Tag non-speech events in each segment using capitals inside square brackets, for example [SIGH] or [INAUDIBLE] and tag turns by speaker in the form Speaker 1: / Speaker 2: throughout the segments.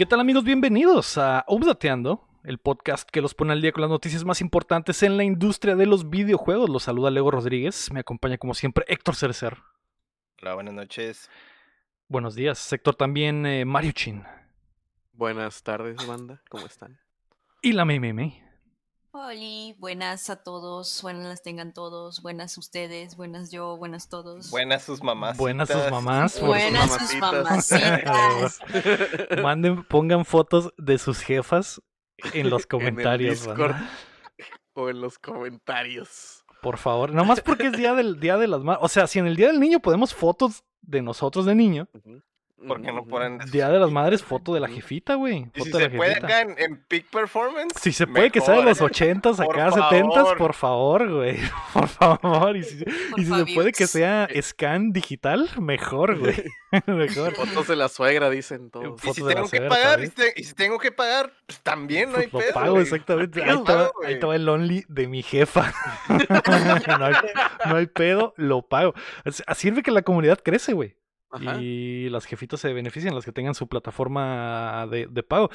Speaker 1: ¿Qué tal amigos? Bienvenidos a Updateando, el podcast que los pone al día con las noticias más importantes en la industria de los videojuegos. Los saluda Lego Rodríguez, me acompaña como siempre Héctor Cerecer.
Speaker 2: Hola, buenas noches.
Speaker 1: Buenos días, sector también eh, Mario Chin.
Speaker 3: Buenas tardes, banda, ¿cómo están?
Speaker 1: Y la Mei Mei Mei.
Speaker 4: Hola, buenas a todos, buenas las tengan todos, buenas ustedes, buenas yo, buenas todos.
Speaker 2: Buenas sus mamás.
Speaker 1: Buenas sus mamás.
Speaker 4: Buenas sus mamacitas. [LAUGHS]
Speaker 1: Manden, pongan fotos de sus jefas en los [LAUGHS] comentarios.
Speaker 3: en. Discord o en los comentarios.
Speaker 1: Por favor, nomás porque es día del día de las madres. O sea, si en el día del niño podemos fotos de nosotros de niño,
Speaker 3: Ujú.
Speaker 2: ¿Por qué no ponen
Speaker 1: día de las madres, foto de la jefita, güey.
Speaker 2: Y si
Speaker 1: de
Speaker 2: se
Speaker 1: la
Speaker 2: puede acá en, en Peak Performance.
Speaker 1: Si se puede que sea de los
Speaker 2: ¿eh?
Speaker 1: 80s,
Speaker 2: Por
Speaker 1: acá 70s,
Speaker 2: favor.
Speaker 1: por favor, güey. [LAUGHS] Por favor. Y si,
Speaker 4: Por
Speaker 1: y si se puede que sea scan digital, mejor, güey. [LAUGHS] [LAUGHS] mejor.
Speaker 3: Fotos de la suegra, dicen todos.
Speaker 2: Y
Speaker 1: fotos
Speaker 2: si tengo que pagar, y
Speaker 1: también.
Speaker 2: si, te- y si tengo que pagar, pues también no hay
Speaker 1: Lo
Speaker 2: pedo.
Speaker 1: pago,
Speaker 2: güey.
Speaker 1: exactamente. Ahí te, va,
Speaker 2: pago,
Speaker 1: ahí
Speaker 2: güey.
Speaker 1: te va el only de mi jefa. no, hay, no hay pedo, lo pago. Así- sirve que la comunidad crece, güey.
Speaker 3: Ajá.
Speaker 1: Y las jefitas se benefician, las que tengan su plataforma de, de pago.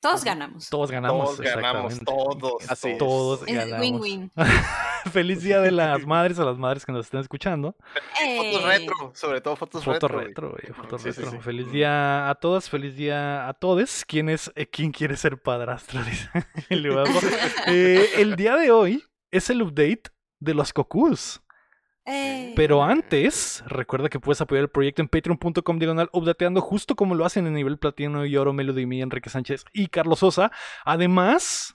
Speaker 4: Todos ganamos.
Speaker 1: Todos ganamos.
Speaker 2: Todos ganamos, todos.
Speaker 3: Así.
Speaker 1: Todos
Speaker 4: Es
Speaker 1: ganamos.
Speaker 4: win-win. [LAUGHS]
Speaker 1: Feliz día de las [LAUGHS] madres a las madres que nos estén escuchando.
Speaker 2: Fotos
Speaker 4: Eh,
Speaker 2: retro, sobre todo fotos
Speaker 1: Foto
Speaker 2: retro.
Speaker 1: retro, güey. Foto
Speaker 3: Sí, sí,
Speaker 1: retro.
Speaker 3: sí.
Speaker 1: Feliz día a todas, feliz día a todos. ¿Quién es, eh, quién quiere ser padrastro? [LAUGHS] Dice el guapo. Eh, el día de hoy es el update de los cocús.
Speaker 4: Eh,
Speaker 1: Pero antes, recuerda que puedes apoyar el proyecto en patreon.com diagonal updateando, justo como lo hacen en nivel platino y oro Melody Enrique Sánchez y Carlos Sosa. Además,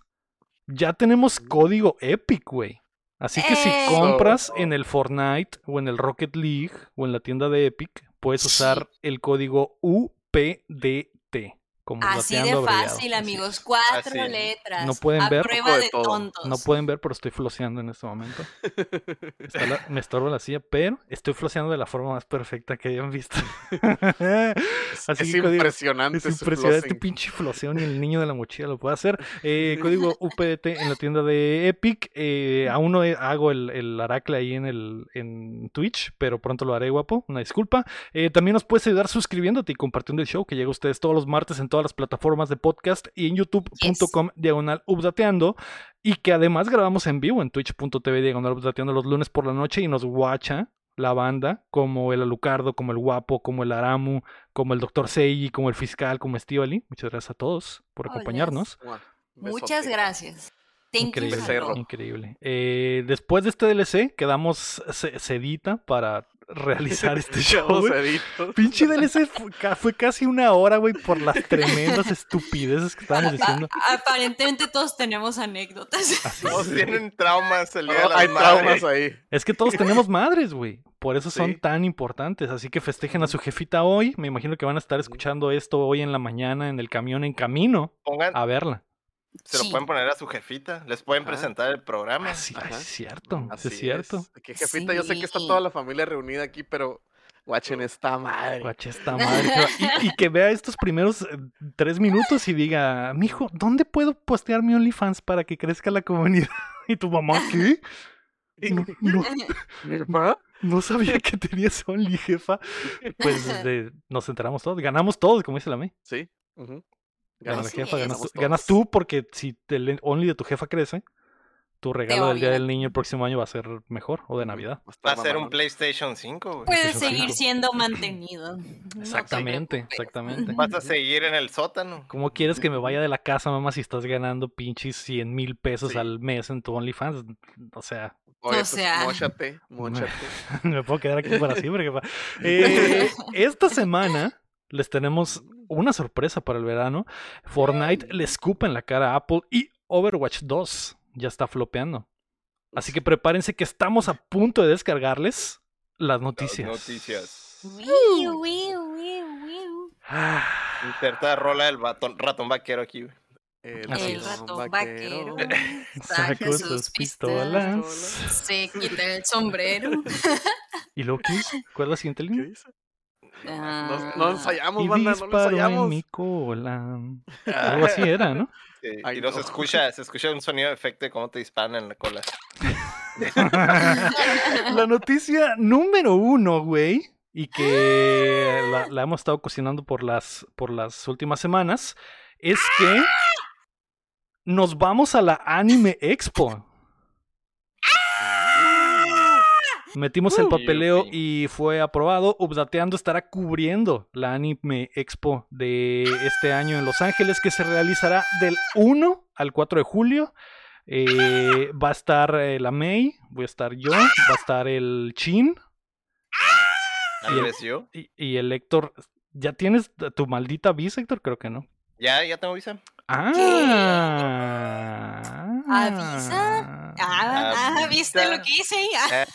Speaker 1: ya tenemos código Epic, güey. Así que si
Speaker 4: ¡Eh!
Speaker 1: compras en el Fortnite o en el Rocket League o en la tienda de Epic, puedes usar el código UPDT. Como
Speaker 4: Así de fácil, amigos. Cuatro
Speaker 2: Así.
Speaker 4: letras.
Speaker 1: No pueden
Speaker 4: a
Speaker 1: ver.
Speaker 4: prueba
Speaker 3: de
Speaker 4: tontos.
Speaker 1: No pueden ver, pero estoy floseando en este momento. [LAUGHS] Está la- me estorba la silla, pero estoy floseando de la forma más perfecta que hayan visto.
Speaker 3: Es,
Speaker 1: Así
Speaker 3: es
Speaker 1: que código-
Speaker 3: impresionante.
Speaker 1: Es impresionante este pinche floseón y el niño de la mochila lo puede hacer. [LAUGHS] Eh, código UPDT en la tienda de Epic. Eh, aún no he- hago el, el aracle ahí en el en Twitch, pero pronto lo haré, guapo. Una disculpa. Eh, también nos puedes ayudar suscribiéndote y compartiendo el show que llega a ustedes todos los martes en todas las plataformas de podcast y en youtube.com diagonal updateando. Y que además grabamos en vivo en twitch.tv diagonal updateando los lunes por la noche y nos guacha la banda, como el Alucardo, como el Guapo, como el Aramu, como el Dr. Seiji, como el Fiscal, como Estivali. Muchas gracias a todos por
Speaker 4: Hola.
Speaker 1: acompañarnos.
Speaker 4: Muchas gracias. Thank
Speaker 1: Increíble, increíble. Eh, después de este DLC, quedamos ce- cedita para realizar este [LAUGHS] show. Pinche DLC fue, fue casi una hora, güey, por las [LAUGHS] tremendas estupideces que estábamos diciendo.
Speaker 4: Aparentemente todos tenemos anécdotas. [LAUGHS]
Speaker 1: Así
Speaker 2: Todos
Speaker 1: es.
Speaker 2: tienen traumas el día de las
Speaker 3: hay
Speaker 2: madres.
Speaker 3: traumas ahí.
Speaker 1: Es que todos tenemos madres, güey. Por eso son
Speaker 3: Sí.
Speaker 1: tan importantes. Así que festejen a su jefita hoy. Me imagino que van a estar escuchando esto hoy en la mañana en el camión en camino
Speaker 2: Pongan,
Speaker 1: a verla.
Speaker 2: Se lo pueden poner a su jefita. Les pueden
Speaker 3: Ajá.
Speaker 2: presentar el programa.
Speaker 1: Así
Speaker 3: Ajá.
Speaker 1: es cierto.
Speaker 3: Así
Speaker 1: es cierto.
Speaker 3: Que jefita, yo sé que está toda la familia reunida aquí, pero guachen esta madre.
Speaker 1: Guache esta madre. Y, y que vea estos primeros eh, tres minutos y diga, mijo, ¿dónde puedo postear mi OnlyFans para que crezca la comunidad? [LAUGHS] Y tu mamá, ¿qué? No, no, [LAUGHS] no sabía que tenías Only, jefa. Pues [LAUGHS] nos enteramos todos. Ganamos todos, como dice la May.
Speaker 3: Sí.
Speaker 1: la
Speaker 3: Ganas-
Speaker 1: jefa, tú, ganas porque si el Only de tu jefa crece, tu regalo del Día del Niño el próximo año va a ser mejor o de Navidad.
Speaker 2: Va a ser un. PlayStation 5, güey.
Speaker 4: Puede
Speaker 1: PlayStation
Speaker 4: seguir
Speaker 1: 5.
Speaker 4: siendo [CLEARS THROAT] mantenido.
Speaker 1: Exactamente, exactamente. [LAUGHS]
Speaker 2: Vas a seguir en el sótano.
Speaker 1: ¿Cómo quieres que me vaya de la casa, mamá, si estás ganando pinches 100 mil pesos
Speaker 3: Sí.
Speaker 1: al mes en tu OnlyFans? O sea,
Speaker 3: Oye,
Speaker 4: O
Speaker 3: pues,
Speaker 4: sea.
Speaker 3: móchate, [LAUGHS] móchate. [LAUGHS]
Speaker 1: me puedo quedar aquí para siempre. jefa. Eh, esta semana les tenemos una sorpresa para el verano. Fortnite le escupa en la cara a Apple y Overwatch 2 ya está flopeando. Así que prepárense que estamos a punto de descargarles las
Speaker 2: Las
Speaker 1: noticias.
Speaker 2: noticias.
Speaker 4: Wiu, wiu.
Speaker 1: Ah,
Speaker 2: Inserta rola del ratón, ratón vaquero aquí.
Speaker 3: El,
Speaker 4: ratón vaquero [LAUGHS]
Speaker 1: Saca
Speaker 4: saca
Speaker 1: sus
Speaker 4: sus
Speaker 1: pistolas.
Speaker 4: pistolas, se quita el sombrero. [LAUGHS]
Speaker 1: ¿Y luego qué? ¿Cuál es la siguiente
Speaker 3: ¿Qué
Speaker 1: línea?
Speaker 3: dice?
Speaker 4: Ah,
Speaker 3: No, ensayamos,
Speaker 1: Y
Speaker 3: banda, no lo
Speaker 1: disparó en
Speaker 3: ensayamos.
Speaker 1: mi cola. Algo así era, ¿no?
Speaker 2: Sí,
Speaker 3: Ay,
Speaker 2: y no, se escucha, se escucha un sonido de efecto de cómo te disparan en la cola. [LAUGHS]
Speaker 1: la noticia número uno, güey, y que la, la hemos estado cocinando por las, por las últimas semanas es que nos vamos a la Anime Expo. Metimos el papeleo y fue aprobado. Updateando estará cubriendo la Anime Expo de este año en Los Ángeles, que se realizará del 1 al 4 de julio. Eh, va a estar eh, la May, voy a estar yo, va a estar el Chin
Speaker 2: Tal
Speaker 1: Y el- y, y el Héctor. ¿Ya tienes tu maldita visa, Héctor? Creo que no.
Speaker 2: Ya, ya tengo visa.
Speaker 1: Ah.
Speaker 4: ¿Avisa? Ah, ah, ¿viste lo que hice? Ah,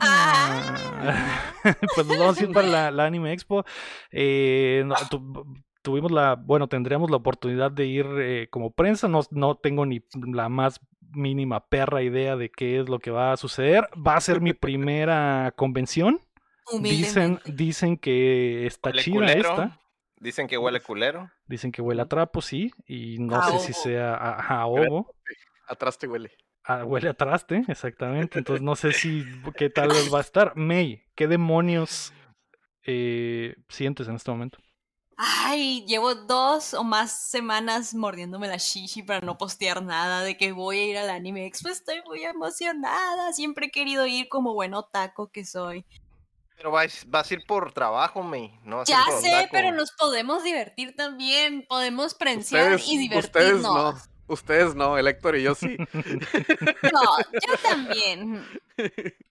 Speaker 2: Ah,
Speaker 4: ah. [LAUGHS] [LAUGHS]
Speaker 1: pues nos vamos a ir para la, la Anime Expo. Eh, no, tu- tuvimos la, bueno, tendríamos la oportunidad de ir eh, como prensa. No, no tengo ni la más mínima perra idea de qué es lo que va a suceder. Va a ser mi [LAUGHS] primera convención. Dicen, dicen que está
Speaker 2: Huele
Speaker 1: chida
Speaker 2: culero.
Speaker 1: esta.
Speaker 2: Dicen que huele culero.
Speaker 1: Dicen que huele a trapo, sí. Y no
Speaker 4: A
Speaker 1: sé si sea a, a ovo.
Speaker 3: Atrás te huele.
Speaker 1: Ah, huele a traste, exactamente. Entonces no sé si [LAUGHS] qué tal va a estar. May, ¿qué demonios eh, sientes en este momento?
Speaker 4: Ay, llevo dos o más semanas mordiéndome la shishi para no postear nada de que voy a ir al anime expo. Estoy muy emocionada. Siempre he querido ir como buen otaco que soy.
Speaker 2: Pero vas, vas a ir por trabajo, May. No vas a ir
Speaker 4: Ya
Speaker 2: por
Speaker 4: sé,
Speaker 2: otaku.
Speaker 4: pero nos podemos divertir también. Podemos prenciar
Speaker 3: Ustedes,
Speaker 4: y
Speaker 3: ustedes
Speaker 4: divertirnos.
Speaker 3: no. Ustedes no, el Héctor y yo sí. [LAUGHS]
Speaker 4: No, yo también.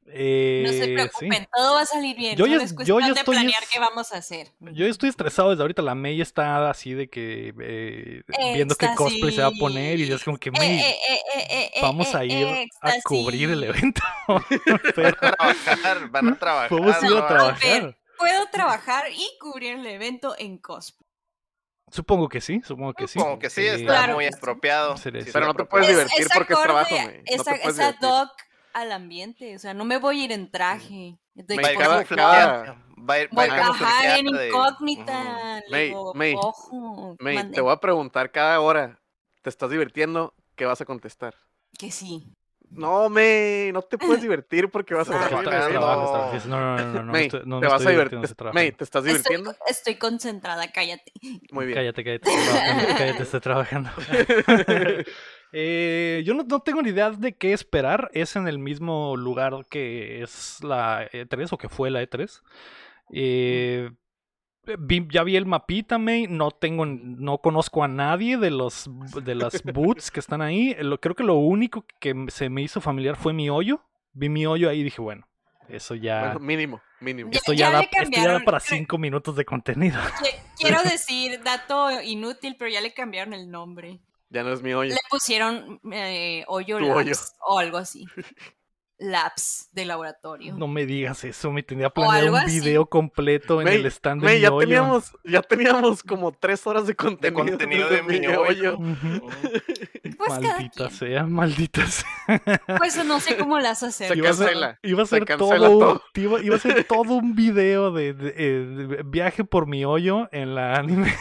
Speaker 1: Eh,
Speaker 4: No se
Speaker 1: sí.
Speaker 4: preocupen, todo va a salir bien.
Speaker 1: Yo ya-
Speaker 4: es
Speaker 1: yo
Speaker 4: cuestión
Speaker 1: ya
Speaker 4: de
Speaker 1: estoy
Speaker 4: planear
Speaker 1: es-
Speaker 4: qué vamos a hacer.
Speaker 1: Yo estoy estresado desde ahorita. La May está así de que eh, viendo qué cosplay se va a poner y es como que
Speaker 4: Eh,
Speaker 1: May,
Speaker 4: eh, eh, eh, eh, eh,
Speaker 1: vamos
Speaker 4: eh,
Speaker 1: a ir a cubrir el evento. [LAUGHS] [LAUGHS] Pero
Speaker 2: Van a trabajar, van a
Speaker 1: ir trabajar.
Speaker 4: Puedo trabajar y cubrir el evento en cosplay.
Speaker 1: Supongo que sí, supongo que sí.
Speaker 2: Como que sí,
Speaker 1: Eh,
Speaker 2: está
Speaker 4: Claro
Speaker 2: muy
Speaker 4: sí.
Speaker 2: Sí,
Speaker 3: Pero no te puedes divertir porque es trabajo,
Speaker 4: acorde-
Speaker 3: güey. No
Speaker 4: es,
Speaker 3: te
Speaker 4: a-
Speaker 3: puedes
Speaker 4: es ad
Speaker 3: divertir.
Speaker 4: hoc al ambiente. O sea, no me voy a ir en traje. De
Speaker 2: ir
Speaker 3: cada- cada-
Speaker 2: va a ir-
Speaker 4: Voy a en
Speaker 2: de-
Speaker 4: incógnita.
Speaker 3: May,
Speaker 4: luego,
Speaker 3: May,
Speaker 4: ojo,
Speaker 3: May,
Speaker 4: mande.
Speaker 3: te voy a preguntar cada hora. ¿Te estás divirtiendo? ¿Qué vas a contestar?
Speaker 4: Que sí.
Speaker 3: No, May, no te puedes divertir porque vas a
Speaker 1: está- No, no, no, no, no,
Speaker 3: May,
Speaker 1: no,
Speaker 3: te vas
Speaker 1: estoy
Speaker 3: a divertir. May, ¿te estás divirtiendo?
Speaker 4: estoy concentrada, cállate.
Speaker 3: Muy bien.
Speaker 1: Cállate, cállate, cállate, estoy trabajando. [LAUGHS] Eh, yo no, no tengo ni idea de qué esperar. Es en el mismo lugar que es la E3 o que fue la E3. Eh, vi- ya vi el mapita, May. No tengo, no conozco a nadie de los de las [LAUGHS] boots que están ahí. Lo- creo que lo único que se me hizo familiar fue mi hoyo. Vi mi hoyo ahí y dije, bueno, eso ya.
Speaker 3: Bueno, mínimo, mínimo.
Speaker 1: Esto ya,
Speaker 4: ya
Speaker 1: da,
Speaker 4: le
Speaker 1: esto ya da
Speaker 4: cambiaron,
Speaker 1: para cinco minutos de contenido. [LAUGHS]
Speaker 4: Qui- Quiero decir, dato inútil, pero ya le cambiaron el nombre.
Speaker 3: Ya no es mi hoyo.
Speaker 4: Le pusieron eh, hoyo
Speaker 3: Tu
Speaker 4: labs
Speaker 3: hoyo.
Speaker 4: o algo así. [LAUGHS] Labs de laboratorio.
Speaker 1: No me digas eso, me tenía planeado un
Speaker 4: así.
Speaker 1: video completo en
Speaker 3: May,
Speaker 1: el stand de
Speaker 3: May,
Speaker 1: mi
Speaker 3: ya
Speaker 1: hoyo.
Speaker 3: teníamos, ya teníamos como tres horas de contenido.
Speaker 2: contenido
Speaker 3: de
Speaker 2: de mi hoyo.
Speaker 1: Ujú. [LAUGHS]
Speaker 4: Pues cada
Speaker 1: Maldita sea, maldita sea.
Speaker 4: Pues no sé cómo las [LAUGHS] hacer.
Speaker 3: Se
Speaker 1: Iba a ser,
Speaker 3: cancela,
Speaker 1: iba a
Speaker 3: se
Speaker 1: ser
Speaker 3: cancela
Speaker 1: todo,
Speaker 3: todo. [LAUGHS]
Speaker 1: Iba, iba a ser todo un video de, de- eh, de viaje por mi hoyo en la anime,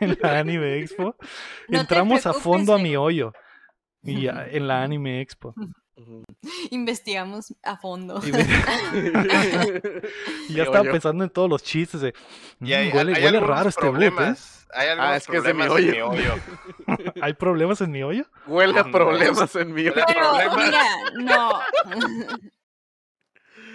Speaker 1: en la anime expo.
Speaker 4: No
Speaker 1: Entramos a fondo a mi hoyo. Y a- en la anime expo.
Speaker 4: Investigamos a fondo.
Speaker 1: Y, [LAUGHS] y ya
Speaker 3: Mi
Speaker 1: estaba
Speaker 3: hoyo.
Speaker 1: pensando en todos los chistes de
Speaker 2: Y hay,
Speaker 1: "Mm, huele,
Speaker 2: hay
Speaker 1: huele
Speaker 2: algunos
Speaker 1: raro este ¿eh?
Speaker 2: problemas. Hay algunos
Speaker 3: Ah, es que es de mi
Speaker 2: problemas en
Speaker 3: hoyo. [LAUGHS]
Speaker 1: ¿Hay problemas en mi hoyo?
Speaker 3: Huele a
Speaker 2: Hombre,
Speaker 3: problemas en mi hoyo.
Speaker 4: Pero
Speaker 2: problemas.
Speaker 4: mira, no. [LAUGHS]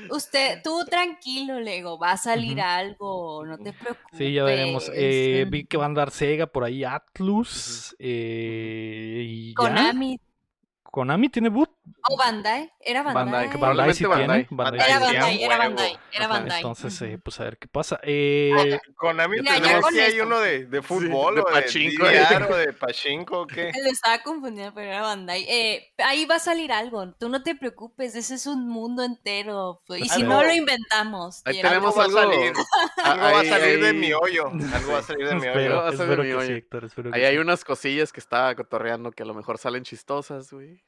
Speaker 4: Usted, tú tranquilo, Lego, va a salir algo, no te preocupes.
Speaker 1: Sí, ya veremos. Eh,
Speaker 4: este,
Speaker 1: vi que va a andar Sega por ahí, Atlus. eh, y ya.
Speaker 4: Konami
Speaker 1: Konami tiene boot.
Speaker 4: O Bandai, era Bandai.
Speaker 3: Bandai,
Speaker 1: Que Bandai sí tiene.
Speaker 3: Bandai.
Speaker 1: Bandai
Speaker 4: Era. Bandai, era. Bandai, era
Speaker 3: Ajá,
Speaker 4: Bandai.
Speaker 1: Entonces, eh, pues a ver qué pasa. Eh, [LAUGHS]
Speaker 2: Konami
Speaker 4: Mira, ya
Speaker 2: tenemos
Speaker 4: con
Speaker 2: hay uno de, de fútbol
Speaker 3: de
Speaker 2: o de
Speaker 3: pachinko, eh.
Speaker 2: o de pachinko o qué. [LAUGHS]
Speaker 4: Le estaba confundiendo, pero era Bandai. Eh, ahí va a salir algo, tú no te preocupes, ese es un mundo entero. pues, Y si no lo inventamos.
Speaker 3: Ahí tenemos
Speaker 2: Algo [LAUGHS] va a
Speaker 3: algo.
Speaker 2: va a
Speaker 3: ahí-
Speaker 2: salir de mi hoyo. Algo va a salir de mi hoyo.
Speaker 1: espero,
Speaker 3: va a ser de
Speaker 1: espero
Speaker 3: mi
Speaker 1: que sí,
Speaker 3: hoyo.
Speaker 1: Héctor, espero que
Speaker 3: Ahí hay
Speaker 1: sí.
Speaker 3: unas cosillas que estaba cotorreando que a lo mejor salen chistosas, güey.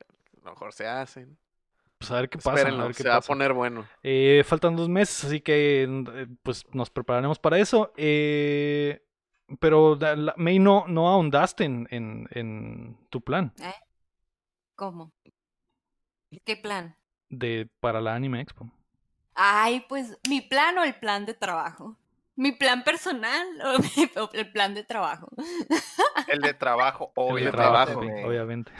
Speaker 3: A lo mejor se hacen.
Speaker 1: Pues a ver qué pasa. A ver qué
Speaker 3: se va a poner bueno.
Speaker 1: Eh, faltan dos meses, así que eh, pues nos prepararemos para eso. Eh, pero la- May, no, no ahondaste en, en, en tu plan
Speaker 4: ¿Cómo? ¿Qué plan?
Speaker 1: de para la Anime Expo.
Speaker 4: Ay, pues mi plan o el plan de trabajo. Mi plan personal o mi- [LAUGHS] o el plan de trabajo.
Speaker 2: El de trabajo,
Speaker 1: El de
Speaker 2: obviamente.
Speaker 1: trabajo, obviamente.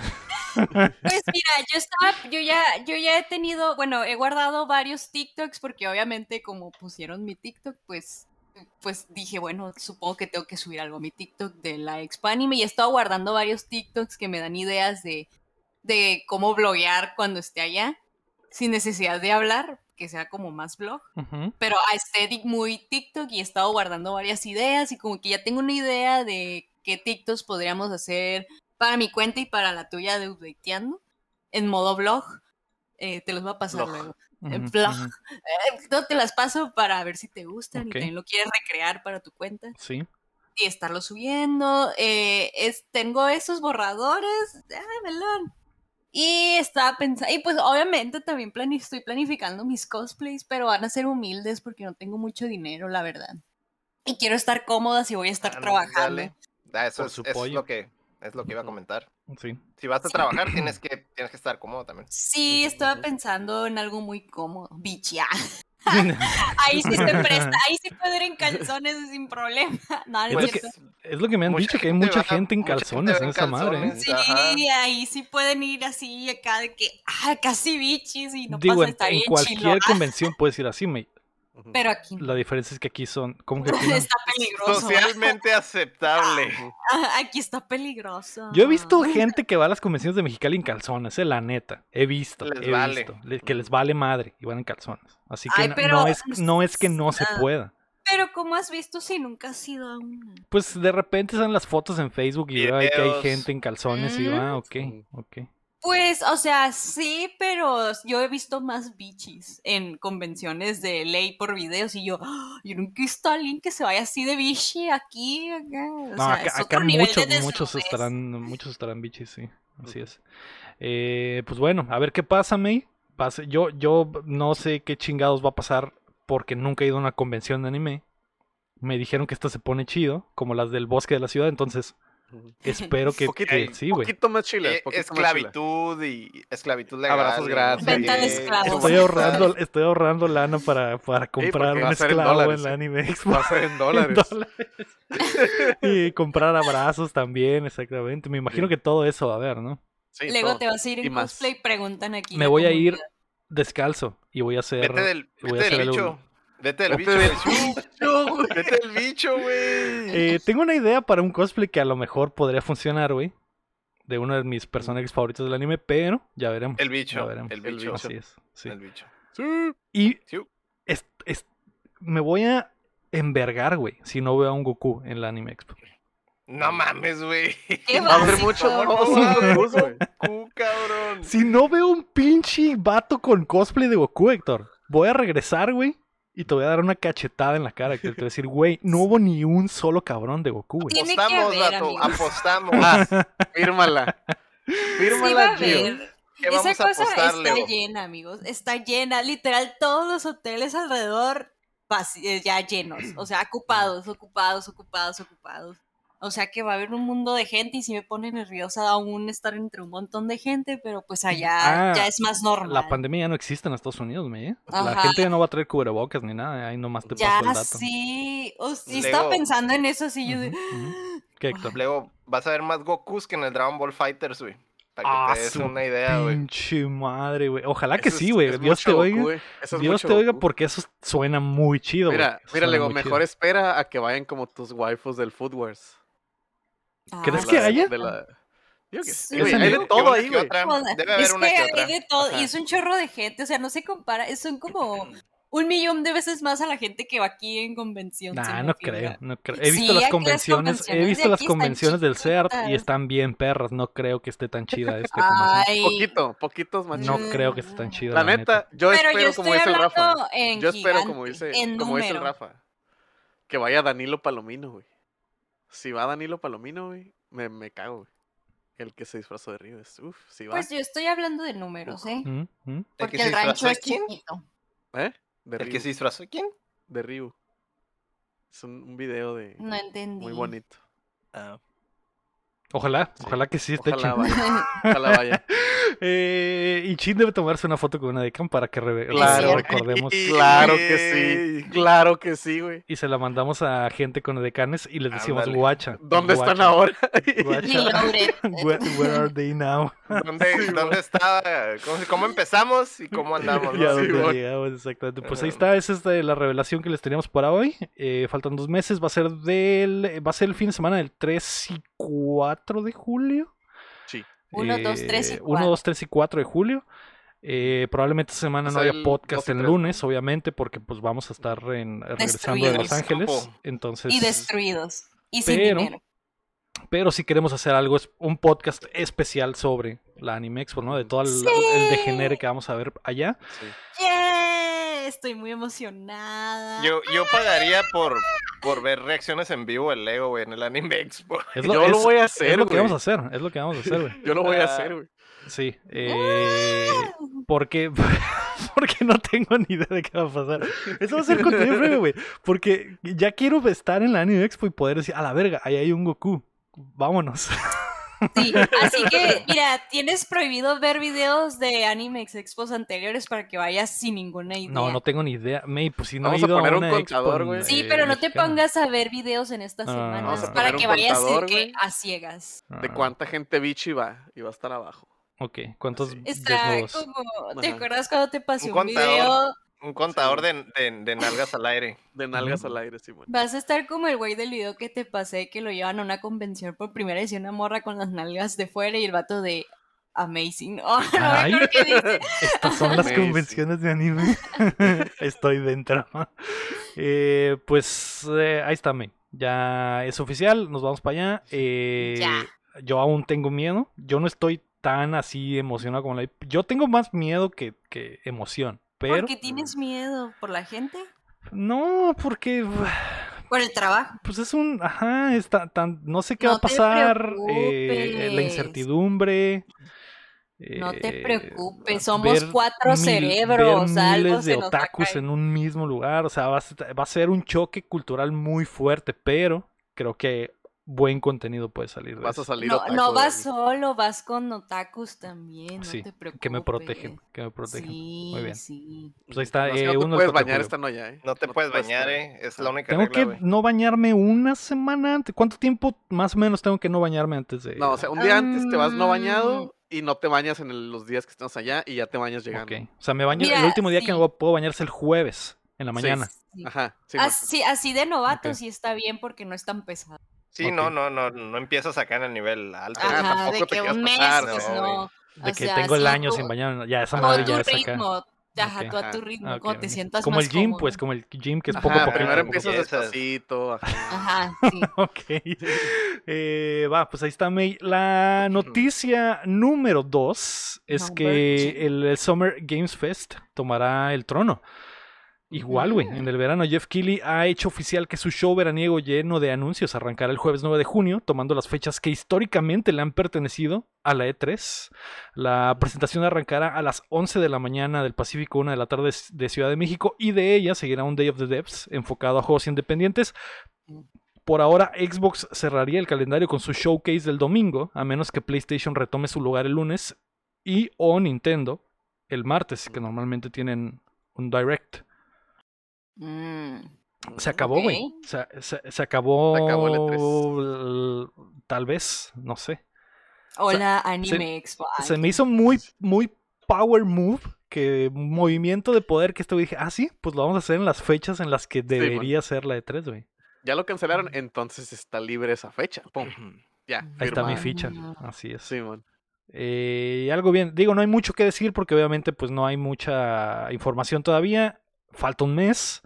Speaker 4: Pues mira, yo estaba, yo ya, yo ya he tenido, bueno, he guardado varios TikToks porque obviamente como pusieron mi TikTok, pues, pues dije, bueno, supongo que tengo que subir algo a mi TikTok de la Expo Anime y he estado guardando varios TikToks que me dan ideas de, de cómo bloguear cuando esté allá, sin necesidad de hablar, que sea como más blog
Speaker 1: Ujú.
Speaker 4: pero a aesthetic muy TikTok y he estado guardando varias ideas y como que ya tengo una idea de qué TikToks podríamos hacer para mi cuenta y para la tuya de Updateando en modo blog. Eh, te los voy a pasar
Speaker 3: Blog.
Speaker 4: luego.
Speaker 1: Ujú,
Speaker 4: En blog.
Speaker 1: ujú. [LAUGHS]
Speaker 4: Eh, no te las paso para ver si te gustan
Speaker 1: Ok.
Speaker 4: y también lo quieres recrear para tu cuenta
Speaker 1: Sí.
Speaker 4: y estarlo subiendo. Eh, es, tengo esos borradores. ¡Ay, melón! Y estaba pensando, y pues obviamente también plani- estoy planificando mis cosplays, pero van a ser humildes porque no tengo mucho dinero, la verdad. Y quiero estar cómoda si voy a estar trabajando.
Speaker 2: Ándale. Ah, eso
Speaker 1: Por
Speaker 2: es,
Speaker 1: su
Speaker 2: eso es
Speaker 1: pollo.
Speaker 2: lo que es lo que iba a comentar.
Speaker 1: Sí.
Speaker 2: Si vas a trabajar, tienes [CLEARS THROAT] que, tienes que estar cómodo también.
Speaker 4: Sí, estaba pensando en algo muy cómodo. Bichia. [LAUGHS] Ahí sí se presta, ahí sí puedo ir en [LAUGHS] calzones sin problema. [LAUGHS] No, no es
Speaker 1: lo
Speaker 4: cierto.
Speaker 1: que- Es lo que me han
Speaker 2: Mucha
Speaker 1: dicho, que hay mucha gente en
Speaker 2: mucha
Speaker 1: calzones en
Speaker 2: en
Speaker 1: esa madre. ¿eh?
Speaker 4: Sí,
Speaker 2: Ajá.
Speaker 4: ahí sí pueden ir así acá de que, ah, casi bichis y no
Speaker 1: Digo,
Speaker 4: pasa,
Speaker 1: en,
Speaker 4: está
Speaker 1: en
Speaker 4: bien
Speaker 1: cualquier
Speaker 4: chilo.
Speaker 1: convención puedes ir así, me-.
Speaker 4: Pero aquí no.
Speaker 1: La diferencia es que aquí son. ¿Cómo que [LAUGHS] aquí no?
Speaker 4: está peligroso.
Speaker 2: Socialmente aceptable. [LAUGHS]
Speaker 4: Ah, Aquí está peligroso.
Speaker 1: Yo he visto gente que va a las convenciones de Mexicali en calzones, eh, la neta. He visto,
Speaker 2: Les
Speaker 1: he
Speaker 2: vale.
Speaker 1: visto. que les vale madre y van en calzones. Así que
Speaker 4: Ay,
Speaker 1: no,
Speaker 4: pero-
Speaker 1: no es, no es que no se
Speaker 4: Ah.
Speaker 1: pueda.
Speaker 4: Pero ¿cómo has visto si nunca has ido a una?
Speaker 1: Pues de repente salen las fotos en Facebook y veo ahí que hay gente en calzones y va,
Speaker 4: Mm.
Speaker 1: ok, ok.
Speaker 4: Pues, o sea, sí, pero yo he visto más bichis en convenciones de ley por videos y yo, ¡ah! yo nunca he visto a alguien que se vaya así de bichi aquí, acá. O
Speaker 1: No,
Speaker 4: sea,
Speaker 1: acá,
Speaker 4: es
Speaker 1: acá muchos,
Speaker 4: de
Speaker 1: muchos estarán, muchos estarán bichis, sí, así es. Eh, pues bueno, a ver qué pasa, May. Pase- Yo, yo no sé qué chingados va a pasar porque nunca he ido a una convención de anime. Me dijeron que esto se pone chido, como las del bosque de la ciudad, entonces. Espero que,
Speaker 3: Poquito,
Speaker 1: que sí, güey.
Speaker 3: poquito más chiles.
Speaker 2: Eh,
Speaker 3: poquito más chiles.
Speaker 2: esclavitud y esclavitud legal.
Speaker 3: Abrazos gratis.
Speaker 4: Venta de
Speaker 2: qué.
Speaker 4: esclavos.
Speaker 1: Estoy ahorrando, estoy ahorrando lana para, para comprar un
Speaker 3: en
Speaker 1: esclavo
Speaker 3: dólares,
Speaker 1: en la. Anime Expo.
Speaker 3: Va a ser en
Speaker 1: en [LAUGHS]
Speaker 3: dólares.
Speaker 1: y comprar abrazos también, exactamente. Me imagino
Speaker 3: Sí.
Speaker 1: que todo eso va a haber, ¿no?
Speaker 3: Sí,
Speaker 4: Luego
Speaker 3: todo.
Speaker 4: te vas a ir
Speaker 3: Y
Speaker 4: en
Speaker 3: más.
Speaker 4: cosplay, preguntan aquí.
Speaker 1: Me voy a ir descalzo y voy a hacer.
Speaker 2: Vete del,
Speaker 1: voy a
Speaker 2: vete del
Speaker 1: hacer el-
Speaker 2: bicho. Vete
Speaker 3: Vete
Speaker 2: bicho.
Speaker 3: del
Speaker 2: güey.
Speaker 3: bicho, güey.
Speaker 2: Vete del bicho, güey.
Speaker 1: Eh, tengo una idea para un cosplay que a lo mejor podría funcionar, güey. De uno de mis personajes favoritos del anime, pero ya veremos.
Speaker 2: El
Speaker 1: ya
Speaker 2: bicho.
Speaker 1: veremos.
Speaker 2: El
Speaker 3: El
Speaker 2: bicho.
Speaker 1: Así es. sí.
Speaker 2: El bicho.
Speaker 3: Sí.
Speaker 1: Y
Speaker 2: Sí.
Speaker 1: es- es- me voy a envergar, güey, si no veo a un Goku en la Anime Expo.
Speaker 2: No mames, güey. [LAUGHS]
Speaker 3: Va a haber mucho.
Speaker 2: Goku, cabrón.
Speaker 1: Si no veo un pinche vato con cosplay de Goku, Héctor, voy a regresar, güey, y te voy a dar una cachetada en la cara. Que te voy a decir, güey, no hubo ni un solo cabrón de Goku, güey.
Speaker 2: Apostamos, vato.
Speaker 4: amigos.
Speaker 2: Apostamos.
Speaker 3: Ah, fírmala.
Speaker 4: Sí
Speaker 3: Fírmala, Gio.
Speaker 4: haber.
Speaker 2: ¿Qué
Speaker 4: Esa
Speaker 2: vamos a
Speaker 4: cosa está
Speaker 2: Leo?
Speaker 4: llena, amigos. Está llena. Literal, todos los hoteles alrededor ya llenos. O sea, ocupados, ocupados, ocupados, ocupados. O sea que va a haber un mundo de gente y sí me pone nerviosa aún estar entre un montón de gente, pero pues allá
Speaker 1: Ah,
Speaker 4: ya es más normal.
Speaker 1: La pandemia ya no existe en Estados Unidos, ¿me? La gente ya no va a traer cubrebocas ni nada. Ahí nomás te
Speaker 4: ya
Speaker 1: paso el dato.
Speaker 4: sí. O sí
Speaker 2: Lego.
Speaker 4: estaba pensando en eso, yo de...
Speaker 1: Ujú. [GASPS] ¿Qué, Héctor?
Speaker 2: Luego vas a ver más Gokus que en el Dragon Ball Fighters, güey. Para que
Speaker 1: Ah,
Speaker 2: te des
Speaker 1: su
Speaker 2: una idea, güey.
Speaker 1: Pinche madre, güey. Ojalá que
Speaker 3: Eso
Speaker 1: sí, güey. Dios te oiga.
Speaker 3: Goku. Eso
Speaker 1: Dios te oiga
Speaker 3: Goku.
Speaker 1: porque eso suena muy chido, güey.
Speaker 3: Mira, mira, Lego, mejor
Speaker 1: chido.
Speaker 3: espera a que vayan como tus waifus del Foodwares.
Speaker 1: ¿Crees
Speaker 4: Ah,
Speaker 1: que
Speaker 3: La-
Speaker 1: haya?
Speaker 3: de la- Digo que
Speaker 4: Sí,
Speaker 3: güey, hay de todo ahí,
Speaker 2: que
Speaker 3: güey.
Speaker 2: Debe haber
Speaker 4: es
Speaker 2: una
Speaker 4: que
Speaker 2: que
Speaker 4: hay de todo, y es un chorro de gente, o sea, no se compara, son como un millón de veces más a la gente que va aquí en convención.
Speaker 1: Nah, no creo, no creo. He
Speaker 4: Sí,
Speaker 1: visto las convenciones, he visto las convenciones del CERT y están bien perras. No creo que esté tan chida esta convención.
Speaker 4: Ay,
Speaker 3: Poquito, poquitos más
Speaker 1: No creo que esté tan chida.
Speaker 3: La neta, yo
Speaker 4: pero
Speaker 3: espero
Speaker 4: yo
Speaker 3: como
Speaker 4: estoy
Speaker 3: dice el Rafa.
Speaker 4: hablando en
Speaker 3: Yo espero como dice,
Speaker 4: en
Speaker 3: como dice el
Speaker 4: número.
Speaker 3: Rafa. Que vaya Danilo Palomino, güey. Si va Danilo Palomino, güey, me, me cago, güey. El que se disfrazó de Rives. Uf, si va.
Speaker 4: Pues yo estoy hablando de números, ¿eh?
Speaker 1: Mm, mm.
Speaker 4: Porque el rancho es
Speaker 2: quién?
Speaker 4: chiquito.
Speaker 3: ¿Eh? De
Speaker 2: ¿El
Speaker 3: Ryu.
Speaker 2: que se disfrazó quién?
Speaker 3: De Ryu. Es un, un video de
Speaker 4: No entendí.
Speaker 3: muy bonito.
Speaker 2: Ah,
Speaker 1: Ojalá,
Speaker 3: Sí.
Speaker 1: ojalá que sí esté
Speaker 3: Ojalá vaya. [LAUGHS] Ojalá vaya.
Speaker 1: Eh, y Chin debe tomarse una foto con una decam para que re-
Speaker 3: Claro,
Speaker 1: recordemos. [LAUGHS]
Speaker 3: Claro que sí, claro que sí, güey.
Speaker 1: Y se la mandamos a gente con decanes y les decimos, guacha.
Speaker 3: ¿Dónde están ahora? [LAUGHS]
Speaker 1: guacha, where, where are they now?
Speaker 2: ¿Dónde, dónde está? ¿Cómo, cómo empezamos y cómo andamos? No?
Speaker 1: dónde
Speaker 3: bueno.
Speaker 1: llegamos, exactamente. Pues ahí
Speaker 2: Ajá.
Speaker 1: está, esa es de la revelación que les teníamos para hoy. Eh, faltan dos meses, va a ser del, va a ser el fin de semana del 3 y 4 de julio.
Speaker 3: Sí.
Speaker 4: Uno, dos, tres y
Speaker 1: 1,
Speaker 4: cuatro.
Speaker 1: 2, 3 y 4 de julio. Eh, probablemente esta semana
Speaker 3: O
Speaker 1: no
Speaker 3: sea,
Speaker 1: haya
Speaker 3: el
Speaker 1: podcast
Speaker 3: 2
Speaker 1: el
Speaker 3: 3.
Speaker 1: lunes, obviamente, porque pues vamos a estar en, regresando de Los. Ángeles. Entonces,
Speaker 4: Y destruidos. Y sin
Speaker 1: Pero-
Speaker 4: dinero.
Speaker 1: pero si queremos hacer algo, es un podcast especial sobre la Anime Expo, ¿no? De todo el,
Speaker 4: Sí.
Speaker 1: el degenere que vamos a ver allá.
Speaker 3: Sí.
Speaker 4: ¡Yeah! Estoy muy emocionada.
Speaker 2: Yo, yo pagaría por, por ver reacciones en vivo del Lego, güey, en el Anime Expo. [LAUGHS]
Speaker 1: Es
Speaker 3: Yo lo
Speaker 1: es-
Speaker 3: voy a
Speaker 1: Es
Speaker 3: hacer,
Speaker 1: lo que
Speaker 3: güey.
Speaker 1: vamos a hacer, es lo que vamos a hacer, güey. [LAUGHS]
Speaker 3: Yo lo voy a
Speaker 2: Ah.
Speaker 3: hacer, güey.
Speaker 1: Sí. Eh, porque, [LAUGHS] porque no tengo ni idea de qué va a pasar. Eso va a ser contenido breve, güey. Porque ya quiero estar en la Anime Expo y poder decir, a la verga, ahí hay un Goku. Vámonos.
Speaker 4: Sí, [LAUGHS] así que, mira, tienes prohibido ver videos de Animex Expos anteriores para que vayas sin ninguna idea.
Speaker 1: No, no tengo ni idea. May, pues si no
Speaker 3: Vamos
Speaker 1: he
Speaker 3: a
Speaker 1: ido a,
Speaker 3: poner un
Speaker 1: una
Speaker 3: contador, güey.
Speaker 4: Sí, pero no te pongas a ver videos en estas
Speaker 1: Ah.
Speaker 4: semanas
Speaker 1: Vamos a
Speaker 4: para que
Speaker 3: un
Speaker 4: vayas
Speaker 3: contador,
Speaker 4: de que
Speaker 3: güey.
Speaker 4: a ciegas.
Speaker 3: De
Speaker 1: Ah,
Speaker 3: cuánta gente bichi va y va a estar abajo.
Speaker 1: Ok, ¿cuántos.
Speaker 4: Está
Speaker 1: desnudos?
Speaker 4: como, ¿te
Speaker 3: Ajá.
Speaker 4: acuerdas cuando te pasé
Speaker 2: Un
Speaker 4: un, video?
Speaker 2: Un contador de, de, de nalgas al aire.
Speaker 3: De nalgas al aire, Simón.
Speaker 4: Vas a estar como el güey del video que te pasé que lo llevan a una convención por primera vez y una morra con las nalgas de fuera y el vato de amazing. [LAUGHS] Oh, no me
Speaker 1: Ay.
Speaker 4: acuerdo qué dice. [LAUGHS]
Speaker 1: Estas son las convenciones de anime. [LAUGHS] Estoy dentro. Eh, pues eh, ahí está, men. Ya es oficial, nos vamos para allá. Eh,
Speaker 4: Ya.
Speaker 1: Yo aún tengo miedo. Yo no estoy tan así emocionado como la. Yo tengo más miedo que, que emoción. Pero
Speaker 4: ¿Por qué tienes miedo? ¿Por la gente?
Speaker 1: no, porque
Speaker 4: ¿Por el trabajo?
Speaker 1: pues es un, ajá, está tan, no sé qué va a pasar, eh, la incertidumbre.
Speaker 4: No te
Speaker 1: eh,
Speaker 4: preocupes, somos cuatro
Speaker 1: mil-
Speaker 4: cerebros,
Speaker 1: ver
Speaker 4: algo
Speaker 1: miles de otakus en un mismo lugar, o sea, va a, ser- va a ser un choque cultural muy fuerte, pero creo que buen contenido puede salir de
Speaker 3: Vas a
Speaker 1: eso.
Speaker 3: salir
Speaker 4: No, no vas solo, vas con otakus también, no
Speaker 1: Sí,
Speaker 4: te preocupes.
Speaker 1: que me protegen, que me protegen.
Speaker 4: Sí,
Speaker 1: Muy bien.
Speaker 4: sí.
Speaker 1: Pues ahí está,
Speaker 3: No,
Speaker 1: eh,
Speaker 3: no te puedes
Speaker 1: 4 de
Speaker 3: bañar
Speaker 1: julio.
Speaker 3: esta noche, ¿eh?
Speaker 2: No te puedes bañar,
Speaker 3: bañar,
Speaker 2: eh. Es la única
Speaker 1: Tengo
Speaker 2: regla,
Speaker 1: que no bañarme una semana antes. ¿Cuánto tiempo más o menos tengo que no bañarme antes de...?
Speaker 3: No, o sea, un día antes te vas no
Speaker 4: Mm.
Speaker 3: bañado y no te bañas en el- los días que estás allá y ya te bañas
Speaker 1: Ok.
Speaker 3: llegando.
Speaker 1: O sea, me baño, el último día que me puedo bañar es el jueves, en la mañana.
Speaker 4: Sí.
Speaker 3: Ajá, sí,
Speaker 4: sí, así de novato
Speaker 1: Ok.
Speaker 4: sí está bien porque no es tan pesado.
Speaker 2: Sí, no, no, no, no empiezas acá en el nivel alto.
Speaker 4: Ajá,
Speaker 3: tampoco
Speaker 4: de
Speaker 3: te
Speaker 4: que
Speaker 3: quieras
Speaker 4: un mes,
Speaker 3: pasar,
Speaker 4: pues
Speaker 2: no.
Speaker 1: De
Speaker 4: O
Speaker 1: que
Speaker 4: sea,
Speaker 1: tengo el año
Speaker 4: tú-
Speaker 1: sin bañarme. Ya, esa madre ya es acá.
Speaker 4: ritmo, ajá,
Speaker 1: Ok.
Speaker 4: tú a tu ritmo,
Speaker 1: ok,
Speaker 4: cuando te sientas
Speaker 1: Como
Speaker 4: más
Speaker 1: el gym,
Speaker 4: cómodo.
Speaker 1: pues, como el gym que es
Speaker 3: Ajá,
Speaker 1: poco a poco.
Speaker 3: primero empiezas despacito. ajá.
Speaker 4: Ajá, sí. [LAUGHS]
Speaker 1: Ok. Eh, va, pues ahí está, May. La noticia número dos es
Speaker 4: Number
Speaker 1: que
Speaker 4: two.
Speaker 1: el Summer Games Fest tomará el trono. Igual, güey, en el verano Jeff Keighley ha hecho oficial que su show veraniego lleno de anuncios arrancará el jueves 9 de junio, tomando las fechas que históricamente le han pertenecido a la E3. La presentación arrancará a las 11 de la mañana del Pacífico, 1 de la tarde de Ciudad de México, y de ella seguirá un Day of the Devs enfocado a juegos independientes. Por ahora, Xbox cerraría el calendario con su showcase del domingo, a menos que PlayStation retome su lugar el lunes, y o Nintendo el martes, que normalmente tienen un direct.
Speaker 4: Mm,
Speaker 1: Se acabó, güey. Se, se- se acabó.
Speaker 3: Se acabó el
Speaker 1: l- Tal vez, no sé.
Speaker 4: Hola, Anime Expo.
Speaker 1: Se me hizo muy, muy power move. Que movimiento de poder que esto dije, ah, sí, pues lo vamos a hacer en las fechas en las que
Speaker 3: man.
Speaker 1: debería ser la de 3, güey.
Speaker 3: Ya lo cancelaron, entonces está libre esa fecha. Pum, ya,
Speaker 1: Ahí está mi ficha. Así es.
Speaker 3: Simón.
Speaker 1: Eh, algo bien, digo, no hay mucho que decir porque obviamente pues no hay mucha información todavía. Falta un mes.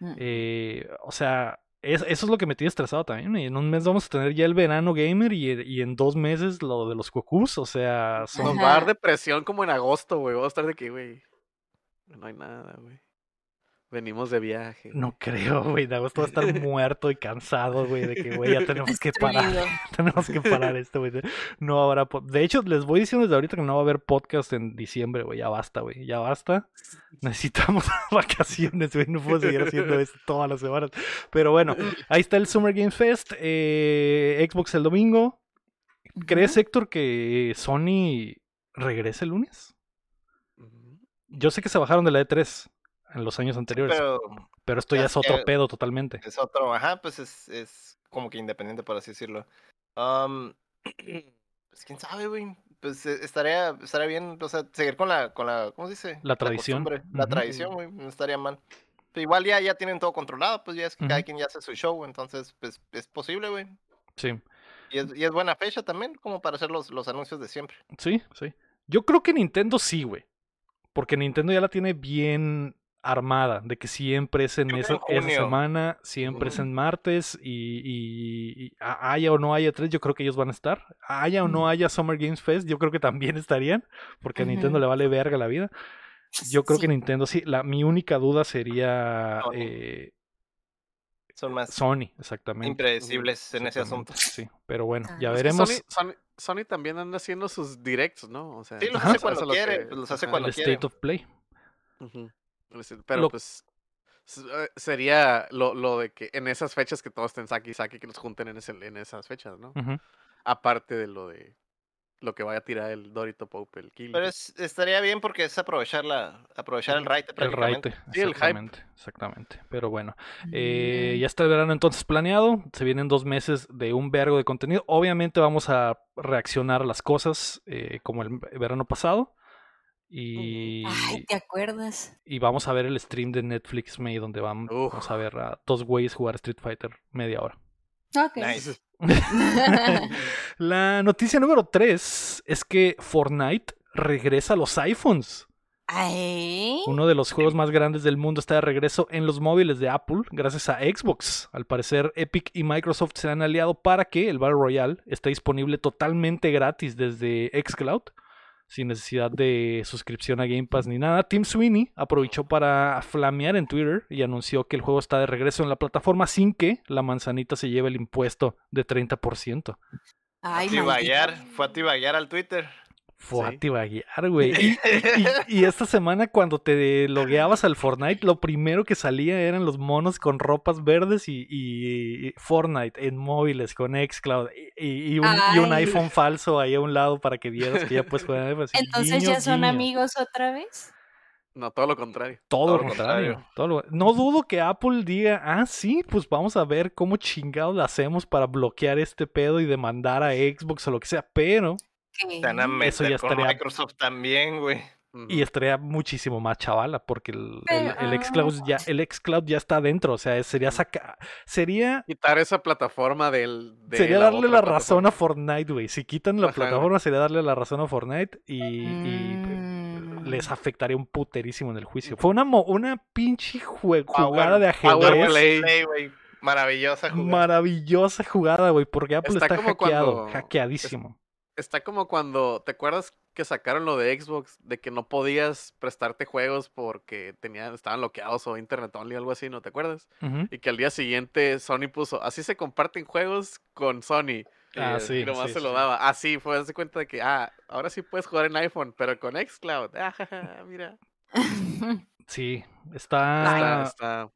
Speaker 4: Mm.
Speaker 1: Eh, o sea, es- eso es lo que me tiene estresado también. Y en un mes vamos a tener ya el verano gamer y, y en dos meses lo de los Gokus. O sea, son...
Speaker 3: Nos va a dar depresión como en agosto, güey. Vamos a estar de que, güey. No hay nada, güey. Venimos de viaje.
Speaker 1: No creo, güey. De agosto va a estar [LAUGHS] muerto y cansado, güey. De que, güey, ya tenemos que parar. [LAUGHS] Tenemos que parar esto, güey. No habrá. po- De hecho, les voy diciendo desde ahorita que no va a haber podcast en diciembre, güey. Ya basta, güey. Ya basta. Necesitamos [LAUGHS] vacaciones, güey. No puedo seguir haciendo esto todas las semanas. Pero bueno, ahí está el Summer Games Fest. eh, Xbox el domingo. ¿Crees, Héctor, que Sony regresa el lunes. Yo sé que se bajaron de la E3 en los años anteriores, pero,
Speaker 2: Pero
Speaker 1: esto ya
Speaker 2: ya
Speaker 1: es otro
Speaker 2: que-
Speaker 1: pedo totalmente.
Speaker 2: es otro, ajá, pues es, es como que independiente, por así decirlo. Um, [CLEARS THROAT] pues quién sabe, güey. Pues eh, estaría, estaría bien, o sea, seguir con la, con la, ¿cómo se dice?
Speaker 1: La tradición.
Speaker 2: La
Speaker 1: Ujú.
Speaker 2: tradición, güey, no estaría mal. Pero igual ya, ya tienen todo controlado, pues ya es que cada
Speaker 1: Ujú.
Speaker 2: quien ya hace su show, entonces, pues es posible, güey.
Speaker 1: Sí,
Speaker 2: Y es, y es buena fecha también, como para hacer los, los anuncios de siempre.
Speaker 1: sí, sí. Yo creo que Nintendo sí, güey. Porque Nintendo ya la tiene bien armada, de que siempre es en esa, semana, siempre es en martes y, y- y a- haya o no haya tres, yo creo que ellos van a estar. Haya o no haya Summer Games Fest, yo creo que también [LAUGHS] estarían, porque a Nintendo le vale verga la vida. Yo creo que. Nintendo sí. La, mi única duda sería
Speaker 2: Sony.
Speaker 1: eh,
Speaker 2: Son más
Speaker 1: Sony, exactamente.
Speaker 2: impredecibles en ese asunto.
Speaker 1: Sí, pero bueno,
Speaker 4: Ah.
Speaker 1: ya
Speaker 3: Es que
Speaker 1: veremos.
Speaker 3: Sony, Sony- Sony también anda haciendo sus directs, ¿no? O sea,
Speaker 2: Sí, los hace cuando
Speaker 3: es lo
Speaker 2: quiere,
Speaker 3: que-
Speaker 2: los hace cuando
Speaker 1: el
Speaker 2: quiere.
Speaker 1: State of Play.
Speaker 3: Pero
Speaker 1: Lo-
Speaker 3: pues eh, sería lo, lo de que en esas fechas que todos estén saki y saki que los junten en, ese, en esas fechas, ¿no? Aparte de lo de lo que vaya a tirar el Dorito Pope, el Kill.
Speaker 2: Pero es, estaría bien porque es aprovechar la, aprovechar el raite
Speaker 1: El raite,
Speaker 3: Sí, el hype.
Speaker 1: exactamente, exactamente. Pero bueno, eh,
Speaker 4: Mm.
Speaker 1: ya está el verano entonces planeado. Se vienen dos meses de un vergo de contenido. Obviamente vamos a reaccionar a las cosas eh, como el verano pasado. Y,
Speaker 4: Ay, ¿te acuerdas?
Speaker 1: y vamos a ver el stream de Netflix May donde
Speaker 3: Uf.
Speaker 1: vamos a ver a dos güeyes jugar Street Fighter media hora.
Speaker 4: Ok.
Speaker 2: Nice. [LAUGHS]
Speaker 1: La noticia número 3 es que Fortnite regresa a los iPhones.
Speaker 4: Ay.
Speaker 1: Uno de los juegos más grandes del mundo está de regreso en los móviles de Apple gracias a Xbox. Al parecer, Epic y Microsoft se han aliado para que el Battle Royale esté disponible totalmente gratis desde Xcloud, sin necesidad de suscripción a Game Pass ni nada. Tim Sweeney aprovechó para flamear en Twitter y anunció que el juego está de regreso en la plataforma sin que la manzanita se lleve el impuesto de 30%.
Speaker 4: Ay,
Speaker 2: Tibaguear,
Speaker 4: maldita.
Speaker 2: fue a tibaguear al Twitter.
Speaker 1: Fue
Speaker 3: Sí.
Speaker 1: a tibaguear, güey. Y, [LAUGHS] y- y- y esta semana cuando te logueabas al Fortnite, lo primero que salía eran los monos con ropas verdes y, y- y Fortnite en móviles con Xcloud y, un, y un
Speaker 4: Ay.
Speaker 1: iPhone falso ahí a un lado para que vieras que ya puedes jugar. en iPhone, así,
Speaker 4: Entonces
Speaker 1: guiño,
Speaker 4: ya son
Speaker 1: guiño.
Speaker 4: amigos otra vez.
Speaker 3: No, todo lo contrario.
Speaker 1: Todo,
Speaker 2: Todo
Speaker 1: lo
Speaker 2: lo
Speaker 1: contrario.
Speaker 2: contrario.
Speaker 1: todo lo- No dudo que Apple diga, ah, sí, pues vamos a ver cómo chingados la hacemos para bloquear este pedo y demandar a Xbox o lo que sea, pero...
Speaker 2: Van a
Speaker 1: Eso
Speaker 2: meter
Speaker 1: ya
Speaker 2: con
Speaker 1: estaría-
Speaker 2: Microsoft también, güey.
Speaker 1: Y estaría muchísimo más chavala, porque el, el, el xCloud ya, el xCloud ya está adentro. O sea, sería sacar. Sería.
Speaker 3: Quitar esa plataforma del. de
Speaker 1: Sería darle la razón a. Fortnite, güey. Si quitan la
Speaker 3: Ajá,
Speaker 1: plataforma, sería darle la razón a Fortnite y, y,
Speaker 4: Mm.
Speaker 1: les afectaría un puterísimo en el juicio. Fue una, mo- una pinche jue-
Speaker 2: Power-
Speaker 1: jugada de
Speaker 3: power
Speaker 1: ajedrez.
Speaker 3: play.
Speaker 2: Play, güey. Maravillosa jugada.
Speaker 1: Maravillosa jugada, güey, porque Apple
Speaker 3: Está
Speaker 1: hackeado,
Speaker 3: cuando-
Speaker 1: hackeadísimo.
Speaker 3: Está como cuando. ¿Te acuerdas que sacaron lo de Xbox? De que no podías prestarte juegos porque tenían, estaban bloqueados o internet only o algo así, ¿no te acuerdas? Y que al día siguiente Sony puso. Así se comparten juegos con Sony.
Speaker 1: Ah,
Speaker 3: Y,
Speaker 1: sí,
Speaker 3: y nomás
Speaker 1: sí,
Speaker 3: se lo daba. Así fue, darse cuenta de que, ah, ahora sí puedes jugar en iPhone, pero con Xcloud. Ah, mira. [LAUGHS]
Speaker 1: Sí,
Speaker 3: Está,
Speaker 1: está,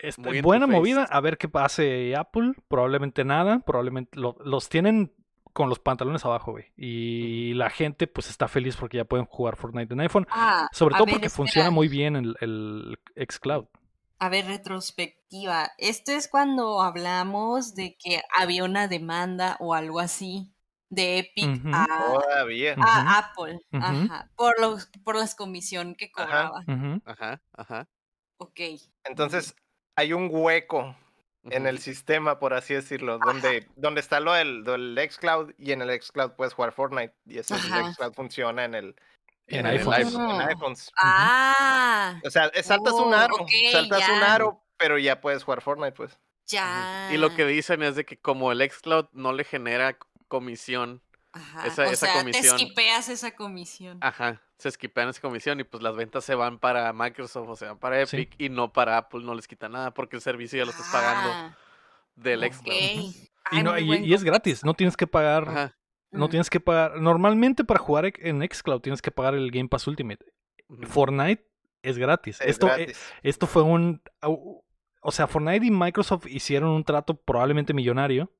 Speaker 3: está. Muy
Speaker 1: buena movida, a ver qué pase Apple. Probablemente nada, probablemente lo- los tienen con los pantalones abajo, güey. Y la gente pues está feliz porque ya pueden jugar Fortnite en iPhone.
Speaker 4: Ah,
Speaker 1: Sobre todo
Speaker 4: ver,
Speaker 1: porque
Speaker 4: espera.
Speaker 1: funciona muy bien el, el xCloud.
Speaker 4: A ver, retrospectiva. Esto es cuando hablamos de que había una demanda o algo así de Epic a, Apple. Ajá. Por los, por las comisión que
Speaker 2: Ajá.
Speaker 4: cobraba.
Speaker 1: Ujú.
Speaker 3: Ajá, ajá.
Speaker 4: Ok.
Speaker 2: Entonces, hay un hueco en el sistema, por así decirlo, donde, donde está lo del, del xCloud y en el xCloud puedes jugar Fortnite. Y ese el xCloud funciona en el
Speaker 1: En
Speaker 3: el
Speaker 1: iPhone.
Speaker 3: iPhone.
Speaker 2: en
Speaker 4: Ah.
Speaker 2: iPhones.
Speaker 4: Ah,
Speaker 2: O sea, saltas un
Speaker 4: Oh,
Speaker 2: aro, saltas un aro, pero ya puedes jugar Fortnite, pues.
Speaker 4: ya.
Speaker 3: Y lo que dicen es de que como el xCloud no le genera comisión,
Speaker 4: Ajá.
Speaker 3: esa-
Speaker 4: o
Speaker 3: esa
Speaker 4: sea,
Speaker 3: comisión-
Speaker 4: te esquipeas esa comisión.
Speaker 3: ajá, se esquipean esa comisión y pues las ventas se van para Microsoft, o sea, para
Speaker 1: Sí.
Speaker 3: Epic y no para Apple, no les quita nada porque el servicio ya lo estás pagando
Speaker 4: Ah,
Speaker 3: del
Speaker 4: ok.
Speaker 3: xCloud.
Speaker 1: Y, no, y- es gratis, no tienes que pagar.
Speaker 3: Ajá.
Speaker 1: No
Speaker 4: Mm.
Speaker 1: tienes que pagar. Normalmente para jugar en xCloud tienes que pagar el Game Pass Ultimate. Fortnite es gratis.
Speaker 2: Es
Speaker 1: Esto, eh, esto fue un... O sea, Fortnite y Microsoft hicieron un trato probablemente millonario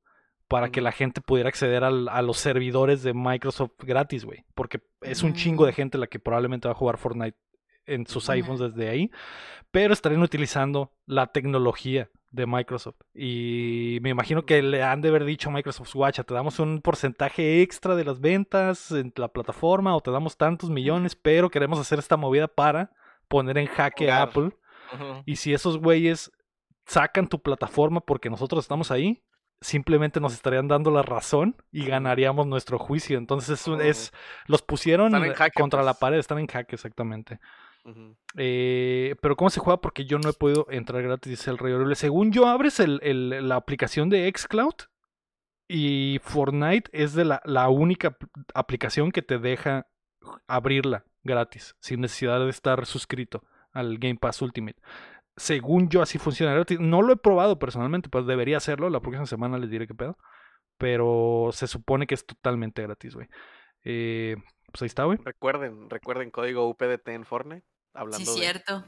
Speaker 1: para que la gente pudiera acceder al- a los servidores de Microsoft gratis, güey. Porque es un chingo de
Speaker 4: Mm.
Speaker 1: gente la que probablemente va a jugar Fortnite en sus iPhones desde ahí, pero estarían utilizando la tecnología de Microsoft. Y me imagino que le han de haber dicho a Microsoft, guacha, te damos un porcentaje extra de las ventas en la plataforma o te damos tantos millones, pero queremos hacer esta movida para poner en jaque a. Apple. Y si esos güeyes sacan tu plataforma porque nosotros estamos ahí, simplemente nos estarían dando la razón y ganaríamos nuestro juicio. Entonces es, es- los pusieron
Speaker 3: jaque,
Speaker 1: contra la
Speaker 3: pues.
Speaker 1: pared, están en jaque exactamente. Eh, pero ¿cómo se juega? Porque yo no he podido entrar gratis, dice el Rey Horrible. Según yo, abres el- el- la aplicación de Xcloud y Fortnite es de la, la única ap- aplicación que te deja abrirla gratis, sin necesidad de estar suscrito al Game Pass Ultimate. Según yo, así funciona gratis. No lo he probado personalmente, pero debería hacerlo. La próxima semana les diré qué pedo. Pero se supone que es totalmente gratis, güey. Eh, pues ahí está, güey.
Speaker 3: Recuerden, recuerden código UPDT en Fortnite. Hablando
Speaker 4: Sí,
Speaker 3: de-
Speaker 4: cierto.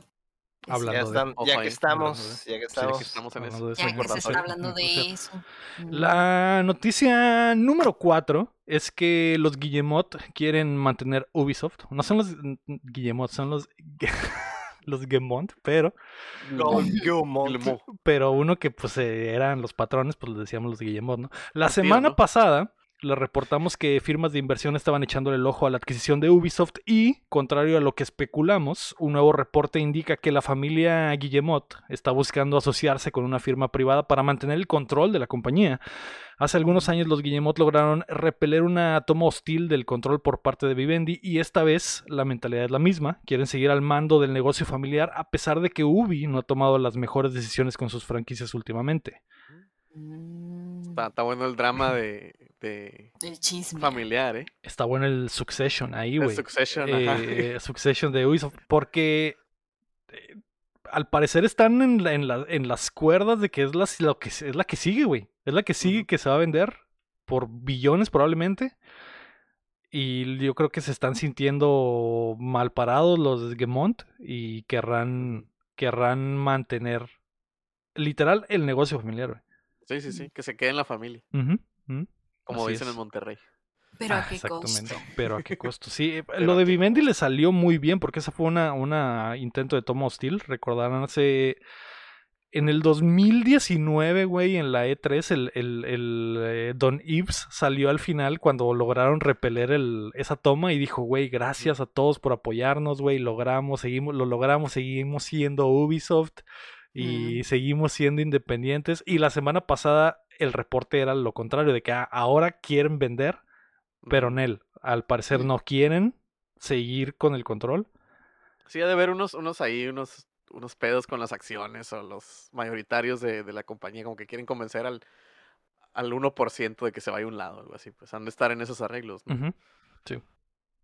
Speaker 4: Sí,
Speaker 1: Hablando
Speaker 2: Ya,
Speaker 1: de-
Speaker 2: están, ya que estamos, ya que
Speaker 3: Sí,
Speaker 2: estamos.
Speaker 3: que estamos en eso.
Speaker 4: Ya que se
Speaker 1: recordatorio.
Speaker 4: está hablando de eso.
Speaker 1: La noticia número 4 es que los Guillemot quieren mantener Ubisoft. No son los Guillemot, son los los Gemont, pero [LAUGHS] pero uno que pues eh, eran los patrones, pues les decíamos los Guillemot, ¿no? La semana pasada le reportamos que firmas de inversión estaban echándole el ojo a la adquisición de Ubisoft y, contrario a lo que especulamos, un nuevo reporte indica que la familia Guillemot está buscando asociarse con una firma privada para mantener el control de la compañía. Hace algunos años los Guillemot lograron repeler una toma hostil del control por parte de Vivendi y esta vez la mentalidad es la misma. Quieren seguir al mando del negocio familiar a pesar de que Ubi no ha tomado las mejores decisiones con sus franquicias últimamente.
Speaker 3: Está, está bueno el drama de, de
Speaker 4: El chisme.
Speaker 3: familiar, ¿eh?
Speaker 1: Está bueno el Succession ahí,
Speaker 3: El
Speaker 1: güey.
Speaker 3: Succession, ajá.
Speaker 1: Eh, Succession de Ubisoft. Porque eh, al parecer están en, la- en, la- en las cuerdas de que es, las- lo que es la que sigue, güey. Es la que sigue que se va a vender por billones probablemente. Y yo creo que se están sintiendo mal parados los Gemont y querrán, querrán mantener literal el negocio familiar, güey.
Speaker 3: Sí, sí, sí. Que se quede en la familia.
Speaker 1: Ujú, ujú.
Speaker 3: Como
Speaker 1: Así
Speaker 3: dicen
Speaker 1: es.
Speaker 3: en Monterrey.
Speaker 4: Pero
Speaker 1: Ah,
Speaker 4: a qué
Speaker 1: exactamente.
Speaker 4: costo.
Speaker 1: Pero a qué costo. Sí, eh, [LAUGHS] lo de Vivendi le salió muy bien porque esa fue una, una intento de toma hostil. Recordarán hace. En el 2019, güey, en la E3, el, el, el, eh, Don Ives salió al final cuando lograron repeler el, esa toma y dijo, güey, gracias a todos por apoyarnos, güey, logramos, seguimos, lo logramos, seguimos siendo Ubisoft y seguimos siendo independientes. Y la semana pasada el reporte era lo contrario, de que ah, ahora quieren vender pero
Speaker 3: Ujú.
Speaker 1: Nel, al parecer no quieren seguir con el control.
Speaker 3: Sí, ha de haber unos, unos ahí, unos, unos pedos con las acciones o los mayoritarios de, de la compañía, como que quieren convencer al, al 1% de que se vaya a un lado, algo así. Pues han de estar en esos arreglos, ¿no?
Speaker 1: Ujú.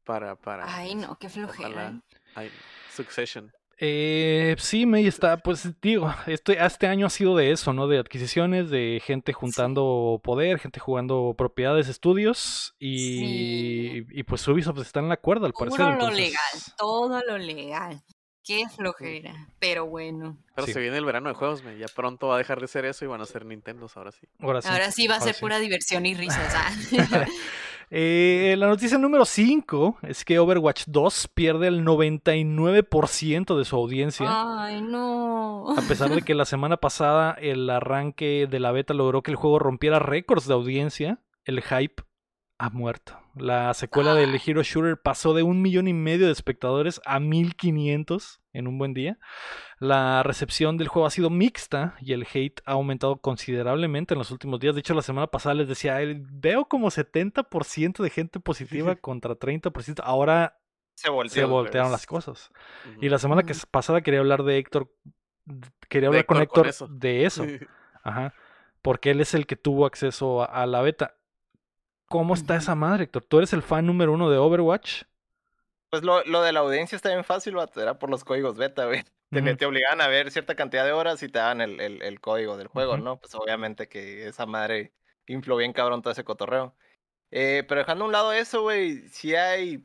Speaker 3: Para, para.
Speaker 4: Ay,
Speaker 3: eso.
Speaker 4: no, qué flojera.
Speaker 3: Ojalá.
Speaker 4: ¿eh?
Speaker 3: Ay, Succession.
Speaker 1: Eh, sí, May está, pues digo, este, este año ha sido de eso, ¿no? De adquisiciones, de gente juntando poder, gente jugando propiedades, estudios y,
Speaker 4: Sí.
Speaker 1: y pues Ubisoft está en la cuerda al parecer.
Speaker 4: Puro lo
Speaker 1: entonces-
Speaker 4: legal, todo lo legal. Qué flojera. Pero bueno.
Speaker 3: Pero
Speaker 1: Sí.
Speaker 3: se viene el verano de juegos, me. Ya pronto va a dejar de ser eso y van a ser Nintendos ahora sí.
Speaker 1: Ahora sí.
Speaker 4: Ahora sí va a
Speaker 1: ahora
Speaker 4: ser
Speaker 1: sí.
Speaker 4: pura diversión y risas. ah. [LAUGHS] [LAUGHS]
Speaker 1: Eh, la noticia número 5 es que Overwatch 2 pierde el 99% de su audiencia.
Speaker 4: Ay, no.
Speaker 1: A pesar de que la semana pasada el arranque de la beta logró que el juego rompiera récords de audiencia, el hype ha muerto. La secuela del Hero Shooter pasó de un millón y medio de espectadores a 1500 en un buen día. La recepción del juego ha sido mixta y el hate ha aumentado considerablemente en los últimos días. De hecho, la semana pasada les decía, "Eh, veo como 70% de gente positiva [LAUGHS] contra 30%. Ahora
Speaker 2: Se volteó.
Speaker 1: se voltearon las cosas. Y la semana que s- pasada quería hablar de Héctor. Quería hablar con
Speaker 3: Héctor, con
Speaker 1: Héctor
Speaker 3: eso.
Speaker 1: de eso. [LAUGHS] Ajá. Porque él es el que tuvo acceso a la beta. ¿Cómo está esa madre, Héctor? ¿Tú eres el fan número uno de Overwatch?
Speaker 2: Pues lo, lo de la audiencia está bien fácil, vato, era por los códigos beta, güey. Te, te obligaban a ver cierta cantidad de horas y te daban el, el, el código del juego. ¿no? Pues obviamente que esa madre influyó bien cabrón todo ese cotorreo. Eh, pero dejando a un lado eso, güey, sí hay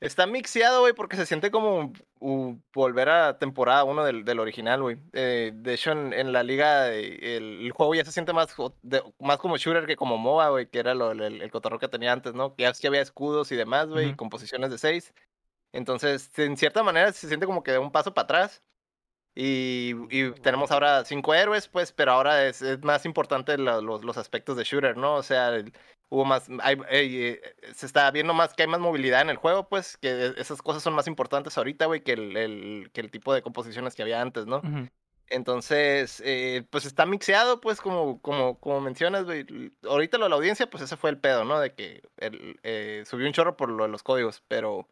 Speaker 2: Está mixeado, güey, porque se siente como uh, volver a temporada 1 del, del original, güey. Eh, de hecho, en, en la liga, el, el juego ya se siente más, de- más como shooter que como MOBA, güey, que era lo, el, el cotorreo que tenía antes, ¿no? Que ya había escudos y demás, güey, y
Speaker 1: Ujú.
Speaker 2: composiciones de 6. Entonces, en cierta manera se siente como que de un paso para atrás. Y, y tenemos ahora cinco héroes, pues, pero ahora es, es más importante la- los, los aspectos de shooter, ¿no? O sea, el- hubo más, hay- hay, eh, se está viendo más que hay más movilidad en el juego, pues, que esas cosas son más importantes ahorita, güey, que el, el- que el tipo de composiciones que había antes, ¿no? Entonces, eh, pues está mixeado, pues, como, como, como mencionas, güey. Ahorita lo de la audiencia, pues ese fue el pedo, ¿no? De que el, eh, subió un chorro por lo de los códigos, pero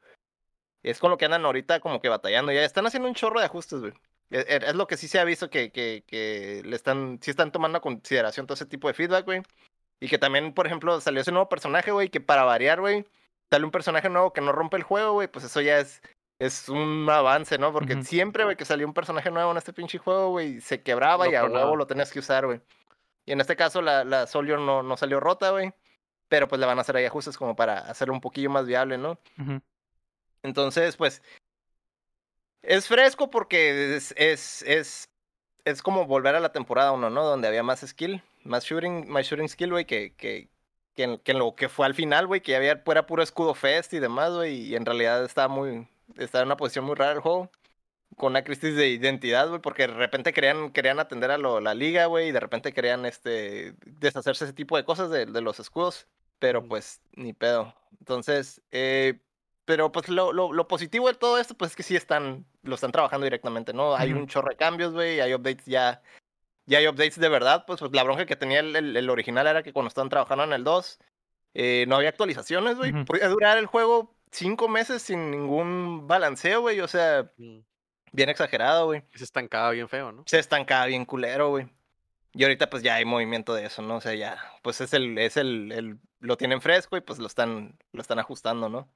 Speaker 2: es con lo que andan ahorita como que batallando. Ya están haciendo un chorro de ajustes, güey. Es, es- es lo que sí se ha visto que, que, que le están, sí están tomando a consideración todo ese tipo de feedback, güey. Y que también, por ejemplo, salió ese nuevo personaje, güey, que para variar, güey, sale un personaje nuevo que no rompe el juego, güey, pues eso ya es, es un avance, ¿no? Porque siempre, güey, que salió un personaje nuevo en este pinche juego, güey, se quebraba y a huevo lo tenías que usar, güey. Y en este caso la, la Soldier no, no salió rota, güey. Pero pues le van a hacer ahí ajustes como para hacerlo un poquillo más viable, ¿no? Entonces, pues. Es fresco porque es, es, es, es como volver a la temporada 1, ¿no? Donde había más skill, más shooting, más shooting skill, güey, que, que, que, en, que en lo que fue al final, güey, que había era puro escudo fest y demás, güey, y en realidad estaba muy, estaba en una posición muy rara el juego. Con una crisis de identidad, güey, porque de repente querían, querían atender a lo- la liga, güey, y de repente querían este, deshacerse ese tipo de cosas de, de los escudos, pero pues ni pedo. Entonces, eh, pero pues lo, lo, lo positivo de todo esto, pues es que sí están, lo están trabajando directamente, ¿no? Hay un chorro de cambios, güey, hay updates ya, ya hay updates de verdad, pues, pues la bronca que tenía el, el, el original era que cuando estaban trabajando en el 2, eh, no había actualizaciones, güey,
Speaker 1: Ujú.
Speaker 2: podía durar el juego cinco meses sin ningún balanceo, güey, o sea,
Speaker 3: Mm.
Speaker 2: bien exagerado, güey.
Speaker 3: Se estancaba bien feo, ¿no?
Speaker 2: Se estancaba bien culero, güey. Y ahorita pues ya hay movimiento de eso, ¿no? O sea, ya, pues es el, es el, el lo tienen fresco y pues lo están, lo están ajustando, ¿no?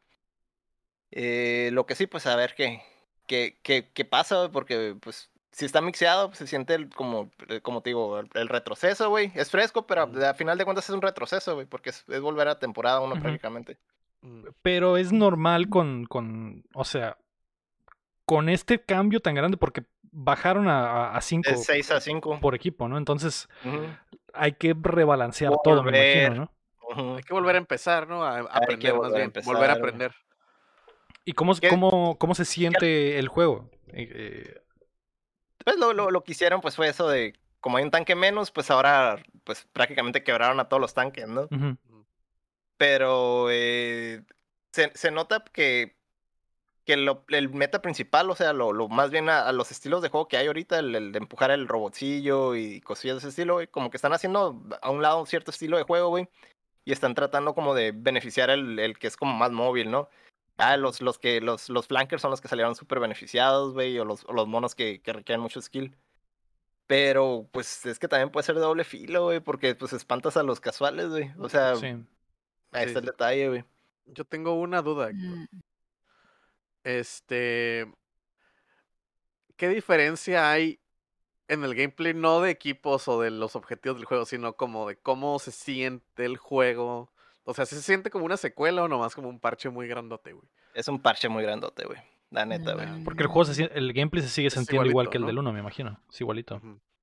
Speaker 2: Eh, lo que sí, pues a ver qué, qué, qué, qué pasa, güey, porque pues si está mixeado, pues, se siente el- como, como te digo, el, el retroceso, güey. Es fresco, pero
Speaker 3: Ujú.
Speaker 2: a final de cuentas es un retroceso, güey, porque es, es volver a temporada uno prácticamente.
Speaker 3: Mm.
Speaker 1: Pero es normal con, con, o sea, con este cambio tan grande porque bajaron a 5
Speaker 2: Es 6 a 5.
Speaker 1: por equipo, ¿no? Entonces hay que rebalancear
Speaker 2: Volver.
Speaker 1: todo, me imagino, ¿no?
Speaker 3: Hay que volver a empezar, ¿no? A, aprender más
Speaker 2: volver a
Speaker 3: bien.
Speaker 2: empezar,
Speaker 3: volver a aprender.
Speaker 1: ¿Y cómo, cómo, cómo se siente el juego? Eh, eh,
Speaker 2: Pues lo, lo, lo que hicieron pues fue eso de, como hay un tanque menos, pues ahora pues prácticamente quebraron a todos los tanques, ¿no? Pero eh, se, se nota que, que lo- el meta principal, o sea, lo, lo más bien a, a los estilos de juego que hay ahorita, el, el de empujar el robotcillo y cosillas de ese estilo, güey, como que están haciendo a un lado un cierto estilo de juego, güey, y están tratando como de beneficiar el, el que es como más móvil, ¿no? Ah, los, los que los, los flankers son los que salieron súper beneficiados, güey, o los, o los monos que, que requieren mucho skill. Pero, pues, es que también puede ser doble filo, güey, porque, pues, espantas a los casuales, güey. O sea,
Speaker 1: sí.
Speaker 2: ahí
Speaker 3: Sí,
Speaker 2: está el detalle, güey.
Speaker 3: Yo tengo una duda.
Speaker 4: Mm,
Speaker 3: Este. ¿Qué diferencia hay en el gameplay, no de equipos o de los objetivos del juego, sino como de cómo se siente el juego? O sea, ¿sí ¿se siente como una secuela o nomás como un parche muy grandote, güey?
Speaker 2: Es un parche muy grandote, güey. La neta, güey.
Speaker 4: mm.
Speaker 1: Porque el juego, se, el gameplay se sigue
Speaker 3: Es
Speaker 1: sintiendo igual que el
Speaker 3: ¿no?
Speaker 1: del 1, me imagino. Es igualito.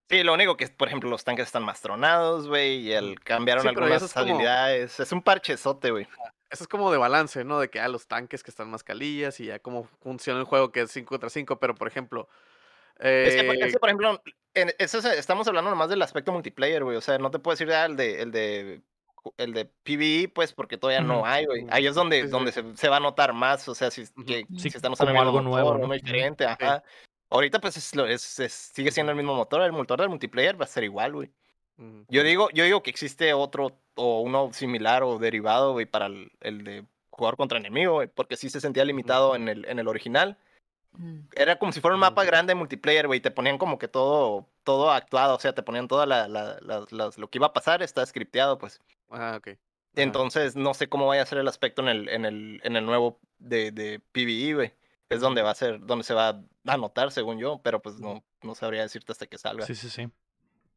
Speaker 2: Sí, lo único que es, por ejemplo, los tanques están más tronados, güey, y el cambiaron
Speaker 3: Sí,
Speaker 2: algunas
Speaker 3: es como-
Speaker 2: habilidades. Es un parchezote, güey.
Speaker 3: Eso es como de balance, ¿no? De que, ah, los tanques que están más calillas y ya cómo funciona el juego que es 5 contra 5, pero por ejemplo...
Speaker 2: Es que, por,
Speaker 3: eh,
Speaker 2: es que, por ejemplo, en- eso es- estamos hablando nomás del aspecto multiplayer, güey. O sea, no te puedo decir ah, el de, el de el de PvE, pues, porque todavía no hay, güey. Ahí es donde,
Speaker 3: sí, sí.
Speaker 2: donde se, se va a notar más. O sea, si, que,
Speaker 1: Sí,
Speaker 2: si están usando
Speaker 1: como
Speaker 2: el mismo
Speaker 1: algo nuevo,
Speaker 2: motor,
Speaker 1: ¿no?
Speaker 2: uno
Speaker 1: Ujú.
Speaker 2: diferente, ajá. Ahorita, pues, es, es, es- sigue siendo el mismo motor. El motor del multiplayer va a ser igual, güey. Yo digo, yo digo que existe otro o uno similar o derivado, güey, para el, el de jugador contra enemigo, güey, porque sí se sentía limitado en el, en el original.
Speaker 4: Mm.
Speaker 2: Era como si fuera un mapa grande de multiplayer, güey, y te ponían como que todo, todo actuado, o sea, te ponían toda la, la- lo que iba a pasar, está scripteado, pues.
Speaker 3: Ah, ok.
Speaker 2: Entonces, no sé cómo vaya a ser el aspecto en el, en el, en el nuevo de, de PvE, güey. Es donde va a ser, donde se va a notar, según yo, pero pues no, no sabría decirte hasta que salga.
Speaker 1: Sí, sí, sí.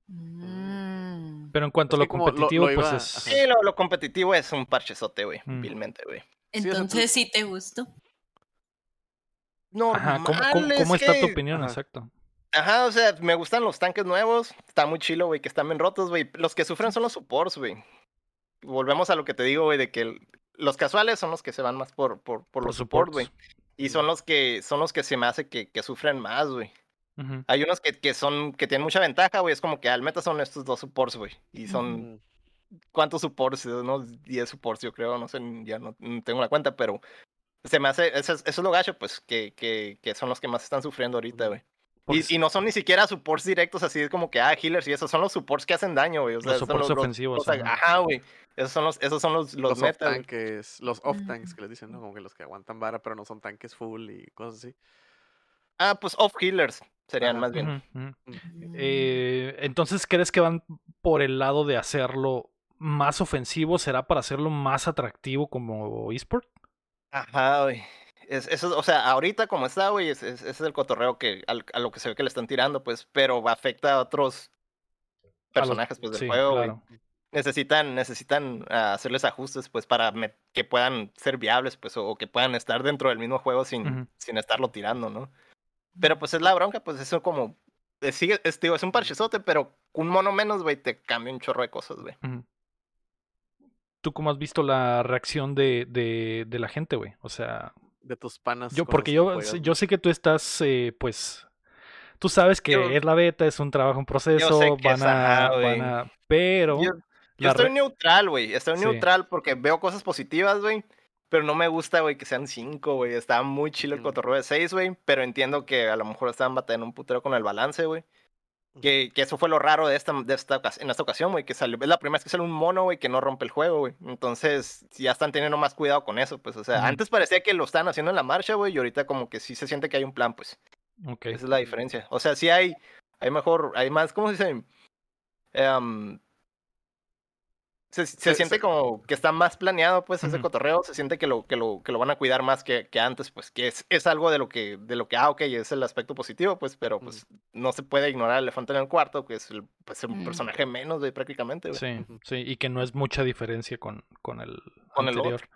Speaker 4: Mm.
Speaker 1: Pero en cuanto a
Speaker 3: Es
Speaker 1: lo
Speaker 3: que como lo-
Speaker 1: competitivo,
Speaker 3: lo
Speaker 1: pues
Speaker 3: iba-
Speaker 1: es...
Speaker 2: Sí, lo, lo competitivo es un parchezote, güey,
Speaker 1: Mm.
Speaker 2: vilmente, güey.
Speaker 4: Entonces sí te gustó.
Speaker 2: Normal.
Speaker 1: Ajá, ¿cómo, cómo-
Speaker 2: es
Speaker 1: cómo está tu opinión?
Speaker 3: Ajá.
Speaker 1: Exacto.
Speaker 2: Ajá, o sea, me gustan los tanques nuevos. Está muy chilo, güey, que están bien rotos, güey. Los que sufren son los supports, güey. Volvemos a lo que te digo, güey, de que el- los casuales son los que se van más por, por, por
Speaker 1: Por
Speaker 2: los supports, güey. Y son los que son los que se me hace que, que sufren más, güey. Hay unos que, que son que tienen mucha ventaja, güey. Es como que al meta son estos dos supports, güey. Y son ¿cuántos supports? Unos 10 supports, yo creo, no sé, ya no, no tengo la cuenta, pero se me hace, eso es, eso es lo gacho, pues, que, que, que son los que más están sufriendo ahorita, güey. Y, y no son ni siquiera supports directos, así es como que, ah, healers y eso, son los supports que hacen daño, güey. O sea,
Speaker 1: Los supports ofensivos,
Speaker 2: los-
Speaker 1: ajá.
Speaker 2: ajá, güey. Esos son los, esos son los, los,
Speaker 3: Los, off tanques, los off tanks
Speaker 4: Mm.
Speaker 3: que les dicen, ¿no? Como que los que aguantan vara, pero no son tanques full y cosas así.
Speaker 2: Ah, pues off healers serían más bien.
Speaker 1: Eh, entonces, ¿crees que van por el lado de hacerlo más ofensivo? ¿Será para hacerlo más atractivo como eSport?
Speaker 2: Ajá, güey. Es, eso, o sea, ahorita como está, güey, es, es- ese es el cotorreo que, al- a lo que se ve que le están tirando, pues, pero afecta a otros personajes, pues, del
Speaker 1: sí,
Speaker 2: juego, güey. necesitan necesitan ah, hacerles ajustes pues para que puedan ser viables pues o, o que puedan estar dentro del mismo juego sin, sin estarlo tirando no pero pues es la bronca pues eso como es, digo, es un parchezote pero un mono menos güey te cambia un chorro de cosas güey.
Speaker 1: ¿Tú cómo has visto la reacción de, de, de la gente, güey? O sea,
Speaker 3: De tus panas.
Speaker 1: yo, porque yo, yo sé que tú estás, eh, pues, tú sabes que
Speaker 2: Yo-
Speaker 1: es la beta, es un trabajo en proceso,
Speaker 2: que
Speaker 1: van
Speaker 2: es,
Speaker 1: a,
Speaker 2: ajá,
Speaker 1: van a, pero
Speaker 2: yo, estoy
Speaker 1: re-
Speaker 2: neutral güey estoy
Speaker 1: Sí.
Speaker 2: neutral porque veo cosas positivas güey pero no me gusta, güey, que sean cinco, güey. Está muy chido el
Speaker 3: Mm.
Speaker 2: cotorreo de seis, güey. Pero entiendo que a lo mejor estaban batallando un putero con el balance, güey. Que, que eso fue lo raro de esta, de esta, en esta ocasión, güey, que salió, es la primera vez que sale un mono, güey, que no rompe el juego, güey. Entonces, ya están teniendo más cuidado con eso, pues, o sea, antes parecía que lo estaban haciendo en la marcha, güey, y ahorita como que sí se siente que hay un plan, pues.
Speaker 1: ok.
Speaker 2: Esa es la diferencia. O sea, sí hay, hay mejor, hay más, ¿cómo se dice? Em, se, se
Speaker 3: Se-
Speaker 2: siente
Speaker 3: se-
Speaker 2: como que está más planeado, pues, ese cotorreo, se siente que lo, que lo, que lo van a cuidar más que, que antes, pues, que es, es algo de lo que, de lo que, ah, ok, es el aspecto positivo, pues, pero pues no se puede ignorar el elefante en el cuarto, que es el, pues, un
Speaker 4: Mm.
Speaker 2: personaje menos, güey, prácticamente, güey.
Speaker 1: Sí, sí, y que no es mucha diferencia con, con el
Speaker 2: Con el otro.
Speaker 1: anterior.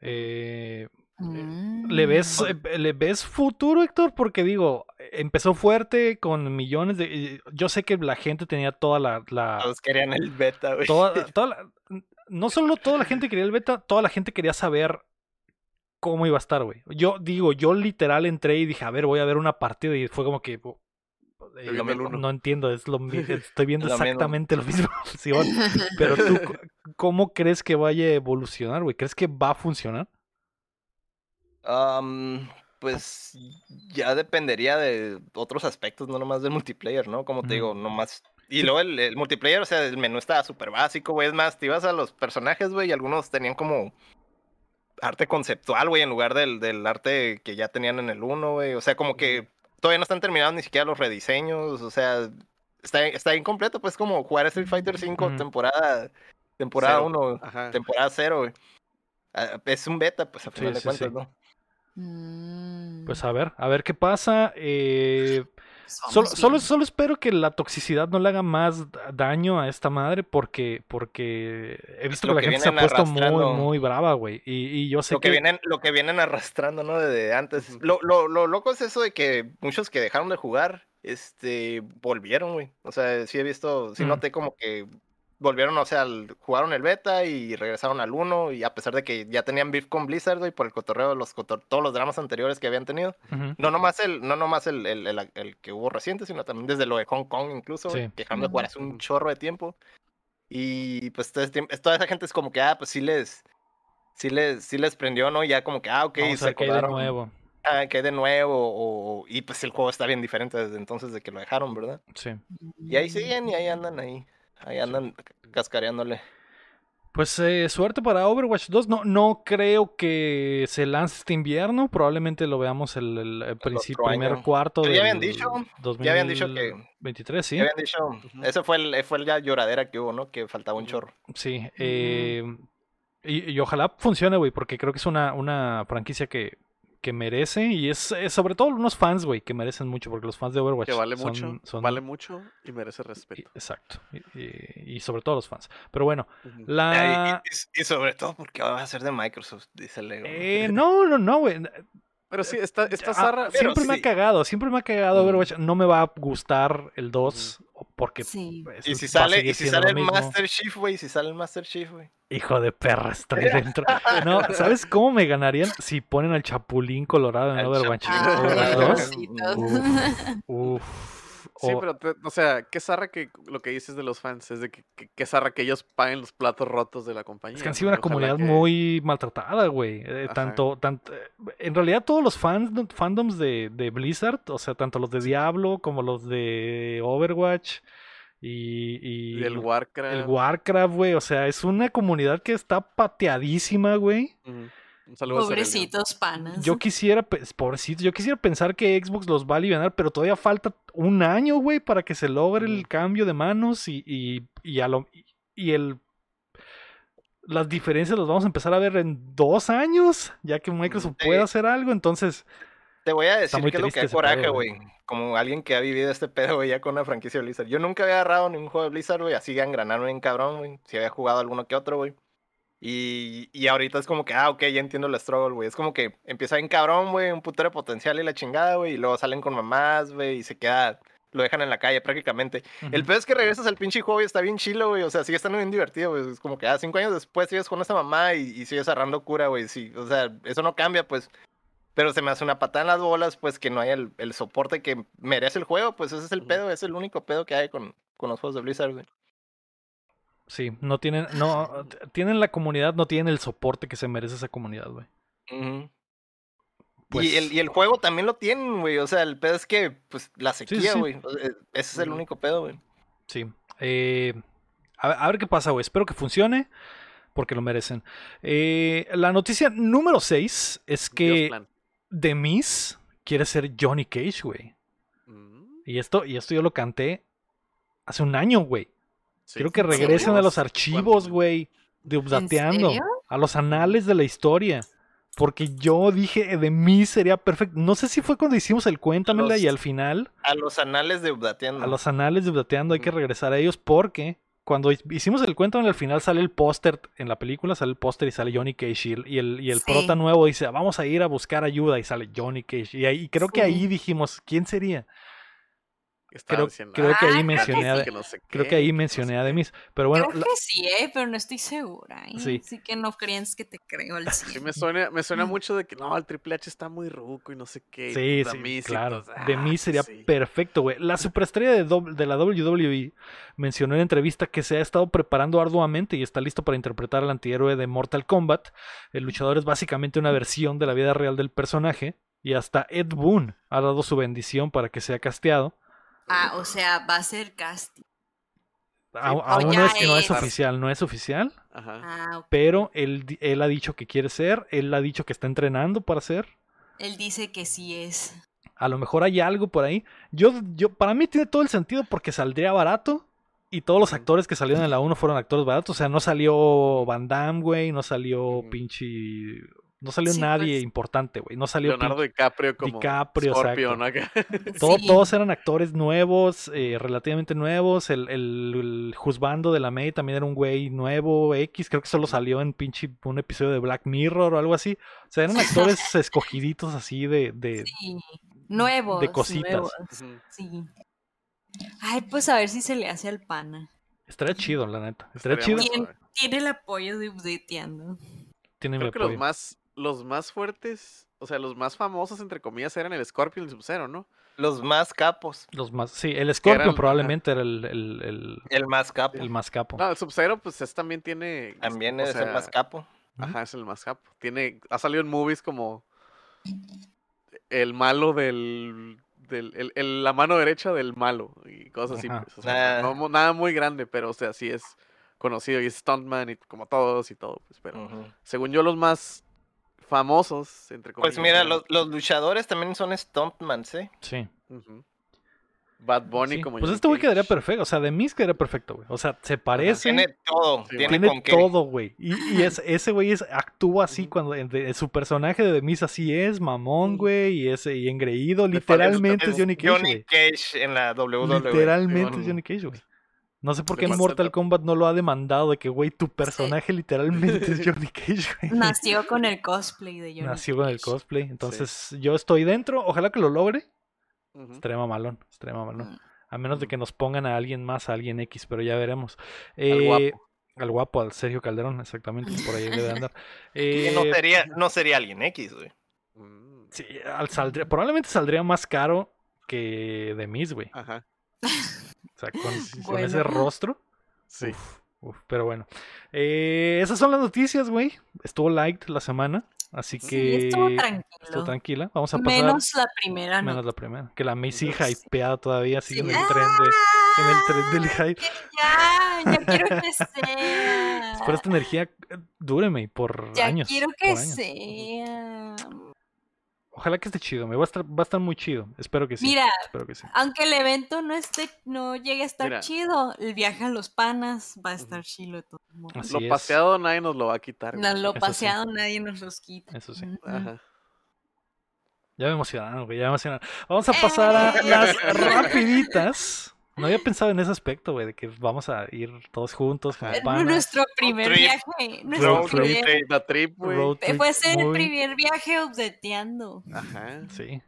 Speaker 1: Eh,
Speaker 4: Mm.
Speaker 1: ¿Le ves, eh, ¿Le ves futuro, Héctor? Porque digo, empezó fuerte con millones de... Yo sé que la gente tenía toda la... la-
Speaker 2: Todos querían el beta, güey.
Speaker 1: toda, [LAUGHS] toda la- no solo toda la gente quería el beta, toda la gente quería saber cómo iba a estar, güey. Yo digo, yo literal entré y dije, a ver, voy a ver una partida y fue como que... eh, no, no entiendo, es lo [LAUGHS] estoy viendo
Speaker 2: Lo mismo.
Speaker 1: exactamente lo mismo. [LAUGHS] Pero tú, ¿cómo crees que vaya a evolucionar, güey? ¿Crees que va a funcionar?
Speaker 2: Am, pues ya dependería de otros aspectos, no nomás del multiplayer, ¿no? Como te digo, nomás. Y luego el, el multiplayer, o sea, el menú estaba súper básico, güey. Es más, te ibas a los personajes, güey, y algunos tenían como arte conceptual, güey, en lugar del, del arte que ya tenían en el 1, güey. O sea, como que todavía no están terminados ni siquiera los rediseños, o sea, está, está incompleto, pues como jugar Street Fighter 5
Speaker 1: Ujú.
Speaker 2: temporada temporada
Speaker 3: Cero.
Speaker 2: 1,
Speaker 3: Ajá.
Speaker 2: temporada 0, güey. Ah, Es un beta, pues a
Speaker 1: Sí,
Speaker 2: final de
Speaker 1: sí,
Speaker 2: cuentas,
Speaker 1: sí.
Speaker 2: ¿no?
Speaker 4: Mm.
Speaker 1: Pues a ver, a ver qué pasa. Eh,
Speaker 4: Somos
Speaker 1: Solo, solo, solo espero que la toxicidad no le haga más da- daño a esta madre porque, porque he visto que
Speaker 2: lo
Speaker 1: la
Speaker 2: que
Speaker 1: gente se ha puesto muy, muy brava, güey. Y, y yo sé
Speaker 2: lo que,
Speaker 1: que...
Speaker 2: vienen lo que vienen arrastrando no desde antes lo, lo, lo loco es eso de que muchos que dejaron de jugar este volvieron güey o sea sí he visto sí
Speaker 1: Mm.
Speaker 2: noté como que volvieron o sea al- jugaron el beta y regresaron al 1 y a pesar de que ya tenían beef con Blizzard y por el cotorreo de los cotor- todos los dramas anteriores que habían tenido
Speaker 1: Ujú,
Speaker 2: no nomás el no nomás el, el, el- el que hubo reciente sino también desde lo de Hong Kong incluso
Speaker 1: Sí.
Speaker 2: que de jugar hace un chorro de tiempo y pues todo ese tiempo- toda esa gente es como que ah pues sí les sí les, sí les prendió, ¿no? Ya como que, ah, ok,
Speaker 1: Vamos
Speaker 2: se
Speaker 1: hay de nuevo.
Speaker 2: ah, que hay de nuevo, o, y pues el juego está bien diferente desde entonces de que lo dejaron, ¿verdad?
Speaker 1: Sí.
Speaker 2: Y ahí siguen y ahí andan ahí, ahí andan cascareándole.
Speaker 1: Pues eh, suerte para Overwatch 2. No, no creo que se lance este invierno. Probablemente lo veamos el, el- el principio, primer
Speaker 2: año.
Speaker 1: cuarto del
Speaker 2: ya habían dicho, ya habían dicho que-
Speaker 1: 2023, sí.
Speaker 2: Ya habían dicho, ese fue el, fue el ya lloradera que hubo, ¿no? Que faltaba un chorro.
Speaker 1: Sí, eh, y, y ojalá funcione, güey, porque creo que es una, una franquicia que, que merece y es, es sobre todo unos fans, güey, que merecen mucho, porque los fans de Overwatch
Speaker 3: Que vale
Speaker 1: son-
Speaker 3: mucho,
Speaker 1: son-
Speaker 3: vale mucho y merece
Speaker 1: y-
Speaker 3: respeto.
Speaker 1: exacto, y, y- y sobre todo los fans. Pero bueno, la...
Speaker 2: Y, y- y sobre todo porque va a ser de Microsoft, dice Lego.
Speaker 1: Eh, [LAUGHS] no, no, no, güey.
Speaker 3: Pero sí, está, está
Speaker 1: Ah,
Speaker 3: zarra.
Speaker 2: pero
Speaker 1: siempre me ha cagado, siempre me ha cagado. Overwatch. No me va a gustar el 2 porque
Speaker 4: Sí.
Speaker 1: pues,
Speaker 2: Y si sale, y si sale el. Master Chief, güey, si sale el Master Chief, güey.
Speaker 1: Hijo de perra, está ahí [LAUGHS] dentro. No, ¿sabes cómo me ganarían si ponen al Chapulín Colorado en Overwatch?
Speaker 2: Chapulín
Speaker 1: Overwatch
Speaker 2: Colorado.
Speaker 1: 2?
Speaker 4: pobrecitos.
Speaker 1: Uf.
Speaker 3: Sí,
Speaker 1: O-
Speaker 3: pero, te- o sea, qué zarra que lo que dices de los fans es de que, que, zarra que ellos paguen los platos rotos de la compañía.
Speaker 1: Es que han sido una comunidad
Speaker 3: que-
Speaker 1: muy maltratada, güey. Eh, tanto, tanto, eh, en realidad todos los fans, fandoms de, de Blizzard, o sea, tanto los de Diablo como los de Overwatch y, y
Speaker 3: Y el Warcraft.
Speaker 1: el Warcraft, güey. O sea, es una comunidad que está pateadísima, güey.
Speaker 3: Ujú. Un saludo a.
Speaker 4: Pobrecitos panas.
Speaker 1: Yo quisiera, pe- pobrecito, yo quisiera pensar que Xbox los va a aliviar, pero todavía falta un año, güey, para que se logre el cambio de manos y, y, y a lo, y el las diferencias las vamos a empezar a ver en dos años, ya que Microsoft
Speaker 2: Sí.
Speaker 1: puede hacer algo, entonces
Speaker 2: Te voy a decir que es lo que da coraje, güey. Como alguien que ha vivido este pedo, güey, ya con una franquicia de Blizzard. Yo nunca había agarrado ningún juego de Blizzard, güey, así engranarme en cabrón, güey. Si había jugado alguno que otro, güey. Y, y ahorita es como que, ah, ok, ya entiendo el struggle, güey. Es como que empieza en cabrón, güey, un putero de potencial y la chingada, güey. Y luego salen con mamás, güey, y se queda, lo dejan en la calle prácticamente. El
Speaker 1: ujú,
Speaker 2: peor es que regresas al pinche juego y está bien chilo, güey. O sea, sigue estando bien divertido, güey. Es como que, ah, cinco años después sigues con esta mamá y, y sigues agarrando cura, güey. Sí, o sea, eso no cambia, pues. Pero se me hace una patada en las bolas, pues, que no haya el, el soporte que merece el juego. Pues ese es el
Speaker 3: Ujú.
Speaker 2: pedo, es el único pedo que hay con, con los juegos de Blizzard, güey.
Speaker 1: Sí, no tienen, no, tienen la comunidad, no tienen el soporte que se merece esa comunidad, güey. Pues,
Speaker 2: y, el, y el juego también lo tienen, güey. O sea, el pedo es que, pues, la sequía,
Speaker 1: sí.
Speaker 2: güey. Sea, Ese es el único pedo, güey.
Speaker 1: Sí. Eh, a, ver- a ver qué pasa, güey. Espero que funcione. Porque lo merecen. Eh, la noticia número 6 es que Miz quiere ser Johnny Cage, güey.
Speaker 3: Mm,
Speaker 1: Y esto, y esto yo lo canté hace un año, güey.
Speaker 3: Sí.
Speaker 1: Quiero que regresen a los archivos, güey. De Updateando.
Speaker 4: serio?
Speaker 1: A los anales de la historia. Porque yo dije, The Miz sería perfecto. No sé si fue cuando hicimos el Cuéntamela
Speaker 2: Los-
Speaker 1: y al final.
Speaker 2: A los anales de Updateando.
Speaker 1: A los anales de Updateando hay que
Speaker 3: Ujú.
Speaker 1: regresar a ellos porque cuando hi- hicimos el cuento al final sale el póster en la película, sale el póster y sale Johnny Cage y el, y el,
Speaker 4: Sí.
Speaker 1: prota nuevo dice, vamos a ir a buscar ayuda y sale Johnny Cage. Y, ahí, y creo que ahí dijimos, ¿quién sería?
Speaker 3: Estaba
Speaker 1: Creo,
Speaker 3: diciendo,
Speaker 1: creo que
Speaker 4: Ah,
Speaker 1: ahí
Speaker 4: creo que
Speaker 1: mencioné a,
Speaker 3: que no sé
Speaker 1: creo que ahí
Speaker 3: que no
Speaker 1: mencioné
Speaker 3: sé
Speaker 1: a. Demis. Pero bueno,
Speaker 4: Creo
Speaker 1: la-
Speaker 4: que sí, eh, pero no estoy segura. ¿eh?
Speaker 1: Sí.
Speaker 4: Así que no creas que te creo al [LAUGHS]
Speaker 3: Sí,
Speaker 4: 100.
Speaker 3: me suena, me suena mucho de que no, el Triple H está muy ruco y no sé qué.
Speaker 1: Sí,
Speaker 3: y
Speaker 1: claro.
Speaker 3: ah,
Speaker 1: mí sería
Speaker 3: sí.
Speaker 1: perfecto, güey. La superestrella de, doble- de la WWE mencionó en entrevista que se ha estado preparando arduamente y está listo para interpretar al antihéroe de Mortal Kombat. El luchador es básicamente una versión de la vida real del personaje y hasta Ed Boon ha dado su bendición para que sea casteado.
Speaker 4: Ah, o sea, va a ser casting.
Speaker 1: A- aún no es que no es oficial, no es oficial,
Speaker 3: Ajá.
Speaker 4: Ah, ok.
Speaker 1: pero él, él ha dicho que quiere ser, él ha dicho que está entrenando para ser.
Speaker 4: Él dice que sí es.
Speaker 1: A lo mejor hay algo por ahí. Yo, yo, para mí tiene todo el sentido porque saldría barato. Y todos los actores que salieron en la 1 fueron actores baratos. O sea, no salió Van Damme, güey. No salió pinche. No salió
Speaker 4: Sí,
Speaker 1: nadie
Speaker 4: pues.
Speaker 1: importante, güey. No salió.
Speaker 3: Leonardo DiCaprio como
Speaker 1: DiCaprio,
Speaker 3: Scorpio,
Speaker 1: exacto.
Speaker 3: ¿no? Acá. [LAUGHS]
Speaker 1: todo-
Speaker 4: Sí.
Speaker 1: Todos eran actores nuevos, eh, relativamente nuevos. El, el, el juzbando de la May también era un güey nuevo, X. Creo que solo salió en pinche un episodio de Black Mirror o algo así. O sea, eran actores [LAUGHS] escogiditos así de. de
Speaker 4: Sí. Nuevos.
Speaker 1: de cositas.
Speaker 4: nuevos. Sí. Ay, pues a ver si se le hace al pana.
Speaker 1: Estaría chido, la neta. Estaría
Speaker 3: Estaría
Speaker 1: chido.
Speaker 4: Tiene el apoyo de Updateando.
Speaker 1: Tiene mi
Speaker 3: Creo que los
Speaker 1: apoyo.
Speaker 3: más, los más fuertes, o sea, los más famosos, entre comillas, eran el Scorpion y el Sub-Zero, ¿no?
Speaker 2: Los más capos.
Speaker 1: Los más, sí, el Scorpion
Speaker 3: el-
Speaker 1: probablemente era el, el, el,
Speaker 2: El más capo.
Speaker 1: el más capo.
Speaker 3: No, el Sub-Zero, pues es, también tiene...
Speaker 2: También es el
Speaker 3: sea,
Speaker 2: más capo.
Speaker 3: Ajá, es el más capo. Tiene, ha salido en movies como el malo del, del el- el- la mano derecha del malo y cosas así. Pues, o sea,
Speaker 2: Ah.
Speaker 3: no, nada muy grande, pero o sea, sí es conocido y es stuntman y como todos y todo, pues, pero según yo los más famosos, entre comillas.
Speaker 2: Pues mira, los, los luchadores también son stuntmans, ¿eh?
Speaker 1: Sí.
Speaker 3: Bad Bunny
Speaker 1: sí.
Speaker 3: como
Speaker 1: Pues
Speaker 3: Johnny
Speaker 1: este güey quedaría perfecto. O sea, de mí quedaría perfecto, güey. O sea, se parece.
Speaker 2: Tiene todo.
Speaker 3: Sí,
Speaker 2: tiene,
Speaker 1: tiene
Speaker 2: con
Speaker 1: todo, güey. Y, y [LAUGHS] es, ese güey es, actúa así cuando de- su personaje de Demis así es, mamón, güey, y ese y engreído. Literalmente es
Speaker 2: Es
Speaker 1: Johnny Cage, güey.
Speaker 2: Cage en la WWE.
Speaker 1: Literalmente es Johnny Cage, güey. No sé por qué en Mortal. Kombat no lo ha demandado de que, güey, tu personaje literalmente es [LAUGHS] Johnny Cage, güey.
Speaker 4: Nació con el cosplay de Johnny
Speaker 1: Nació con el cosplay. Entonces, yo estoy dentro. Ojalá que lo logre.
Speaker 3: Ujú.
Speaker 1: Estaría mamalón. Estaría mamalón.
Speaker 4: Mm.
Speaker 1: A menos de que nos pongan a alguien más, a alguien X, pero ya veremos.
Speaker 3: Al
Speaker 1: Eh,
Speaker 3: guapo.
Speaker 1: Al guapo, al Sergio Calderón, exactamente. Por ahí debe andar. [LAUGHS]
Speaker 2: Que no
Speaker 1: Eh,
Speaker 2: sería, no sería alguien X, güey.
Speaker 3: Mm,
Speaker 1: sí, al saldría, probablemente saldría más caro que de Miss, güey.
Speaker 3: Ajá. [LAUGHS]
Speaker 1: O sea, con, [LAUGHS] ese rostro.
Speaker 3: Sí.
Speaker 1: Uf, uf, pero bueno. Eh, esas son las noticias, güey. Estuvo light la semana. Así
Speaker 4: Sí,
Speaker 1: que.
Speaker 4: estuvo tranquilo.
Speaker 1: estuvo tranquila. Vamos a pasar.
Speaker 4: Menos la primera, ¿no?
Speaker 1: menos la primera. Que la Miss hija
Speaker 4: Sí.
Speaker 1: hypeada todavía sigue en
Speaker 4: Sí.
Speaker 1: el tren de. En el tren del hype.
Speaker 4: Ya, ya quiero que sea. [LAUGHS]
Speaker 1: Espero esta energía eh, dúreme por
Speaker 4: Ya
Speaker 1: años.
Speaker 4: quiero
Speaker 1: por
Speaker 4: que sea.
Speaker 1: Ojalá que esté chido. Me va a estar, va a estar muy chido. Espero que sí.
Speaker 4: Mira,
Speaker 1: Espero que sí.
Speaker 4: aunque el evento no esté, no llegue a estar
Speaker 3: Mira.
Speaker 4: chido, el viaje a los panas va a estar chido de todo modo.
Speaker 1: Así
Speaker 3: Lo
Speaker 1: es.
Speaker 3: paseado nadie nos lo va a quitar.
Speaker 4: No, lo
Speaker 1: Eso sí.
Speaker 4: paseado nadie nos los quita.
Speaker 1: Eso sí.
Speaker 3: Ajá.
Speaker 1: Ya me emocionaron, güey. Ya me emocionaron. Vamos a pasar a
Speaker 4: Eh.
Speaker 1: las rapiditas. No había pensado en ese aspecto, güey, de que vamos a ir todos juntos.
Speaker 4: Eh,
Speaker 1: panas.
Speaker 4: Nuestro primer
Speaker 2: trip.
Speaker 4: viaje. Nuestro
Speaker 1: Road trip.
Speaker 4: primer,
Speaker 3: La trip, güey.
Speaker 1: Road
Speaker 4: eh,
Speaker 1: trip
Speaker 4: puede ser el primer viaje updateando.
Speaker 3: Ajá.
Speaker 1: Sí.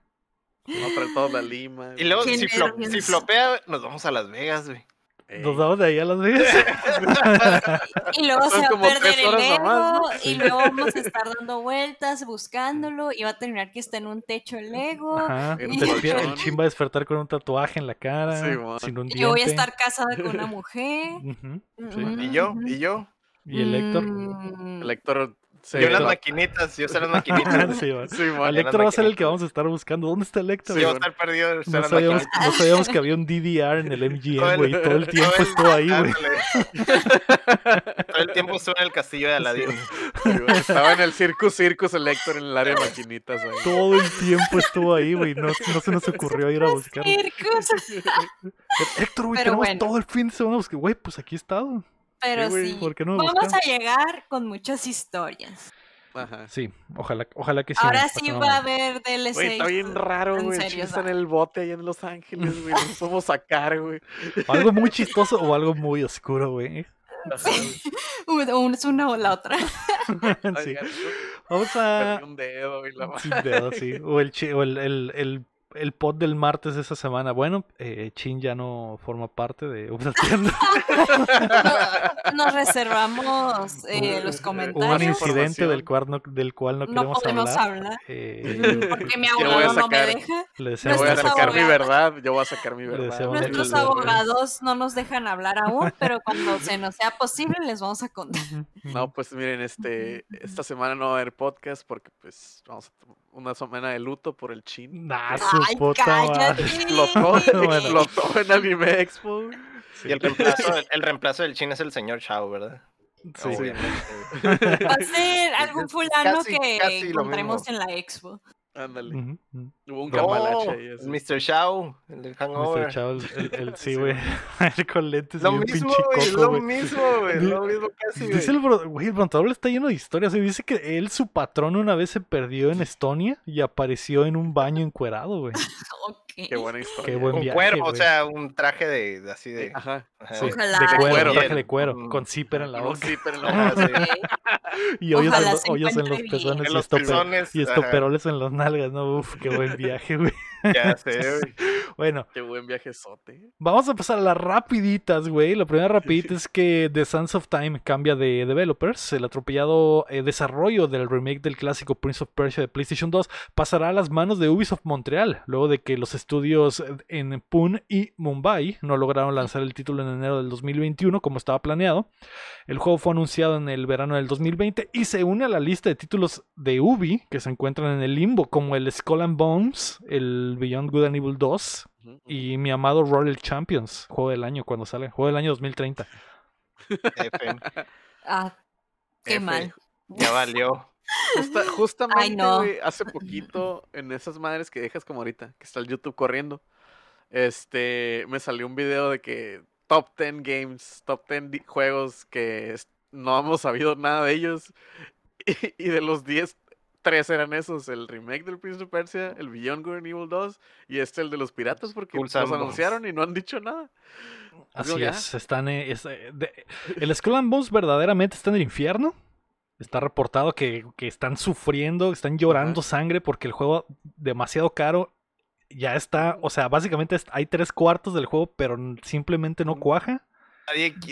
Speaker 3: Vamos a traer todos la lima.
Speaker 2: Y luego, si flopea, nos vamos a Las Vegas, güey.
Speaker 3: Ey.
Speaker 1: Nos vamos de ahí a Las Vegas. [LAUGHS]
Speaker 4: Y luego se va a perder el ego.
Speaker 3: nomás, ¿no?
Speaker 4: Y luego vamos a estar dando [LAUGHS] vueltas, buscándolo. Y va a terminar que está en un techo el ego.
Speaker 1: Ajá. El
Speaker 3: colchón.
Speaker 1: chin va a despertar con un tatuaje en la cara.
Speaker 3: Sí,
Speaker 1: sin un
Speaker 4: Y
Speaker 1: diente.
Speaker 4: yo voy a estar casada con una [LAUGHS] mujer.
Speaker 1: Sí.
Speaker 2: Y yo, y yo.
Speaker 1: Y el Héctor.
Speaker 4: Mm,
Speaker 3: El Héctor se-
Speaker 2: Yo las maquinitas, yo sé las [LAUGHS] maquinitas.
Speaker 1: Sí.
Speaker 3: Sí, mon.
Speaker 1: El
Speaker 2: en las
Speaker 1: Héctor va a ser el que vamos a estar buscando. ¿Dónde está el Héctor?
Speaker 3: Sí,
Speaker 2: yo
Speaker 1: güey?
Speaker 2: estar perdido,
Speaker 1: no, sabíamos,
Speaker 2: maquinitas.
Speaker 1: no sabíamos que había un DDR en el MGM, güey. [LAUGHS] [LAUGHS] Todo el tiempo
Speaker 2: todo el-
Speaker 1: estuvo ahí, güey.
Speaker 2: Todo el tiempo estuve en el castillo de.
Speaker 3: Sí, güey. Estaba en el Circus Circus el Héctor en el área de maquinitas. güey.
Speaker 1: Todo el tiempo estuvo ahí, güey. No, no se nos ocurrió ir a buscarlo.
Speaker 4: circus.
Speaker 1: Héctor, güey, tenemos
Speaker 4: bueno.
Speaker 1: todo el fin de semana. Güey, pues aquí he estado.
Speaker 4: Pero sí.
Speaker 1: ¿por qué no me
Speaker 4: Vamos a llegar con muchas historias.
Speaker 3: Ajá.
Speaker 1: Sí, ojalá, ojalá que sí.
Speaker 4: Ahora
Speaker 1: nos
Speaker 4: sí va a haber DLC.
Speaker 3: Güey, está bien raro, güey. Está en el bote allá en Los Ángeles, güey. No [LAUGHS] podemos sacar, güey.
Speaker 1: Algo muy chistoso o algo muy oscuro, güey. [LAUGHS]
Speaker 4: Un- Es una o la otra. [LAUGHS]
Speaker 1: Sí. Vamos a.
Speaker 3: un dedo y la.
Speaker 1: Sin dedo, sí. O el, chi- o el, el, el, el pod del martes de esa semana. Bueno, eh, Chin ya no forma parte de Updateando. [LAUGHS]
Speaker 4: No- nos reservamos eh, los
Speaker 1: Hubo un
Speaker 4: comentarios.
Speaker 1: incidente del cual no, del cual no
Speaker 4: No
Speaker 1: queremos
Speaker 4: podemos
Speaker 1: hablar.
Speaker 4: hablar.
Speaker 1: Eh,
Speaker 4: Porque mi abogado no me deja.
Speaker 1: le
Speaker 3: Yo
Speaker 1: deseamos
Speaker 3: voy a sacar mi verdad. Yo voy a sacar mi verdad.
Speaker 4: Nuestros
Speaker 1: el-
Speaker 4: abogados no nos dejan hablar aún, pero cuando se nos sea posible les vamos a contar.
Speaker 3: No, pues miren, este, esta semana no va a haber podcast porque pues vamos a una semana de luto por el chin.
Speaker 1: Nah, su
Speaker 4: Ay,
Speaker 1: puta madre. [LAUGHS]
Speaker 3: Explotó, explotó [LAUGHS] en Anime Expo.
Speaker 2: Y el reemplazo, el reemplazo del chin es el señor Chao, ¿verdad?
Speaker 1: Sí.
Speaker 2: Obviamente.
Speaker 4: Va a ser [LAUGHS] algún fulano
Speaker 2: Casi-
Speaker 4: que
Speaker 2: casi
Speaker 4: encontremos
Speaker 2: mismo.
Speaker 4: en la expo.
Speaker 3: Ándale.
Speaker 1: Ujú, ujú.
Speaker 3: Hubo un
Speaker 2: No,
Speaker 3: cambalache ahí. así.
Speaker 2: Mr. Chao, el del
Speaker 1: Mr.
Speaker 2: hangover.
Speaker 1: Chao, el, el- el- sí, [LAUGHS]
Speaker 3: Sí,
Speaker 1: güey. [LAUGHS] con lentes
Speaker 2: Lo
Speaker 1: y un
Speaker 2: mismo,
Speaker 1: pinche
Speaker 2: güey,
Speaker 1: coco,
Speaker 2: lo
Speaker 1: güey.
Speaker 2: mismo, güey, lo mismo casi, güey.
Speaker 1: Dice el, güey, el Brontador está lleno de historias. y dice que él, su patrón, una vez se perdió en Estonia y apareció en un baño encuerado, güey. [LAUGHS]
Speaker 4: Ok.
Speaker 3: Qué buena historia.
Speaker 1: Qué buen
Speaker 2: Un
Speaker 1: viaje,
Speaker 2: cuero, o sea, un traje de, de así de...
Speaker 3: Ajá.
Speaker 2: ajá,
Speaker 1: Sí,
Speaker 2: de-
Speaker 4: Ojalá.
Speaker 1: de cuero,
Speaker 3: cuero.
Speaker 1: traje de cuero,
Speaker 2: Mm.
Speaker 1: con zipper en la boca
Speaker 3: zipper en la boca.
Speaker 2: sí.
Speaker 1: Y hoyos, en, los- los
Speaker 4: bien.
Speaker 1: pezones
Speaker 2: En
Speaker 1: y,
Speaker 2: los
Speaker 1: estoperoles en las nalgas. No, uf, qué buen viaje, güey. [LAUGHS]
Speaker 2: Ya sé, güey.
Speaker 1: Bueno,
Speaker 3: Qué buen viajezote.
Speaker 1: Vamos a pasar a las rapiditas, güey. La primera rapidita es que The Sands of Time cambia de developers. El atropellado eh, desarrollo del remake del clásico Prince of Persia de PlayStation 2 pasará a las manos de Ubisoft Montreal, luego de que los estudios en Pune y Mumbai no lograron lanzar el título en enero del 2021 como estaba planeado. El juego fue anunciado en el verano del 2020 y se une a la lista de títulos de Ubi que se encuentran en el limbo, como el Skull and Bones, el Beyond Good and Evil 2
Speaker 3: Ujú, ujú.
Speaker 1: y mi amado Royal Champions, juego del año cuando sale, juego del año 2030.
Speaker 2: F, [LAUGHS]
Speaker 4: Ah, qué
Speaker 2: F.
Speaker 4: mal.
Speaker 2: Ya valió.
Speaker 3: Justa- [LAUGHS] justamente,
Speaker 4: no.
Speaker 3: hace poquito, en esas madres que dejas como ahorita, que está el YouTube corriendo, este, me salió un video de que top 10 games, top 10 di- juegos que no hemos sabido nada de ellos, [LAUGHS] y, y de los 10, tres eran esos, el remake del Prince of Persia, el Beyond Good and Evil 2, y este el de los piratas, porque los anunciaron y no han dicho nada.
Speaker 1: Así
Speaker 3: Digo, ya.
Speaker 1: es, están, eh, es, eh, de- el Skull and Bones verdaderamente está en el infierno. Está reportado que, que están sufriendo, están llorando sangre porque el juego demasiado caro ya está, o sea, básicamente hay tres cuartos del juego, pero simplemente no cuaja.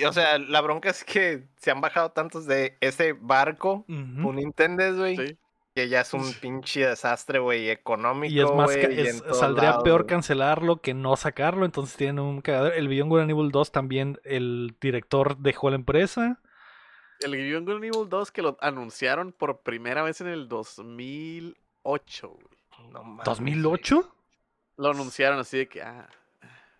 Speaker 2: O sea, la bronca es que se han bajado tantos de ese barco, un Nintendo, güey,
Speaker 3: Sí.
Speaker 2: Que ya es un pinche desastre, güey, económico,
Speaker 1: Y es más,
Speaker 2: y en
Speaker 1: saldría
Speaker 2: lados,
Speaker 1: peor cancelarlo que no sacarlo, entonces tienen un cagadero. El Beyond Good and Evil 2 también, el director dejó la empresa.
Speaker 3: El Beyond Good and Evil 2 que lo anunciaron por primera vez en el 2008, güey.
Speaker 2: No mames, güey.
Speaker 1: ¿2008?
Speaker 3: Lo anunciaron así de que, ah,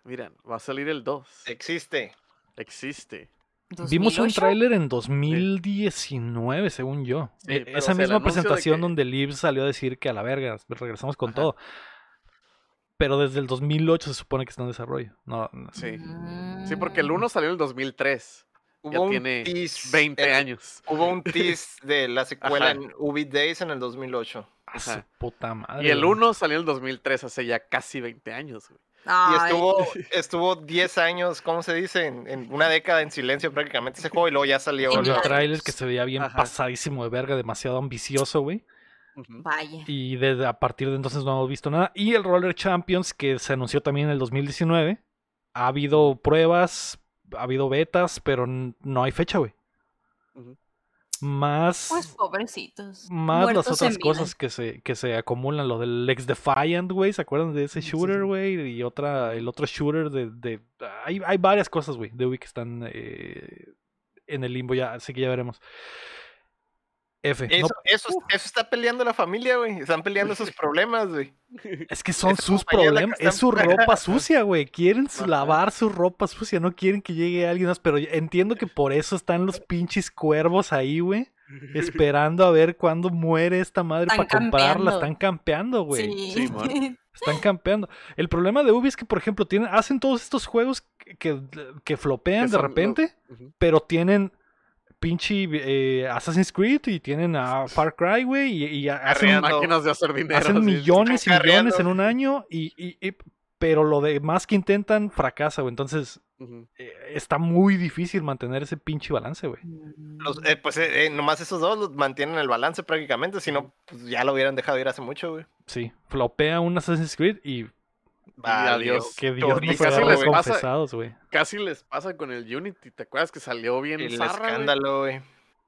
Speaker 3: miren, va a salir el 2.
Speaker 2: Existe.
Speaker 3: Existe.
Speaker 1: Vimos un
Speaker 4: 2008.
Speaker 1: tráiler en 2019, según yo.
Speaker 3: Sí,
Speaker 1: E-
Speaker 3: pero,
Speaker 1: Esa
Speaker 3: o sea, el
Speaker 1: misma presentación
Speaker 3: que-
Speaker 1: donde Liv salió a decir que a la verga, regresamos con
Speaker 3: Ajá.
Speaker 1: todo. Pero desde el 2008 se supone que está en desarrollo. No, no.
Speaker 3: Sí. Sí, porque el
Speaker 4: Mm.
Speaker 3: 1 salió en el 2003. Ya
Speaker 2: Hubo un
Speaker 3: tiene
Speaker 2: tease
Speaker 3: 20
Speaker 2: en-
Speaker 3: años.
Speaker 2: Hubo un [LAUGHS] tease de la secuela
Speaker 3: Ajá.
Speaker 2: en Ubi Days en el 2008.
Speaker 1: A su
Speaker 3: Ajá.
Speaker 1: puta madre.
Speaker 3: Y el
Speaker 1: güey.
Speaker 3: 1 salió en el 2003, hace ya casi 20 años, güey.
Speaker 2: Y estuvo, [LAUGHS] estuvo 10 años, ¿cómo se dice? En, en una década en silencio prácticamente ese juego y luego ya salió.
Speaker 1: El tráiler que se veía bien
Speaker 3: Ajá.
Speaker 1: pasadísimo de verga, demasiado ambicioso, güey.
Speaker 4: Vaya.
Speaker 1: Y desde a partir de entonces no hemos visto nada. Y el Roller Champions, que se anunció también en el 2019. Ha habido pruebas, ha habido betas, pero no hay fecha, güey. Más,
Speaker 4: Pues pobrecitos.
Speaker 1: más las
Speaker 4: muertos
Speaker 1: otras cosas que se, que se acumulan. Lo del Lex Defiant, güey. ¿Se acuerdan de ese shooter,
Speaker 3: sí.
Speaker 1: güey? Y otra, el otro shooter de... de- hay, hay varias cosas, güey, de Ubi que están eh, en el limbo ya. Así que ya veremos. F.
Speaker 2: Eso,
Speaker 1: no-
Speaker 2: eso, eso está peleando la familia, güey. Están peleando esos [LAUGHS] problemas, güey.
Speaker 1: Es que son sus problemas, es su ropa sucia, güey. Quieren su- lavar su ropa sucia, no quieren que llegue alguien más. Pero entiendo que por eso están los pinches cuervos ahí, güey. [LAUGHS] Esperando a ver cuándo muere esta madre
Speaker 4: Están
Speaker 1: para comprarla.
Speaker 4: campeando.
Speaker 1: Están campeando, güey.
Speaker 4: Sí.
Speaker 3: Sí. [LAUGHS]
Speaker 1: Están campeando. El problema de Ubi es que, por ejemplo, tienen, hacen todos estos juegos que, que, flopean
Speaker 3: Que
Speaker 1: de
Speaker 3: los-
Speaker 1: repente, pero tienen pinche eh, Assassin's Creed y tienen a [LAUGHS] Far Cry, güey, y, y hacen.
Speaker 3: Máquinas de hacer dinero.
Speaker 1: hacen millones y millones en un año y, y- y- pero lo demás que intentan fracasa, güey. Entonces eh, está muy difícil mantener ese pinche balance, güey.
Speaker 2: Los- eh, pues eh, nomás esos dos los mantienen el balance prácticamente. Si no, pues ya lo hubieran dejado ir hace mucho, güey.
Speaker 1: Sí, flopea un Assassin's Creed y
Speaker 2: Adiós.
Speaker 1: que Dios nos
Speaker 2: Chorizo,
Speaker 3: casi les
Speaker 2: güey.
Speaker 3: pasa-
Speaker 1: confesados, güey.
Speaker 3: Casi les pasa con el Unity. ¿Te acuerdas que salió bien
Speaker 2: El
Speaker 3: zarra,
Speaker 2: escándalo, güey.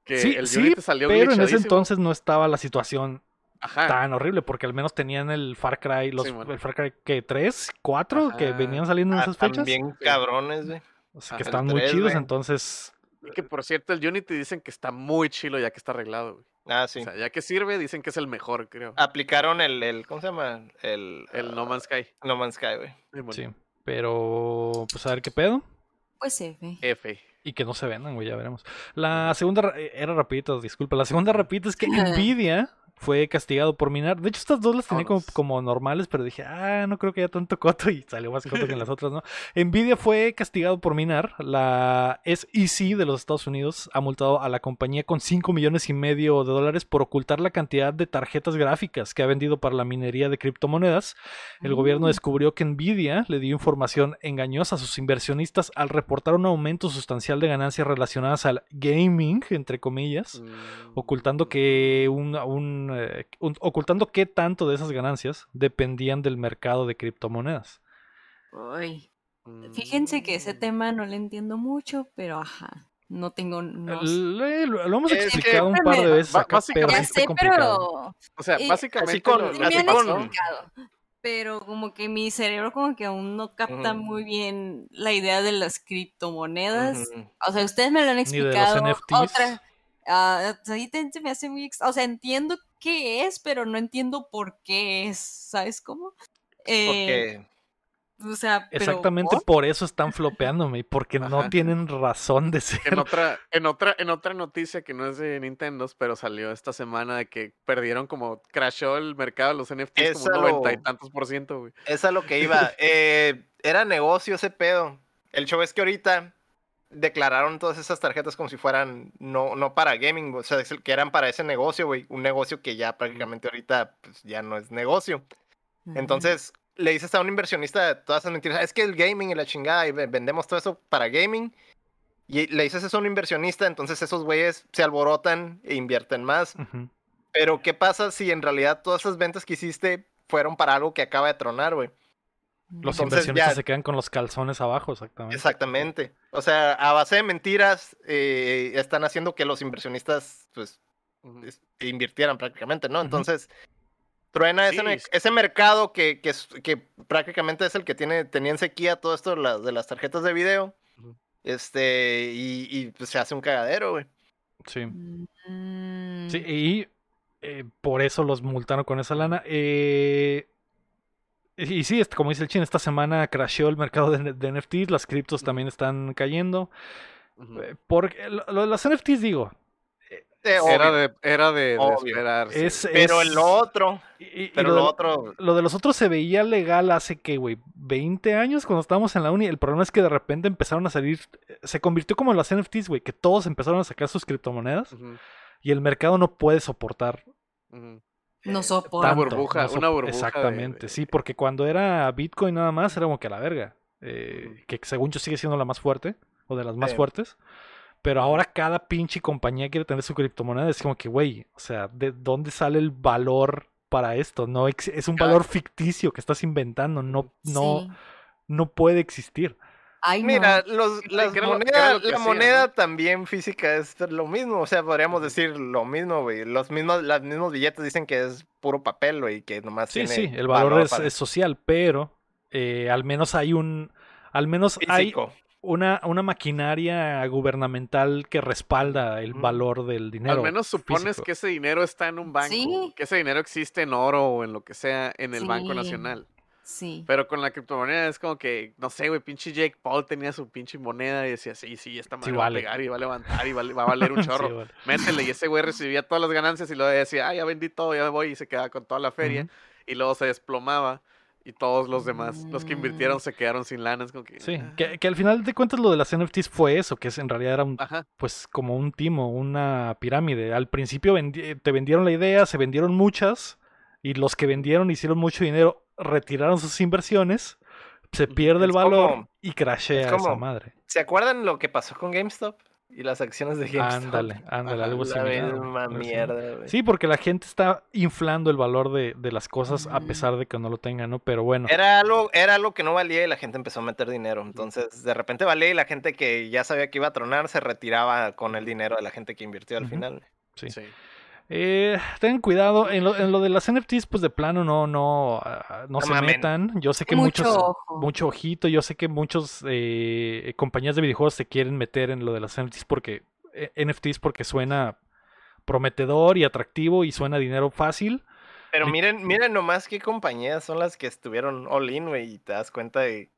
Speaker 3: Que
Speaker 1: Sí,
Speaker 3: el
Speaker 1: sí,
Speaker 3: Unity salió
Speaker 1: pero en ese entonces no estaba la situación
Speaker 3: Ajá.
Speaker 1: tan horrible porque al menos tenían el Far Cry, los,
Speaker 3: Sí, bueno.
Speaker 1: el Far Cry que 3, 4 que venían saliendo en
Speaker 2: Ah,
Speaker 1: esas fechas.
Speaker 2: También cabrones, güey.
Speaker 1: O sea, que están muy
Speaker 2: 3,
Speaker 1: chidos,
Speaker 2: güey.
Speaker 1: entonces
Speaker 3: Y que por cierto, el Unity dicen que está muy chilo ya que está arreglado, güey.
Speaker 2: Ah, sí.
Speaker 3: O sea, ya que sirve, dicen que es el mejor, creo.
Speaker 2: Aplicaron el, el, ¿cómo se llama? El,
Speaker 3: el No Man's Sky.
Speaker 2: No Man's Sky, güey.
Speaker 3: Sí, bueno.
Speaker 1: sí. Pero pues a ver qué pedo.
Speaker 4: Pues F.
Speaker 3: F.
Speaker 1: Y que no se vendan, güey, ya veremos. La segunda, eh, era rapidito, disculpa. La segunda [LAUGHS] rapidita es que Nvidia fue castigado por minar. De hecho, estas dos las tenía como, normales, pero dije, ah, no creo que haya tanto coto y salió más coto que en las [LAUGHS] otras, ¿no? Nvidia fue castigado por minar. La SEC de los Estados Unidos ha multado a la compañía con 5 millones y medio de dólares por ocultar la cantidad de tarjetas gráficas que ha vendido para la minería de criptomonedas. El gobierno
Speaker 4: Mm.
Speaker 1: descubrió que Nvidia le dio información engañosa a sus inversionistas al reportar un aumento sustancial de ganancias relacionadas al gaming, entre comillas,
Speaker 3: Mm,
Speaker 1: ocultando que un, un, eh, un- ocultando qué tanto de esas ganancias dependían del mercado de criptomonedas.
Speaker 4: Uy.
Speaker 3: mm,
Speaker 4: Fíjense que ese tema no le entiendo mucho, pero ajá. No tengo. No sé.
Speaker 1: Le- lo, lo hemos
Speaker 2: Es que
Speaker 1: explicado un par de veces acá, pero
Speaker 3: básicamente-
Speaker 4: Ya sé,
Speaker 1: complicado.
Speaker 4: pero.
Speaker 3: O sea,
Speaker 4: Eh,
Speaker 3: básicamente.
Speaker 2: así con-
Speaker 3: lo-
Speaker 4: Sí
Speaker 3: lo
Speaker 4: me han
Speaker 2: con-
Speaker 3: pasó-
Speaker 4: explicado. Pero como que mi cerebro como que aún no capta
Speaker 2: Ujú.
Speaker 4: muy bien la idea de las criptomonedas.
Speaker 2: Ujú.
Speaker 4: O sea, ustedes me lo han
Speaker 1: Ni de los
Speaker 4: explicado.
Speaker 1: NFTs.
Speaker 4: Otra. ah, ahí te- se me hace muy. O sea, entiendo qué es, pero no entiendo por qué es. ¿Sabes cómo? Eh,
Speaker 2: Porque
Speaker 4: o sea,
Speaker 1: Exactamente
Speaker 4: ¿por?
Speaker 1: por eso están flopeándome, porque no tienen razón de ser.
Speaker 3: En otra, en otra, en otra noticia que no es de Nintendo, pero salió esta semana de que perdieron como crashó el mercado de los NFTs como un
Speaker 2: lo-
Speaker 3: noventa y tantos por ciento, güey.
Speaker 2: es a lo que iba. [LAUGHS] Eh, era negocio ese pedo. El show es que ahorita declararon todas esas tarjetas como si fueran no, no para gaming, o sea, que eran para ese negocio, güey. Un negocio que ya prácticamente ahorita pues, ya no es negocio. Entonces, le dices a un inversionista todas esas mentiras, es que el gaming y la chingada, y ve- vendemos todo eso para gaming, y le dices eso a un inversionista, entonces esos güeyes se alborotan e invierten más. Pero, ¿qué pasa si en realidad todas esas ventas que hiciste fueron para algo que acaba de tronar, güey?
Speaker 1: Los
Speaker 2: Entonces,
Speaker 1: inversionistas
Speaker 2: ya-
Speaker 1: se quedan con los calzones abajo, exactamente.
Speaker 2: Exactamente. O sea, a base de mentiras, eh, están haciendo que los inversionistas, pues, invirtieran prácticamente, ¿no? Entonces, truena ese,
Speaker 3: Sí,
Speaker 2: me-
Speaker 3: s-
Speaker 2: ese mercado que, que, que prácticamente es el que tiene, tenía en sequía todo esto de las, de las tarjetas de video. Este, y, y, pues, se hace un cagadero, güey.
Speaker 1: Sí.
Speaker 4: Mm.
Speaker 1: Sí, y eh, por eso los multaron con esa lana. Eh, y sí, este, como dice el chin, esta semana crasheó el mercado de, de NFTs, las criptos también están cayendo. Eh, Porque lo, de las NFTs, digo,
Speaker 2: Eh,
Speaker 3: Era de, era de, esperarse.
Speaker 1: es...
Speaker 2: Pero
Speaker 1: es-
Speaker 2: lo otro,
Speaker 1: y- y- y
Speaker 2: pero
Speaker 1: lo
Speaker 2: otro,
Speaker 1: Lo de los otros se veía legal hace que, güey, 20 años cuando estábamos en la uni. El problema es que de repente empezaron a salir, se convirtió como en las NFTs, güey, que todos empezaron a sacar sus criptomonedas y el mercado no puede soportar
Speaker 3: ujú.
Speaker 4: No
Speaker 2: eh,
Speaker 4: soporto.
Speaker 1: tanto,
Speaker 3: burbuja,
Speaker 1: no
Speaker 3: una burbuja
Speaker 1: Exactamente,
Speaker 3: de-
Speaker 1: sí, porque cuando era Bitcoin nada más era como que a la verga. eh, que según yo sigue siendo la más fuerte, o de las más fuertes. Pero ahora cada pinche compañía quiere tener su criptomoneda. Es como que, güey, o sea, ¿de dónde sale el valor para esto? No es un valor ficticio que estás inventando. No, no,
Speaker 4: Sí.
Speaker 1: no puede existir.
Speaker 4: Ay, no.
Speaker 2: Mira, los, las
Speaker 3: que
Speaker 2: la moneda
Speaker 3: ¿no?
Speaker 2: también física es lo mismo, o sea, podríamos decir lo mismo, güey. Los mismos, los mismos billetes dicen que es puro papel, güey, que nomás
Speaker 1: Sí,
Speaker 2: tiene
Speaker 1: sí, el valor, es,
Speaker 2: para-
Speaker 1: es social, pero eh, al menos hay un. Al menos hay una, una maquinaria gubernamental que respalda el valor del dinero.
Speaker 3: Al menos supones
Speaker 1: físico.
Speaker 3: que ese dinero está en un banco,
Speaker 4: Sí.
Speaker 3: que ese dinero existe en oro o en lo que sea en el Banco
Speaker 4: Sí.
Speaker 3: Nacional.
Speaker 4: Sí.
Speaker 3: Pero con la criptomoneda es como que, no sé, güey, pinche Jake Paul tenía su pinche moneda y decía, sí, sí, esta madre va
Speaker 1: vale.
Speaker 3: a pegar y va a levantar y va, a- va a [LAUGHS] valer un
Speaker 1: Sí,
Speaker 3: chorro.
Speaker 1: vale.
Speaker 3: Métele. Y ese güey recibía todas las ganancias y luego decía, ah, ya vendí todo, ya me voy y se quedaba con toda la feria. Y luego se desplomaba y todos los demás, los que invirtieron,
Speaker 4: Mm.
Speaker 3: se quedaron sin lana. Es como que,
Speaker 1: Sí,
Speaker 3: ah,
Speaker 1: que, que al final de cuentas lo de las NFTs fue eso, que es, en realidad era un,
Speaker 3: Ajá.
Speaker 1: pues como un timo, una pirámide. Al principio vendi- te vendieron la idea, se vendieron muchas y los que vendieron hicieron mucho dinero, retiraron sus inversiones, se pierde el valor
Speaker 2: como-
Speaker 1: y crashea
Speaker 2: es
Speaker 1: esa
Speaker 2: como-
Speaker 1: madre.
Speaker 2: ¿Se acuerdan lo que pasó con GameStop? Y las acciones de GameStop.
Speaker 1: Ándale, ándale, algo [LAUGHS]
Speaker 2: La
Speaker 1: similar.
Speaker 2: misma
Speaker 1: algo así.
Speaker 2: mierda, güey.
Speaker 1: Sí, porque la gente está inflando el valor de, de las cosas a pesar de que no lo tengan, ¿no? Pero bueno.
Speaker 2: Era algo, era algo que no valía y la gente empezó a meter dinero. Entonces, de repente valía y la gente que ya sabía que iba a tronar se retiraba con el dinero de la gente que invirtió al final.
Speaker 1: Sí.
Speaker 3: Sí.
Speaker 1: Eh, tengan cuidado, en lo, en lo de las NFTs, pues de plano no, no, ah, no
Speaker 2: No
Speaker 1: se
Speaker 2: mamen.
Speaker 1: metan. Yo sé que
Speaker 4: Mucho
Speaker 1: muchos,
Speaker 4: ojo.
Speaker 1: mucho ojito, yo sé que muchos eh, compañías de videojuegos se quieren meter en lo de las NFTs porque eh, NFTs porque suena prometedor y atractivo y suena dinero fácil.
Speaker 2: Pero miren, miren nomás qué compañías son las que estuvieron all in, güey, y te das cuenta de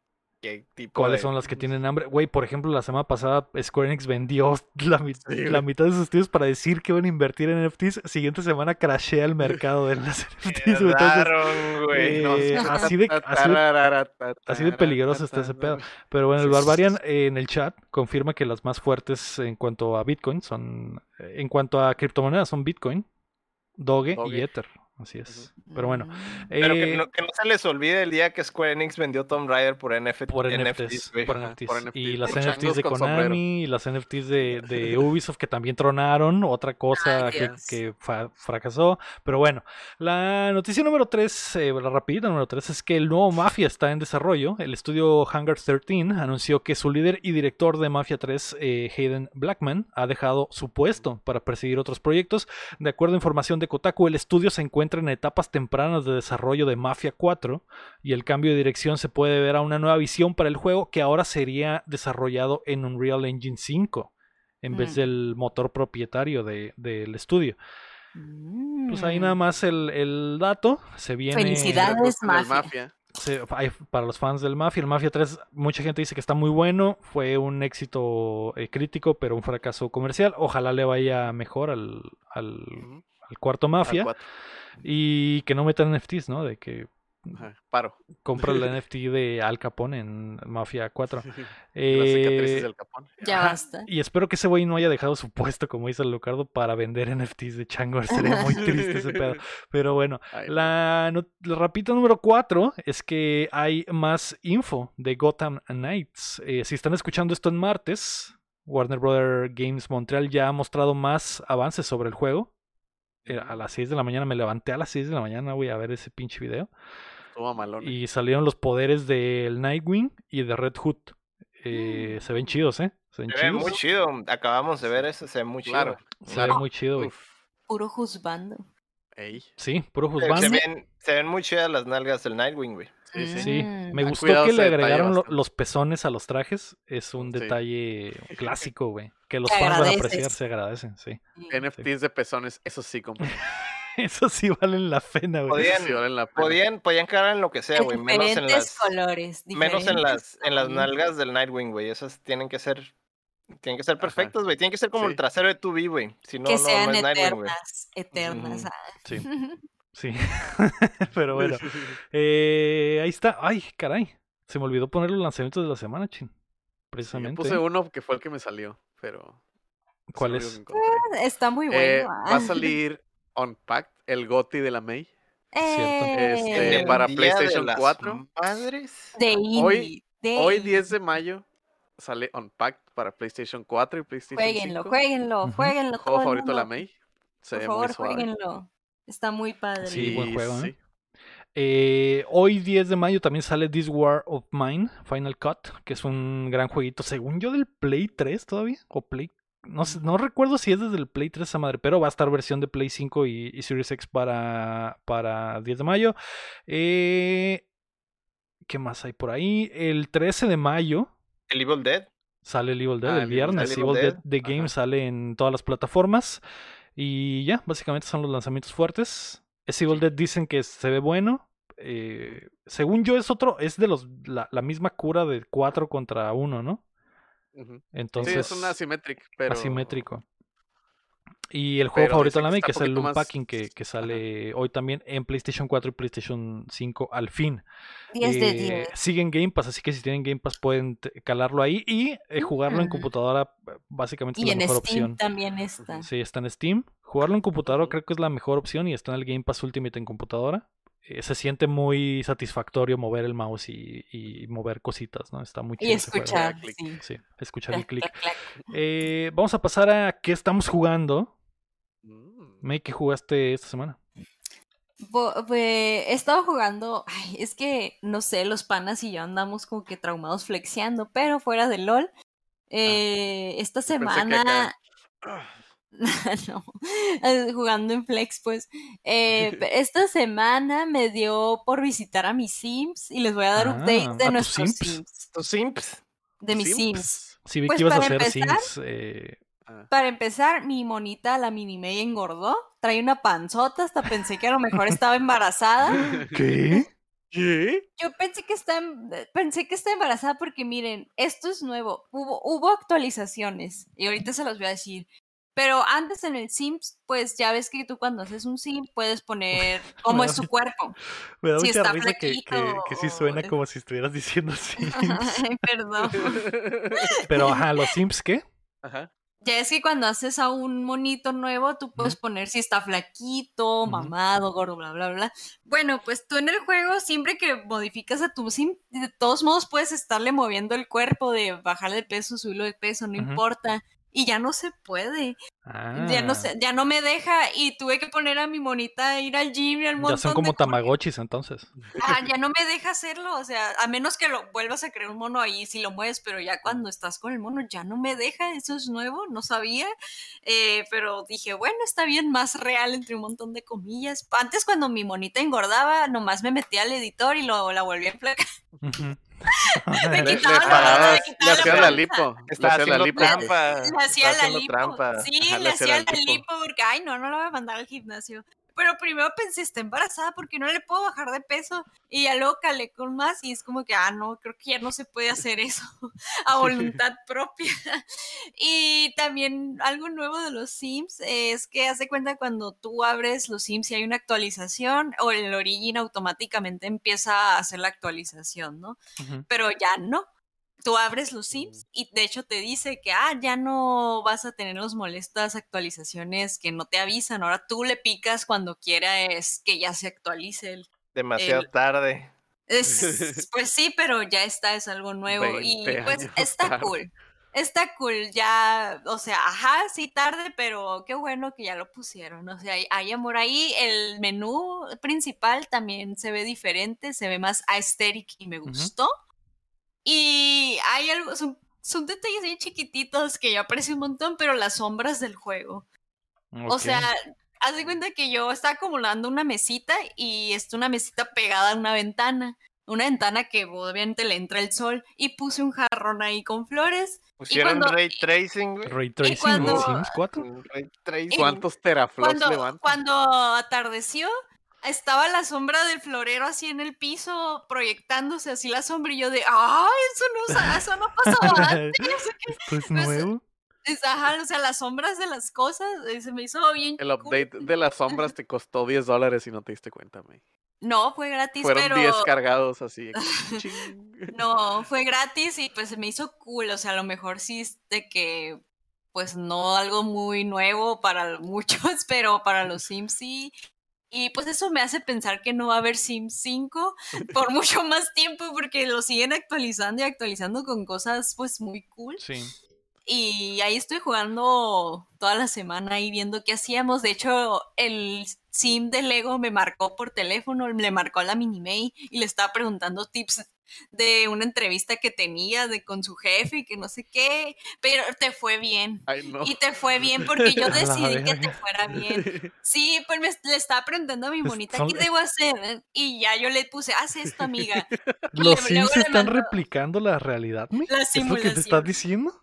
Speaker 2: qué tipo
Speaker 1: ¿Cuáles
Speaker 2: de...
Speaker 1: son las que tienen hambre? Güey, por ejemplo, la semana pasada Square Enix vendió [LAUGHS] la,
Speaker 3: Sí,
Speaker 1: la mitad de sus estudios para decir que van a invertir en NFTs. Siguiente semana crashea el mercado de las [LAUGHS] [LAUGHS] NFTs. eh,
Speaker 3: sí.
Speaker 1: así de- así de- peligroso está ese pedo. Pero bueno, el Barbarian eh, en el chat confirma que las más fuertes en cuanto a Bitcoin son, eh, en cuanto a criptomonedas son Bitcoin, Doge, y. Ether. Así es. Pero bueno.
Speaker 4: Mm.
Speaker 2: Pero que
Speaker 1: eh,
Speaker 2: no, que no se les olvide el día que Square Enix vendió Tomb Raider por NFT,
Speaker 1: por
Speaker 2: NFTs,
Speaker 1: por NFTs.
Speaker 3: por
Speaker 1: Y las NFTs de
Speaker 3: sombrero.
Speaker 1: Konami y las NFTs de, [LAUGHS] de Ubisoft que también tronaron, otra cosa
Speaker 4: Ay,
Speaker 1: que,
Speaker 4: Dios.
Speaker 1: que fa- fracasó. Pero bueno, la noticia número 3, la rapidita número 3, es que el nuevo Mafia está en desarrollo. El estudio Hangar 13 anunció que su líder y director de Mafia 3, eh, Hayden Blackman, ha dejado su puesto para perseguir otros proyectos. De acuerdo a información de Kotaku, el estudio se encuentra en etapas tempranas de desarrollo de Mafia 4 y el cambio de dirección se puede ver a una nueva visión para el juego que ahora sería desarrollado en Unreal Engine 5 en vez
Speaker 4: Mm.
Speaker 1: del motor propietario de- del estudio. Pues ahí nada
Speaker 4: Mm.
Speaker 1: más el, el dato. Se viene.
Speaker 4: Felicidades. Mafia.
Speaker 3: Mafia.
Speaker 1: se- para los fans del Mafia, el Mafia 3, mucha gente dice que está muy bueno. Fue un éxito eh, crítico, pero un fracaso comercial. Ojalá le vaya mejor al, al, Al cuarto Mafia. Y que no metan NFTs, ¿no? De que
Speaker 3: Ajá, Paro.
Speaker 1: compra el [LAUGHS] NFT de Al Capone en Mafia 4. [LAUGHS]
Speaker 3: Las
Speaker 1: Eh,
Speaker 3: cicatrices del capón.
Speaker 4: Ya basta.
Speaker 1: Y espero que ese güey no haya dejado su puesto, como dice el Lucardo, para vender NFTs de Chango. [LAUGHS] Sería muy triste ese pedo. Pero bueno,
Speaker 3: Ay,
Speaker 1: la, no- la rapita número 4 es que hay más info de Gotham Knights. Eh, si están escuchando esto en martes, Warner Brother Games Montreal ya ha mostrado más avances sobre el juego. Eh, A las 6 de la mañana me levanté a las 6 de la mañana, voy a ver ese pinche video.
Speaker 3: Estuvo malón.
Speaker 1: Y salieron los poderes del Nightwing y de Red Hood. Eh, se ven chidos, ¿eh? Se ven
Speaker 2: Se ve
Speaker 1: chidos.
Speaker 2: muy chido. Acabamos de ver eso, se ve muy chido.
Speaker 3: Claro.
Speaker 1: Se
Speaker 3: claro.
Speaker 1: ve muy chido, güey.
Speaker 4: Puro juzgando.
Speaker 3: ey.
Speaker 1: Sí, puro
Speaker 2: Se, se
Speaker 1: juzgando.
Speaker 2: ven, se ven muy chidas las nalgas del Nightwing, güey.
Speaker 3: Sí, sí.
Speaker 1: Sí,
Speaker 4: Mm.
Speaker 1: me
Speaker 3: Han
Speaker 1: gustó
Speaker 3: cuidado
Speaker 1: que le agregaron lo- los pezones a los trajes. Es un
Speaker 3: Sí.
Speaker 1: detalle [LAUGHS] clásico, güey. Que los fans van a apreciar, se agradecen, sí.
Speaker 4: Sí.
Speaker 3: NFTs de pezones, eso sí, compa. [LAUGHS]
Speaker 1: Eso sí valen la pena, güey.
Speaker 2: Podían-
Speaker 3: sí valen la pena.
Speaker 2: Podían, podían quedar en lo que sea, güey. Menos en
Speaker 4: diferentes
Speaker 2: las,
Speaker 4: colores.
Speaker 2: menos en las, en las nalgas del Nightwing, güey. Esas tienen que ser, tienen que ser perfectas, güey. Tienen que ser como
Speaker 3: Sí.
Speaker 2: el trasero de tu güey. Si no,
Speaker 4: que
Speaker 2: no,
Speaker 4: sean
Speaker 2: no es Nightwing, güey.
Speaker 4: eternas, eternas.
Speaker 2: Ujú.
Speaker 4: ah.
Speaker 1: Sí, [LAUGHS] sí. [LAUGHS] Pero bueno, eh, ahí está. Ay, caray. Se me olvidó poner los lanzamientos de la semana, chin.
Speaker 3: Yo
Speaker 1: Precisamente.
Speaker 3: puse uno que fue el que me salió, pero.
Speaker 1: ¿Cuál es?
Speaker 3: encontré.
Speaker 4: Está muy bueno.
Speaker 3: Eh,
Speaker 4: ah.
Speaker 3: va a [LAUGHS] salir Unpacked, el GOTI de la May.
Speaker 1: Cierto.
Speaker 3: Este,
Speaker 4: Eh,
Speaker 3: para PlayStation
Speaker 2: de las
Speaker 3: 4.
Speaker 2: Madres.
Speaker 4: de
Speaker 3: hoy-
Speaker 4: de
Speaker 3: Hoy,
Speaker 4: indie.
Speaker 3: 10 de mayo, sale Unpacked para PlayStation 4 y PlayStation
Speaker 4: Jueguenlo,
Speaker 3: 5.
Speaker 4: jueguenlo,
Speaker 1: Ujú.
Speaker 4: jueguenlo.
Speaker 3: Juego favorito de la. May. Se
Speaker 4: Por
Speaker 3: ve
Speaker 4: favor,
Speaker 3: muy suave.
Speaker 4: jueguenlo. Está muy padre.
Speaker 1: Sí, buen juego, ¿eh?
Speaker 3: sí.
Speaker 1: Eh, hoy 10 de mayo también sale This War of Mine, Final Cut, que es un gran jueguito, según yo del Play 3 todavía, o Play... No, sé- no recuerdo si es desde el Play 3 esa madre, pero va a estar versión de Play 5 y, y Series X para, para 10 de mayo. Eh, ¿Qué más hay por ahí? El 13 de mayo
Speaker 2: El Evil Dead.
Speaker 1: sale el Evil Dead,
Speaker 3: Ah,
Speaker 1: el viernes. Evil
Speaker 2: Evil
Speaker 1: Dead
Speaker 2: Dead,
Speaker 1: The Game
Speaker 3: ajá.
Speaker 1: sale en todas las plataformas. Y ya, básicamente son los lanzamientos fuertes. Ese Evil Dead dicen que se ve bueno. eh, según yo es otro, es de los la, la misma cura de 4 contra 1, ¿no? Entonces
Speaker 3: sí, es un asymmetric, pero.
Speaker 1: asimétrico. Y el juego
Speaker 3: pero
Speaker 1: favorito de la May, que es el
Speaker 3: poquito más-
Speaker 1: Unpacking, que, que sale hoy también en PlayStation 4 y PlayStation 5 al fin.
Speaker 4: 10 de
Speaker 1: Eh,
Speaker 4: 10.
Speaker 1: Sigue en Game Pass, así que si tienen Game Pass pueden calarlo ahí y eh, jugarlo en computadora eh, básicamente es
Speaker 4: Y
Speaker 1: la
Speaker 4: en
Speaker 1: mejor
Speaker 4: Steam
Speaker 1: opción.
Speaker 4: también está.
Speaker 1: Sí, está en Steam. Jugarlo en computadora creo que es la mejor opción y está en el Game Pass Ultimate en computadora. Eh, se siente muy satisfactorio mover el mouse y, y mover cositas, ¿no? Está muy chido
Speaker 4: Y escuchar,
Speaker 3: Clic.
Speaker 4: sí.
Speaker 1: Sí, escuchar el clic.
Speaker 4: clac, clac.
Speaker 1: Eh, vamos a pasar a qué estamos jugando. May, ¿qué jugaste esta semana?
Speaker 4: Bo- pues, he estado jugando, ay, es que no sé, los panas y yo andamos como que traumados flexiando, pero fuera de LOL, eh, esta semana, [LAUGHS]
Speaker 3: Ah,
Speaker 4: no, eh, jugando en Flex, pues, eh, [LAUGHS] esta semana me dio por visitar a mis Sims y les voy a dar
Speaker 1: Ah,
Speaker 4: updates
Speaker 1: ¿a
Speaker 4: de nuestros
Speaker 1: Sims?
Speaker 4: Sims,
Speaker 2: Tus simps.
Speaker 4: de mis Sims.
Speaker 3: Sims.
Speaker 1: Sí, vi
Speaker 4: Pues
Speaker 1: que ibas a hacer
Speaker 4: empezar-
Speaker 1: Sims. eh,
Speaker 3: Ah,
Speaker 4: Para empezar, mi monita, la Minimay, engordó, trae una panzota, hasta pensé que a lo mejor estaba embarazada. [LAUGHS]
Speaker 1: ¿Qué?
Speaker 3: ¿Qué?
Speaker 4: Yo pensé que está em- pensé que está embarazada porque miren, esto es nuevo. Hubo, hubo actualizaciones y ahorita se los voy a decir. Pero antes en el Sims, pues ya ves que tú cuando haces un Sim puedes poner [LAUGHS] cómo es su cuerpo.
Speaker 1: Me da
Speaker 4: Si
Speaker 1: mucha
Speaker 4: está
Speaker 1: risa que, que, sí suena como si estuvieras diciendo [LAUGHS] Sims.
Speaker 4: Ay, perdón.
Speaker 1: Pero ajá, ¿los Sims qué?
Speaker 3: Ajá.
Speaker 4: Ya es que cuando haces a un monito nuevo, tú puedes poner si está flaquito, mamado, gordo, bla, bla, bla. Bueno, pues tú en el juego, siempre que modificas a tu sim, de todos modos puedes estarle moviendo el cuerpo, de bajarle de peso, subirlo de peso, no importa. Y ya no se puede.
Speaker 1: Ah,
Speaker 4: Ya no se, ya no me deja. Y tuve que poner a mi monita a ir al gym y al montón
Speaker 1: Ya son como
Speaker 4: de
Speaker 1: tamagotchis entonces.
Speaker 4: Ah, ya no me deja hacerlo, o sea, a menos que lo vuelvas a crear un mono ahí si lo mueves, pero ya cuando estás con el mono ya no me deja, eso es nuevo, no sabía, eh, pero dije, bueno, está bien, más real entre un montón de comillas. Antes cuando mi monita engordaba, nomás me metía al editor y lo, la volvía a emplacar. [LAUGHS]
Speaker 3: Le, le
Speaker 4: quitaba la-
Speaker 3: parabas,
Speaker 4: le quitaba la
Speaker 3: la lipo. Le
Speaker 2: Está
Speaker 3: hacías la
Speaker 2: haciendo
Speaker 3: lipo.
Speaker 2: trampa.
Speaker 4: Le hacía la
Speaker 2: haciendo
Speaker 4: lipo. Sí, le
Speaker 3: hacía
Speaker 4: hacía
Speaker 3: la
Speaker 4: la
Speaker 3: lipo.
Speaker 4: porque, ay, no, no lo voy a mandar al gimnasio. Pero primero pensé, está embarazada porque no le puedo bajar de peso. Y ya luego calé con más y es como que, ah, no, creo que ya no se puede hacer eso [LAUGHS] a voluntad [LAUGHS] propia. [LAUGHS] y también algo nuevo de los Sims es que hace cuenta cuando tú abres los Sims y hay una actualización o el Origin automáticamente empieza a hacer la actualización, ¿no? Pero ya no. Tú abres los Sims y de hecho te dice que, ah, ya no vas a tener los molestas actualizaciones que no te avisan. Ahora tú le picas cuando quieras que ya se actualice el,
Speaker 2: Demasiado
Speaker 4: El-
Speaker 2: tarde.
Speaker 4: es, pues sí, pero ya está, es algo nuevo. Y
Speaker 3: 20
Speaker 4: pues está
Speaker 3: tarde.
Speaker 4: cool. Está cool, ya, o sea, ajá, sí tarde, pero qué bueno que ya lo pusieron. O sea, hay, hay amor ahí. El menú principal también se ve diferente, se ve más aesthetic y me gustó. Y hay algo, son, son detalles bien chiquititos que yo aprecio un montón, pero las sombras del juego. O sea, haz de cuenta que yo estaba acumulando una mesita y está una mesita pegada a una ventana. Una ventana que obviamente le entra el sol y puse un jarrón ahí con flores.
Speaker 2: Pusieron
Speaker 4: cuando-
Speaker 2: ray tracing, güey.
Speaker 1: Ray Tracing
Speaker 4: cuando-
Speaker 1: en Sims 4.
Speaker 2: Un Ray tracing.
Speaker 3: ¿Cuántos teraflops
Speaker 4: Cuando,
Speaker 3: levantan?
Speaker 4: cuando atardeció, estaba la sombra del florero así en el piso, proyectándose así la sombra y yo de, ¡ay, eso no, [LAUGHS] eso no pasaba [LAUGHS] antes!
Speaker 1: Esto es nuevo.
Speaker 4: Es- Ajá, o sea, las sombras de las cosas, eh, se me hizo bien
Speaker 3: El
Speaker 4: cool.
Speaker 3: update de las sombras te costó 10 dólares y no te diste cuenta, May.
Speaker 4: No, fue gratis,
Speaker 3: Fueron
Speaker 4: pero...
Speaker 3: 10 cargados así. [LAUGHS]
Speaker 4: No, fue gratis y pues se me hizo cool, o sea, a lo mejor sí es de que, pues no algo muy nuevo para muchos, pero para los Sims sí. Y pues eso me hace pensar que no va a haber Sims 5 [LAUGHS] por mucho más tiempo porque lo siguen actualizando y actualizando con cosas pues muy cool.
Speaker 1: Sí.
Speaker 4: Y ahí estoy jugando toda la semana y viendo qué hacíamos. De hecho, el sim de Lego me marcó por teléfono, le marcó a la Minimay y le estaba preguntando tips de una entrevista que tenía de con su jefe y que no sé qué, pero te fue bien.
Speaker 3: Ay, no.
Speaker 4: Y te fue bien porque yo [LAUGHS] decidí que te fuera bien. [LAUGHS] Sí, pues me- le estaba preguntando a mi monita qué debo hacer y ya yo le puse, haz esto, amiga. [LAUGHS] Y
Speaker 1: ¿Los Sims están replicando la realidad, ¿me?
Speaker 4: La
Speaker 1: ¿Es lo que te estás diciendo?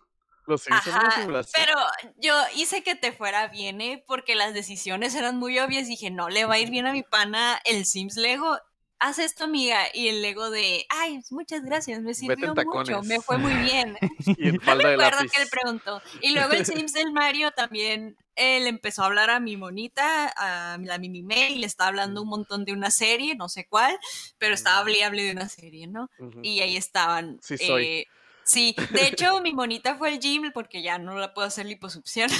Speaker 4: Ajá, pero yo hice que te fuera bien, ¿eh? Porque las decisiones eran muy obvias. Dije, no, le va a ir bien a mi pana el Sims Lego. Haz esto, amiga. Y el Lego de, ay, muchas gracias, me sirvió mucho, me fue muy bien. [LAUGHS]
Speaker 3: Y [LAUGHS]
Speaker 4: No me acuerdo que él preguntó. Y luego el Sims del Mario también, él empezó a hablar a mi monita, a la mini May, y le estaba hablando un montón de una serie, no sé cuál, pero estaba hablé de una serie, ¿no? Y ahí estaban.
Speaker 3: Sí soy.
Speaker 4: eh, sí, de hecho, mi monita fue al gym porque ya no la puedo hacer liposucción.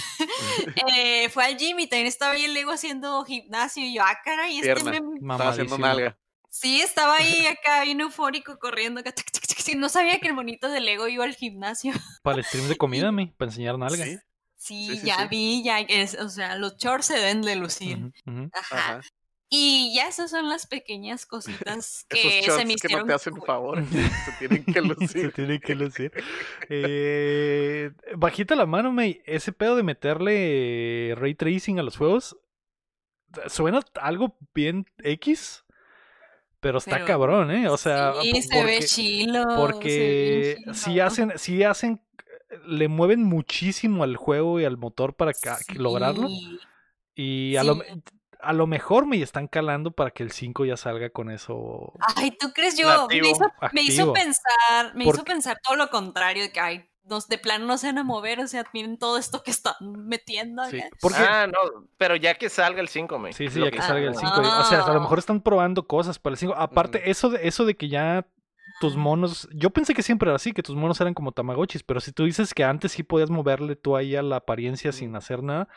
Speaker 4: Eh, fue al gym y también estaba ahí el Lego haciendo gimnasio y yo, ah, caray, este
Speaker 3: Pierna.
Speaker 4: me...
Speaker 3: Estaba haciendo nalga.
Speaker 4: Sí, estaba ahí [LAUGHS] acá bien eufórico corriendo. acá, tic, tic, tic, tic. No sabía que el monito de Lego iba al gimnasio. [LAUGHS]
Speaker 1: Para el stream de comida, ¿me? Para enseñar nalga.
Speaker 3: Sí,
Speaker 4: Sí,
Speaker 3: Sí, sí,
Speaker 4: ya
Speaker 3: sí.
Speaker 4: vi, ya es, o sea, los shorts se deben de lucir. Ajá. Y ya esas son las pequeñas cositas [LAUGHS] que
Speaker 3: Esos
Speaker 4: se me
Speaker 3: que
Speaker 4: hicieron
Speaker 3: no te hacen favor. [LAUGHS] Se tienen que [LAUGHS]
Speaker 1: Se
Speaker 3: lucir.
Speaker 1: tiene que lucir. Eh, bajita la mano, May. Ese pedo de meterle ray tracing a los juegos suena algo bien X, pero está
Speaker 4: Pero
Speaker 1: cabrón, ¿eh? O sea,
Speaker 4: sí, se ve
Speaker 1: porque-
Speaker 4: chilo.
Speaker 1: Porque
Speaker 4: se ve
Speaker 1: si hacen, si hacen, le mueven muchísimo al juego y al motor para lograrlo. Y a, lo,
Speaker 4: Sí.
Speaker 1: me- a lo mejor me están calando para que el 5 ya salga con eso.
Speaker 4: Ay, ¿tú crees yo?
Speaker 2: Nativo.
Speaker 4: Me hizo, me hizo
Speaker 1: Activo.
Speaker 4: pensar, me hizo pensar todo lo contrario, de que ay, nos, de plano no se van a mover, o sea, miren todo esto que están metiendo.
Speaker 1: Sí, porque,
Speaker 2: Ah, no, pero ya que salga el 5, me.
Speaker 1: sí, sí, ya que
Speaker 2: que-
Speaker 1: salga el
Speaker 2: Ah,
Speaker 1: 5. O sea, a lo
Speaker 4: Ah.
Speaker 1: mejor están probando cosas para el 5. Aparte, eso, de, eso de que ya tus monos. Yo pensé que siempre era así, que tus monos eran como tamagotchis. Pero si tú dices que antes sí podías moverle tú ahí a la apariencia sin hacer nada.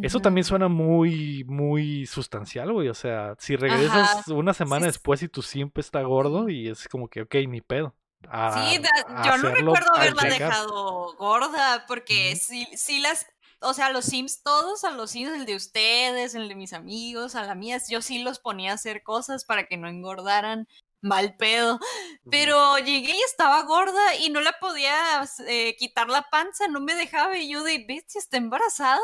Speaker 1: Eso también suena muy, muy sustancial, güey. O sea, si regresas una semana
Speaker 4: Sí,
Speaker 1: después y tu simp está gordo y es como que, ok, ni pedo. A-
Speaker 4: Sí, da- yo no recuerdo haberla dejado gorda, porque sí, sí las, o sea, los Sims todos, a los Sims, el de ustedes, el de mis amigos, a la mía, yo sí los ponía a hacer cosas para que no engordaran mal pedo, pero llegué y estaba gorda y no la podía eh, quitar la panza, no me dejaba y yo de, bestia, está embarazada.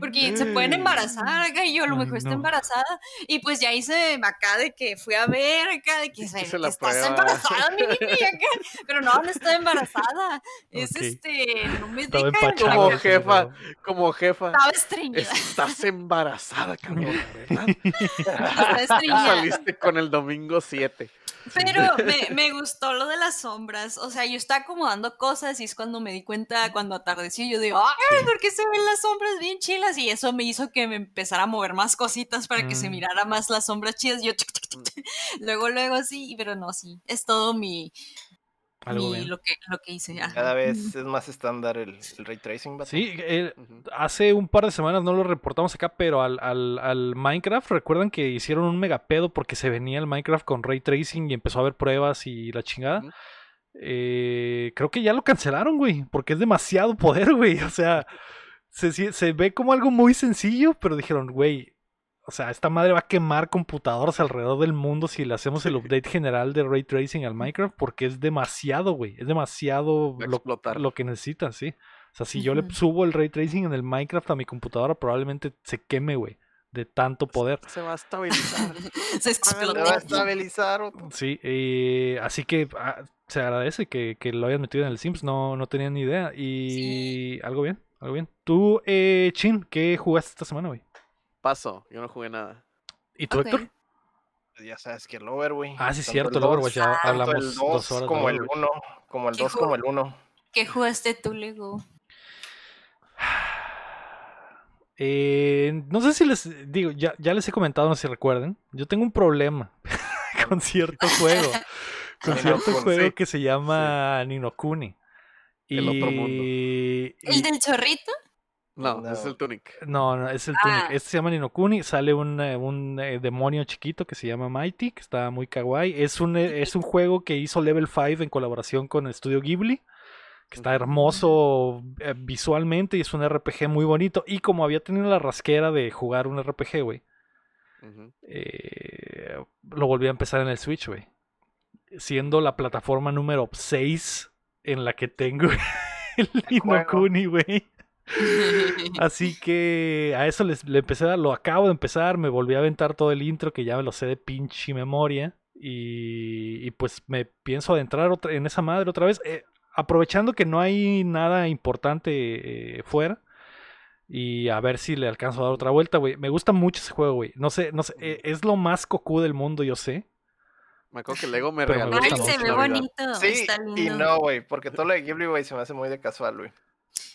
Speaker 4: Porque se pueden embarazar acá y yo a lo mejor está
Speaker 1: no.
Speaker 4: embarazada. Y pues ya hice acá de que fui a ver acá de que, se,
Speaker 3: Hice la
Speaker 4: que estás
Speaker 3: prueba.
Speaker 4: embarazada, mi niña, acá. Pero no, no estoy embarazada. Es
Speaker 1: Ok.
Speaker 4: este, no me
Speaker 1: Estaba
Speaker 4: dejan.
Speaker 1: empachada.
Speaker 3: Como jefa, como jefa.
Speaker 4: Estaba estreñida.
Speaker 3: Estás embarazada, cabrón, ¿verdad?
Speaker 4: Estaba [LAUGHS] estreñida.
Speaker 3: Saliste con el domingo 7.
Speaker 4: Pero me, me gustó lo de las sombras. O sea, yo estaba acomodando cosas y es cuando me di cuenta, cuando atardeció, yo digo, ¡ay, por qué se ven las sombras bien chilas! Y eso me hizo que me empezara a mover más cositas para que se
Speaker 1: Mm.
Speaker 4: mirara más las sombras chidas. Yo, chic, chic, chic. luego, luego sí, pero no, sí. Es todo mi,
Speaker 1: Algo
Speaker 4: mi- lo, que, lo que hice. ajá.
Speaker 2: Cada vez es más estándar el, el ray tracing. vato.
Speaker 1: Sí, eh, hace un par de semanas no lo reportamos acá, pero al, al, al Minecraft, recuerdan que hicieron un megapedo porque se venía el Minecraft con ray tracing y empezó a haber pruebas y la chingada.
Speaker 3: Ujú.
Speaker 1: Eh, creo que ya lo cancelaron, güey, porque es demasiado poder, güey. O sea, se, se ve como algo muy sencillo, pero dijeron, güey, o sea, esta madre va a quemar computadoras alrededor del mundo si le hacemos el update general de ray tracing al Minecraft, porque es demasiado, güey. Es demasiado lo,
Speaker 3: explotar.
Speaker 1: lo que necesita, sí. O sea, si yo le subo el ray tracing en el Minecraft a mi computadora, probablemente se queme, güey, de tanto poder.
Speaker 3: Se va a estabilizar. [LAUGHS]
Speaker 4: Se
Speaker 2: Se
Speaker 4: explotó.
Speaker 2: va a estabilizar.
Speaker 1: Sí, eh, así que ah, se agradece que, que lo hayan metido en el Sims, no, no tenía ni idea. Y algo bien, algo bien. Tú, eh, Chin, ¿qué jugaste esta semana, güey?
Speaker 3: Paso, yo no jugué nada.
Speaker 1: ¿Y tú,
Speaker 4: Ok.
Speaker 1: Héctor?
Speaker 2: Pues ya sabes que el Overwatch.
Speaker 1: Ah, sí,
Speaker 2: tanto
Speaker 1: cierto, el Overwatch, ya
Speaker 4: tanto
Speaker 1: hablamos
Speaker 2: el
Speaker 1: dos
Speaker 2: 2
Speaker 1: horas
Speaker 2: como el. 1. Como el
Speaker 4: ¿Qué
Speaker 2: 2
Speaker 4: juego?
Speaker 2: como el 1.
Speaker 4: ¿Qué jugaste tú, Lego? [SIGHS]
Speaker 1: Eh, no sé si les digo, ya, ya les he comentado, no sé si recuerden. Yo tengo un problema [LAUGHS] con cierto juego. [LAUGHS] Con cierto juego que se llama Ninokuni.
Speaker 3: El otro mundo.
Speaker 4: ¿El del chorrito?
Speaker 3: No,
Speaker 2: No.
Speaker 3: es el Tunic.
Speaker 1: No, no, es el Tunic.
Speaker 4: Ah.
Speaker 1: Este se llama Ninokuni. Sale un, eh, un eh, demonio chiquito que se llama Mighty, que está muy kawaii. Es un, eh, es un [LAUGHS] juego que hizo Level 5 en colaboración con el estudio Ghibli. Que está hermoso eh, visualmente y es un RPG muy bonito. Y como había tenido la rasquera de jugar un RPG, güey, eh, lo volví a empezar en el Switch, güey. Siendo la plataforma número 6 en la que tengo [LAUGHS] el
Speaker 2: juego.
Speaker 1: Ninokuni, güey. [LAUGHS] Así que a eso les, le empecé a dar, lo acabo de empezar, me volví a aventar todo el intro que ya me lo sé de pinche memoria. Y, y pues me pienso adentrar otra- en esa madre otra vez, eh, aprovechando que no hay nada importante eh, fuera. Y a ver si le alcanzo a dar otra vuelta, güey. Me gusta mucho ese juego, güey. No sé, no sé, eh, es lo más cocú del mundo, yo sé.
Speaker 3: Me acuerdo que Lego me
Speaker 1: Pero me
Speaker 3: regaló.
Speaker 4: Ay, se ve bonito.
Speaker 2: Sí,
Speaker 4: está
Speaker 2: y
Speaker 4: lindo.
Speaker 2: no, güey. Porque todo lo de Ghibli, güey, se me hace muy de casual, güey.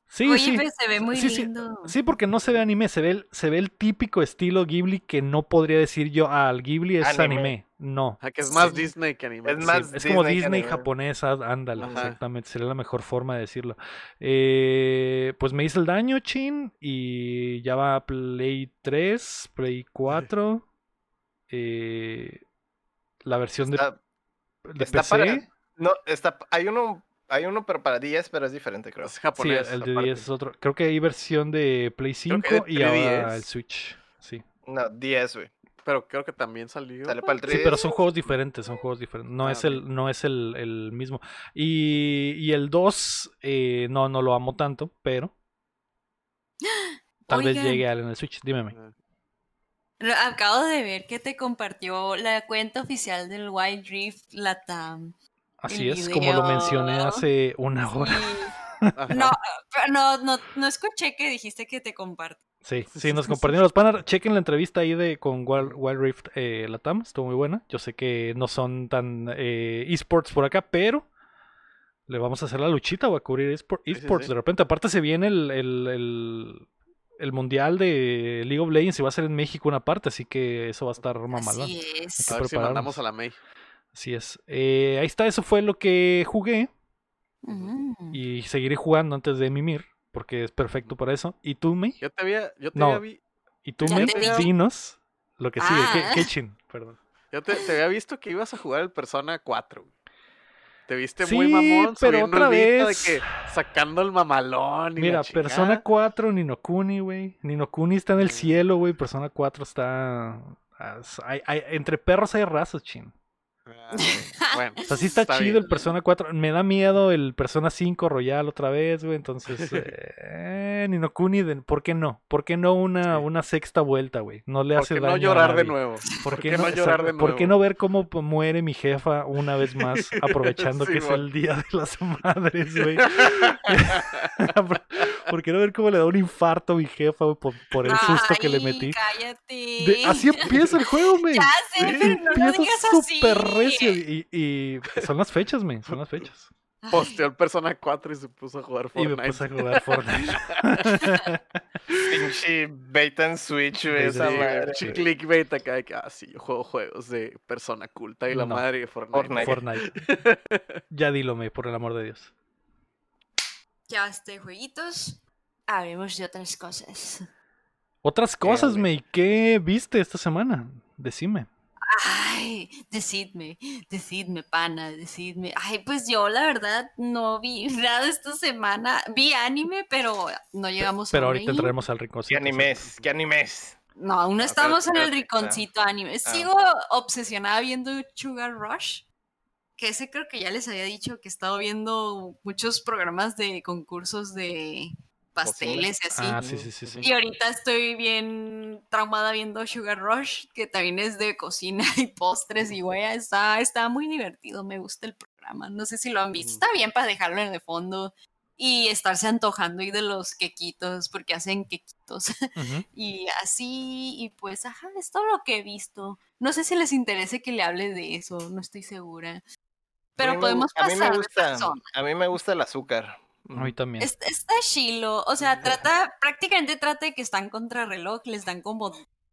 Speaker 1: Sí,
Speaker 4: Oye,
Speaker 1: sí.
Speaker 4: pero se ve muy
Speaker 1: Sí, sí.
Speaker 4: lindo.
Speaker 1: Sí, porque no se ve anime, se ve, el, se ve el típico estilo Ghibli que no podría decir yo, ah, el Ghibli es anime.
Speaker 2: Anime.
Speaker 1: No.
Speaker 3: Ah, que es más
Speaker 4: Sí.
Speaker 3: Disney que anime.
Speaker 2: Es
Speaker 1: Sí,
Speaker 2: más
Speaker 1: es como
Speaker 2: Disney
Speaker 1: japonesa, ándale,
Speaker 3: Ajá.
Speaker 1: exactamente, sería la mejor forma de decirlo. Eh, pues me hice el daño, Chin, y ya va Play 3, Play 4, eh, la versión de,
Speaker 2: Está,
Speaker 1: de
Speaker 2: está
Speaker 1: PC.
Speaker 2: para- no, está, hay uno, hay uno pero para 10, pero es diferente, creo.
Speaker 3: Es
Speaker 1: Sí,
Speaker 3: japonés.
Speaker 1: el de
Speaker 2: aparte.
Speaker 1: 10 es otro. Creo que hay versión de Play
Speaker 3: Creo
Speaker 1: 5
Speaker 3: que de
Speaker 1: y ahora
Speaker 3: 3DS.
Speaker 1: el Switch. Sí.
Speaker 2: No, 10, güey.
Speaker 3: Pero creo que también salió.
Speaker 2: Sale para el 3.
Speaker 1: Sí, pero son juegos diferentes, son juegos diferentes. No
Speaker 3: Ah,
Speaker 1: es el, no es el, el mismo. Y, y el 2, eh, no, no lo amo tanto, pero [GASPS] tal vez
Speaker 4: Oigan.
Speaker 1: llegue al en el Switch. Dime.
Speaker 4: Acabo de ver que te compartió la cuenta oficial del Wild Rift Latam.
Speaker 1: Así es, como lo mencioné hace una hora.
Speaker 4: Sí. No, no, no, no escuché que dijiste que te comparto.
Speaker 1: Sí, sí, nos compartieron los panas. Chequen la entrevista ahí de con Wild, Wild Rift eh, Latam, estuvo muy buena. Yo sé que no son tan eh, esports por acá, pero le vamos a hacer la luchita o a cubrir
Speaker 3: sí,
Speaker 1: esports.
Speaker 3: sí.
Speaker 1: De repente, aparte se viene el, el, el, el mundial de League of Legends y va a ser en México una parte, así que eso va a estar mamalón.
Speaker 4: Así es.
Speaker 3: A ver si mandamos a la May.
Speaker 1: Así es. Eh, ahí está, eso fue lo que jugué
Speaker 4: Mm.
Speaker 1: y seguiré jugando antes de mimir, porque es perfecto para eso. ¿Y tú, May?
Speaker 3: Yo te había, yo te
Speaker 1: No.
Speaker 3: había vi-
Speaker 1: ¿Y tú, May? Dinos lo que sigue. ¿Qué,
Speaker 4: Ah.
Speaker 1: qué chin? Perdón.
Speaker 3: yo te, te había visto que ibas a jugar el Persona 4. Te viste
Speaker 1: Sí,
Speaker 3: muy mamón,
Speaker 1: pero otra vez.
Speaker 3: de que sacando el mamalón y
Speaker 1: Mira. Persona 4, Ninokuni, güey. Ninokuni está en el
Speaker 3: Mm.
Speaker 1: cielo, güey. Persona 4 está... hay- hay- entre perros hay razas, chin.
Speaker 3: Ah, [LAUGHS] bueno,
Speaker 1: O sea, sí está, chido
Speaker 3: bien.
Speaker 1: el Persona 4. Me da miedo el Persona 5 Royal otra vez, güey. Entonces, [LAUGHS] eh, ni no Kuni, de- ¿por qué no? ¿Por qué no una,
Speaker 3: Sí.
Speaker 1: una sexta vuelta, güey? No le
Speaker 3: ¿Por
Speaker 1: hace
Speaker 3: qué
Speaker 1: daño
Speaker 3: no
Speaker 1: a
Speaker 3: llorar de nuevo?
Speaker 1: ¿Por qué,
Speaker 3: no
Speaker 1: no,
Speaker 3: llorar de
Speaker 1: exacto, ¿Por qué
Speaker 3: nuevo?
Speaker 1: no ver cómo muere mi jefa una vez más, [LAUGHS] aprovechando que es el Día de las Madres, güey? ¿Por qué no ver cómo le da un infarto a mi jefa güey, por, por el susto que le metí?
Speaker 4: Cállate.
Speaker 1: De- así empieza el juego, güey.
Speaker 4: Ya sé, pero no lo
Speaker 1: Empieza
Speaker 4: digas así.
Speaker 1: Recio. Y, y son las fechas, güey. Son las fechas.
Speaker 3: Posteó el Persona 4 y se puso a jugar
Speaker 1: Y me
Speaker 3: Fortnite.
Speaker 1: puse a jugar Fortnite. [LAUGHS]
Speaker 2: Pinche bait and switch, güey,
Speaker 1: Bait
Speaker 2: esa madre.
Speaker 3: clickbait acá de que, ah, sí, yo juego juegos de persona culta y la
Speaker 1: No.
Speaker 3: madre de Fortnite.
Speaker 2: Fortnite.
Speaker 1: Fortnite. [LAUGHS] Ya dilo, me, por el amor de Dios.
Speaker 4: Ya basta de jueguitos. Hablemos de otras cosas.
Speaker 1: Otras cosas, me. ¿Qué viste esta semana? Decime.
Speaker 4: Ay, decidme, decidme, pana, decidme. Ay, pues yo la verdad no vi [LAUGHS] nada esta semana. Vi anime, pero no llegamos
Speaker 1: Pero
Speaker 4: a
Speaker 1: ahorita
Speaker 4: ahí.
Speaker 1: entraremos al
Speaker 2: ¿Qué
Speaker 1: rinconcito.
Speaker 2: animes? ¿Qué animes?
Speaker 4: No, aún no estamos en el rinconcito anime.
Speaker 2: Ah.
Speaker 4: Sigo obsesionada viendo Sugar Rush. Que ese creo que ya les había dicho que he estado viendo muchos programas de concursos de pasteles y así.
Speaker 1: Ah, sí, sí, sí, sí.
Speaker 4: Y ahorita estoy bien traumada viendo Sugar Rush, que también es de cocina y postres y güey, está, está muy divertido, me gusta el programa. No sé si lo han visto,
Speaker 3: Ujú.
Speaker 4: está bien para dejarlo en el fondo y estarse antojando y de los quequitos, porque hacen quequitos [LAUGHS]
Speaker 1: Ujú.
Speaker 4: y así, y pues, ajá, es todo lo que he visto. No sé si les interese que le hable de eso, no estoy segura. Pero
Speaker 2: me
Speaker 4: podemos
Speaker 2: gu- a mí
Speaker 4: pasar
Speaker 2: me gusta. A mí me gusta el azúcar.
Speaker 1: A mí también.
Speaker 4: Es- Está chilo, o sea, trata, prácticamente trata de que están contra reloj, les dan como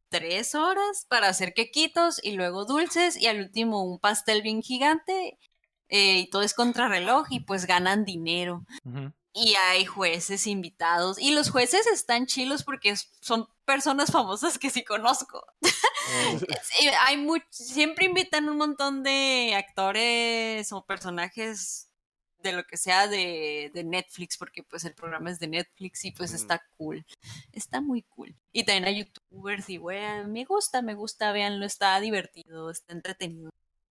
Speaker 4: tres horas para hacer quequitos y luego dulces y al último un pastel bien gigante eh, y todo es contra reloj y pues ganan dinero. Y hay jueces invitados y los jueces están chilos porque son personas famosas que sí conozco. [LAUGHS] Sí, hay much- siempre invitan un montón de actores o personajes de lo que sea de, de Netflix, porque pues el programa es de Netflix y pues está cool. Está muy cool. Y también hay youtubers y wea, me gusta, me gusta, véanlo, está divertido, está entretenido.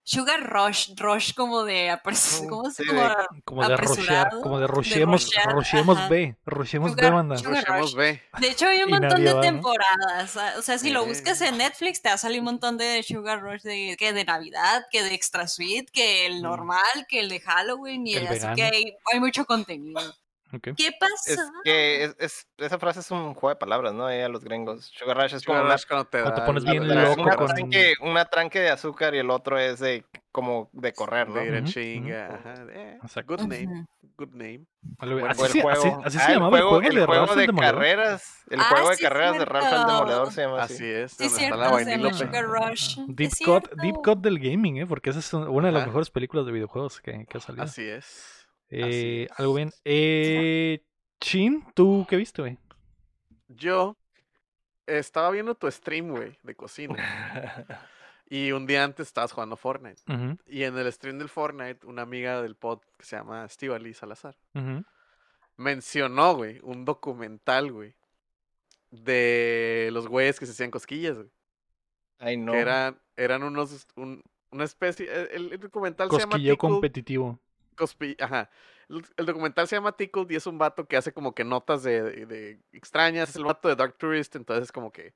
Speaker 4: Sugar Rush, Rush como de apres- ¿cómo se
Speaker 2: sí,
Speaker 4: como
Speaker 2: de-
Speaker 1: Como de rushear,
Speaker 4: apresurado,
Speaker 1: como de rusheemos
Speaker 4: ajá.
Speaker 1: B, rusheemos B, banda.
Speaker 3: Rushemos. B.
Speaker 4: De hecho, hay un
Speaker 1: Y
Speaker 4: montón de temporadas. ah, O sea, si lo buscas en Netflix, te va a salir un montón de Sugar Rush de, que de Navidad, que de Extra Sweet, que el
Speaker 3: Mm.
Speaker 4: normal, que el de Halloween. Y
Speaker 1: El
Speaker 4: así que hay, hay mucho contenido.
Speaker 1: Ok.
Speaker 4: ¿Qué pasó?
Speaker 2: Es que es, es- esa frase es un juego de palabras, ¿no? Ahí a los gringos. Sugar Rush es como
Speaker 3: Sugar
Speaker 2: una,
Speaker 3: Rush cuando te
Speaker 1: Cuando te
Speaker 3: da
Speaker 1: pones bien
Speaker 3: la-
Speaker 1: loco
Speaker 2: una
Speaker 1: con-
Speaker 2: tranque, una tranque de azúcar y el otro es de como de correr, ¿no?
Speaker 3: de chinga. eh. Good name, good name.
Speaker 1: Así,
Speaker 2: juego.
Speaker 1: así- así
Speaker 2: Ah,
Speaker 1: se
Speaker 2: el
Speaker 1: llamaba
Speaker 2: juego,
Speaker 1: el juego de
Speaker 2: el juego
Speaker 1: Ralph el
Speaker 2: de
Speaker 1: Demoledor.
Speaker 2: carreras. El
Speaker 4: Ah,
Speaker 2: juego de
Speaker 4: sí,
Speaker 2: carreras de Ralph el. Demoledor se llama así.
Speaker 3: Así es.
Speaker 4: Sí, cierto,
Speaker 3: la
Speaker 4: se llama Sugar Rush.
Speaker 1: Deep Cut. Deep Cut del gaming, ¿eh? Porque esa es una de las mejores películas de videojuegos que, que ha salido.
Speaker 3: Así es.
Speaker 1: Eh, algo bien. Eh, Chin, ¿tú qué viste, güey?
Speaker 3: Yo estaba viendo tu stream, güey, de cocina. [LAUGHS] Y un día antes estabas jugando Fortnite. Y en el stream del Fortnite, una amiga del pod que se llama Estivali Salazar
Speaker 1: ujú.
Speaker 3: mencionó, güey, un documental, güey, de los güeyes que se hacían cosquillas, güey.
Speaker 2: Ay, no.
Speaker 3: Que eran, eran unos, un- una especie, el, el documental se llama
Speaker 1: Cosquilleo
Speaker 3: Tickle
Speaker 1: competitivo.
Speaker 3: Cospi- Ajá. El, documental se llama Tickled y es un vato que hace como que notas de, de- extrañas. Es el vato de Dark Tourist, entonces es como que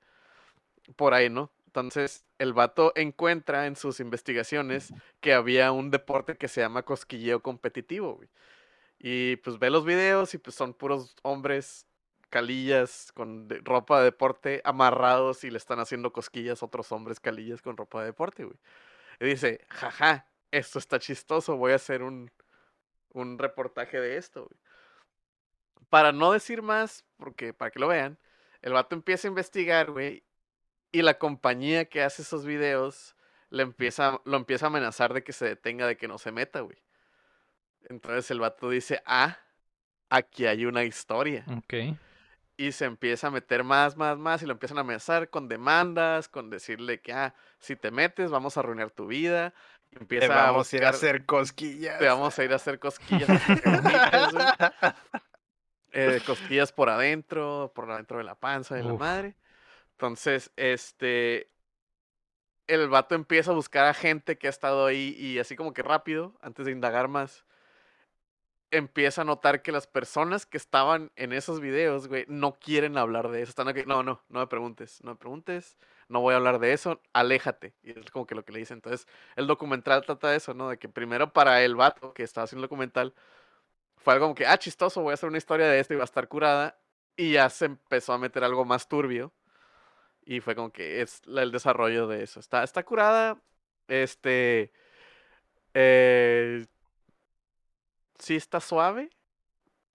Speaker 3: por ahí, ¿no? Entonces el vato encuentra en sus investigaciones que había un deporte que se llama cosquilleo competitivo, güey. Y pues ve los videos y pues son puros hombres calillas con ropa de deporte amarrados y le están haciendo cosquillas a otros hombres calillas con ropa de deporte, güey. Y dice, jaja, esto está chistoso, voy a hacer un, un reportaje de esto, güey. Para no decir más, porque para que lo vean, el vato empieza a investigar, güey, y la compañía que hace esos videos le empieza, lo empieza a amenazar de que se detenga, de que no se meta, güey. Entonces el vato dice, ah, aquí hay una historia.
Speaker 1: Ok.
Speaker 3: Y se empieza a meter más, más, más, y lo empiezan a amenazar con demandas, con decirle que, ah, si te metes, vamos a arruinar tu vida. Y
Speaker 2: Te
Speaker 3: empieza
Speaker 2: vamos a ir a hacer cosquillas.
Speaker 3: te vamos a ir a hacer cosquillas. [LAUGHS] Eh, cosquillas por adentro, por adentro de la panza de la madre. Entonces, este. el vato empieza a buscar a gente que ha estado ahí y así como que rápido, antes de indagar más, empieza a notar que las personas que estaban en esos videos, güey, no quieren hablar de eso. Están aquí, no, no, no me preguntes, no me preguntes, no voy a hablar de eso, aléjate. Y es como que lo que le dicen. Entonces, el documental trata de eso, ¿no? De que primero para el vato que estaba haciendo el documental, fue algo como que, ah, chistoso, voy a hacer una historia de esto y va a estar curada. Y ya se empezó a meter algo más turbio. Y fue como que es el desarrollo de eso. Está, está curada. Este. Eh, sí está suave.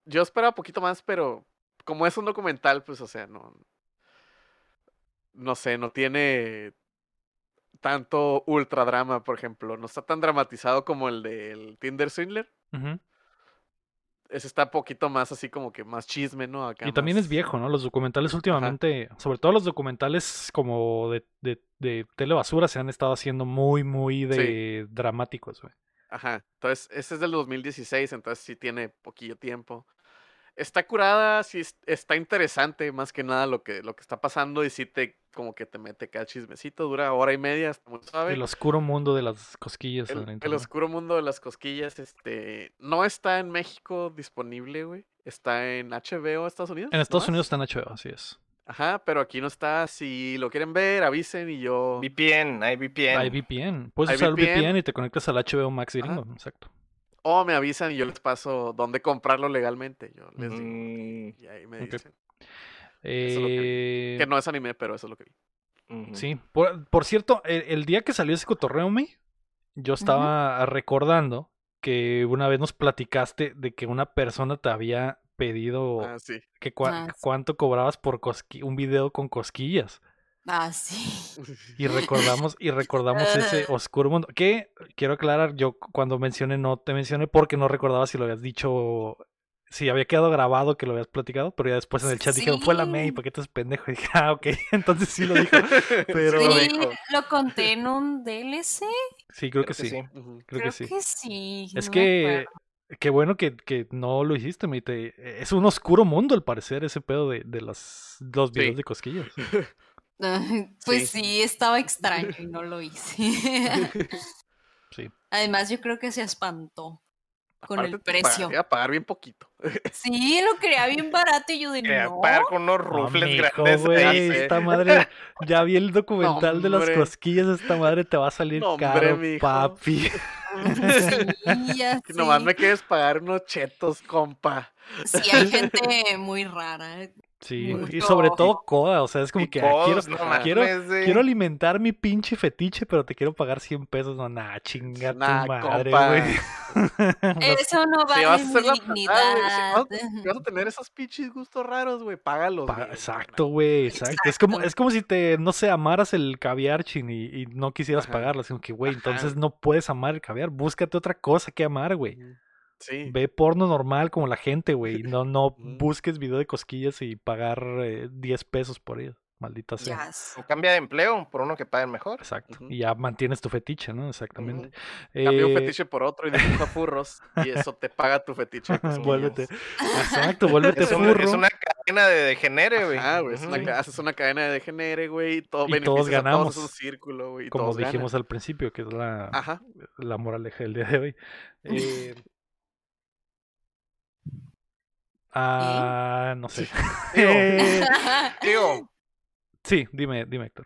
Speaker 3: Yo esperaba un poquito más, pero como es un documental, pues, o sea, no. No sé, no tiene tanto ultra drama, por ejemplo. No está tan dramatizado como el del Tinder Swindler. Ese está poquito más así como que más chisme, ¿no? Acá
Speaker 1: Y también es viejo, ¿no? Los documentales últimamente, sobre todo los documentales como de, de, de telebasura, se han estado haciendo muy, muy de dramáticos, güey.
Speaker 3: Ajá. Entonces, ese es del 2016, entonces sí tiene poquillo tiempo. Está curada, sí es- está interesante más que nada lo que, lo que está pasando y sí te como que te mete cada chismecito, dura hora y media, está muy suave.
Speaker 1: El oscuro mundo de las cosquillas.
Speaker 3: El, oscuro mundo de las cosquillas, este, no está en México disponible, güey. Está en HBO Estados Unidos.
Speaker 1: En Estados. Unidos está en HBO, así es.
Speaker 3: Ajá, pero aquí no está. Si lo quieren ver, avisen y yo.
Speaker 2: VPN, hay VPN.
Speaker 1: Hay VPN. Puedes
Speaker 3: Hay
Speaker 1: usar
Speaker 3: VPN.
Speaker 1: VPN y te conectas al HBO Max
Speaker 3: Ajá.
Speaker 1: gringo. Exacto.
Speaker 3: O me avisan y yo les paso dónde comprarlo legalmente. Yo les digo.
Speaker 2: Mm,
Speaker 3: Y ahí me dicen. Es lo
Speaker 1: Eh,
Speaker 3: Que no es anime, pero eso es lo que vi.
Speaker 1: Sí. Por, por cierto, el, el día que salió ese cotorreo, me, yo estaba recordando que una vez nos platicaste de que una persona te había pedido
Speaker 3: Ah, sí.
Speaker 1: que cua-
Speaker 4: Ah, sí.
Speaker 1: cuánto cobrabas por cosqui- un video con cosquillas.
Speaker 4: Ah, sí.
Speaker 1: Y recordamos, y recordamos ese [LAUGHS] oscuro mundo. Que quiero aclarar, yo cuando mencioné no te mencioné porque no recordaba si lo habías dicho, si había quedado grabado que lo habías platicado, pero ya después en el chat dijeron, fue la May,
Speaker 4: Sí.
Speaker 1: ¿por qué te es pendejo? [LAUGHS] Y dije, ah, ok, [LAUGHS] entonces sí lo dijo. [LAUGHS] Pero
Speaker 3: Sí lo
Speaker 4: Sí, conté en un DLC.
Speaker 1: sí, creo, que, sí, creo, que sí.
Speaker 4: sí.
Speaker 1: Es
Speaker 4: no
Speaker 1: que, qué bueno que, que no lo hiciste, me te- es un oscuro mundo al parecer ese pedo de, de las, los videos
Speaker 3: Sí.
Speaker 1: de cosquillas.
Speaker 4: Pues
Speaker 3: Sí.
Speaker 4: sí, estaba extraño y no lo hice.
Speaker 1: Sí.
Speaker 4: Además, yo creo que se espantó con
Speaker 3: Aparte
Speaker 4: el
Speaker 3: te pa-
Speaker 4: precio.
Speaker 3: Iba a pagar bien poquito. [LAUGHS]
Speaker 4: Sí, lo quería bien barato y yo de
Speaker 2: Quería
Speaker 4: no.
Speaker 2: pagar con unos
Speaker 1: No,
Speaker 2: rufles
Speaker 1: mijo,
Speaker 2: grandes.
Speaker 3: sé.
Speaker 1: esta [LAUGHS] madre, ya vi el documental de las
Speaker 3: hombre. Nomás me quieres pagar unos chetos, compa.
Speaker 4: Sí, hay [LAUGHS] gente muy rara.
Speaker 1: Sí, y sobre todo Coda, o sea, es como
Speaker 2: Y
Speaker 1: que ah, quiero,
Speaker 2: no
Speaker 1: quiero, alimentar mi pinche fetiche, pero te quiero pagar 100 pesos. No, nah, chinga
Speaker 3: Nah,
Speaker 1: tu madre, güey. [LAUGHS]
Speaker 4: Eso no
Speaker 3: Si
Speaker 4: vale
Speaker 3: vas a
Speaker 4: mi
Speaker 3: la
Speaker 4: dignidad.
Speaker 3: Si vas a tener esos pinches gustos raros, güey, págalos.
Speaker 1: Pa- exacto, güey, exacto. Es como, es como si te, no sé, amaras el caviar, chin, y, y no quisieras
Speaker 3: Ajá.
Speaker 1: pagarlo. Así como que, güey, entonces no puedes amar el caviar. Búscate otra cosa que amar, güey.
Speaker 3: Sí.
Speaker 1: Ve porno normal como la gente, güey. No, no [LAUGHS] busques video de cosquillas y pagar eh, 10 pesos por ello. Maldita sea.
Speaker 2: O cambia de empleo por uno que paguen mejor.
Speaker 1: Exacto. Y ya mantienes tu fetiche, ¿no? Exactamente.
Speaker 3: Ujú. Cambia un
Speaker 1: Eh,
Speaker 3: fetiche por otro y dibuja furros. Y eso te paga tu fetiche. [LAUGHS]
Speaker 1: Vuélvete. Exacto, vuélvete
Speaker 2: Es, un-
Speaker 1: furro.
Speaker 2: es una cadena de degenere, güey.
Speaker 3: Ah, güey. haces una cadena de degenere, güey. Y, todo
Speaker 1: Y todos
Speaker 3: a
Speaker 1: ganamos.
Speaker 3: Todos, es un círculo, güey.
Speaker 1: Como
Speaker 3: todos
Speaker 1: dijimos
Speaker 3: ganan.
Speaker 1: al principio, que es la,
Speaker 3: Ajá.
Speaker 1: la moraleja del día de hoy. Eh, ah, no sé. [LAUGHS]
Speaker 2: Digo,
Speaker 1: Eh, [LAUGHS]
Speaker 2: digo,
Speaker 1: sí, dime, dime, Héctor.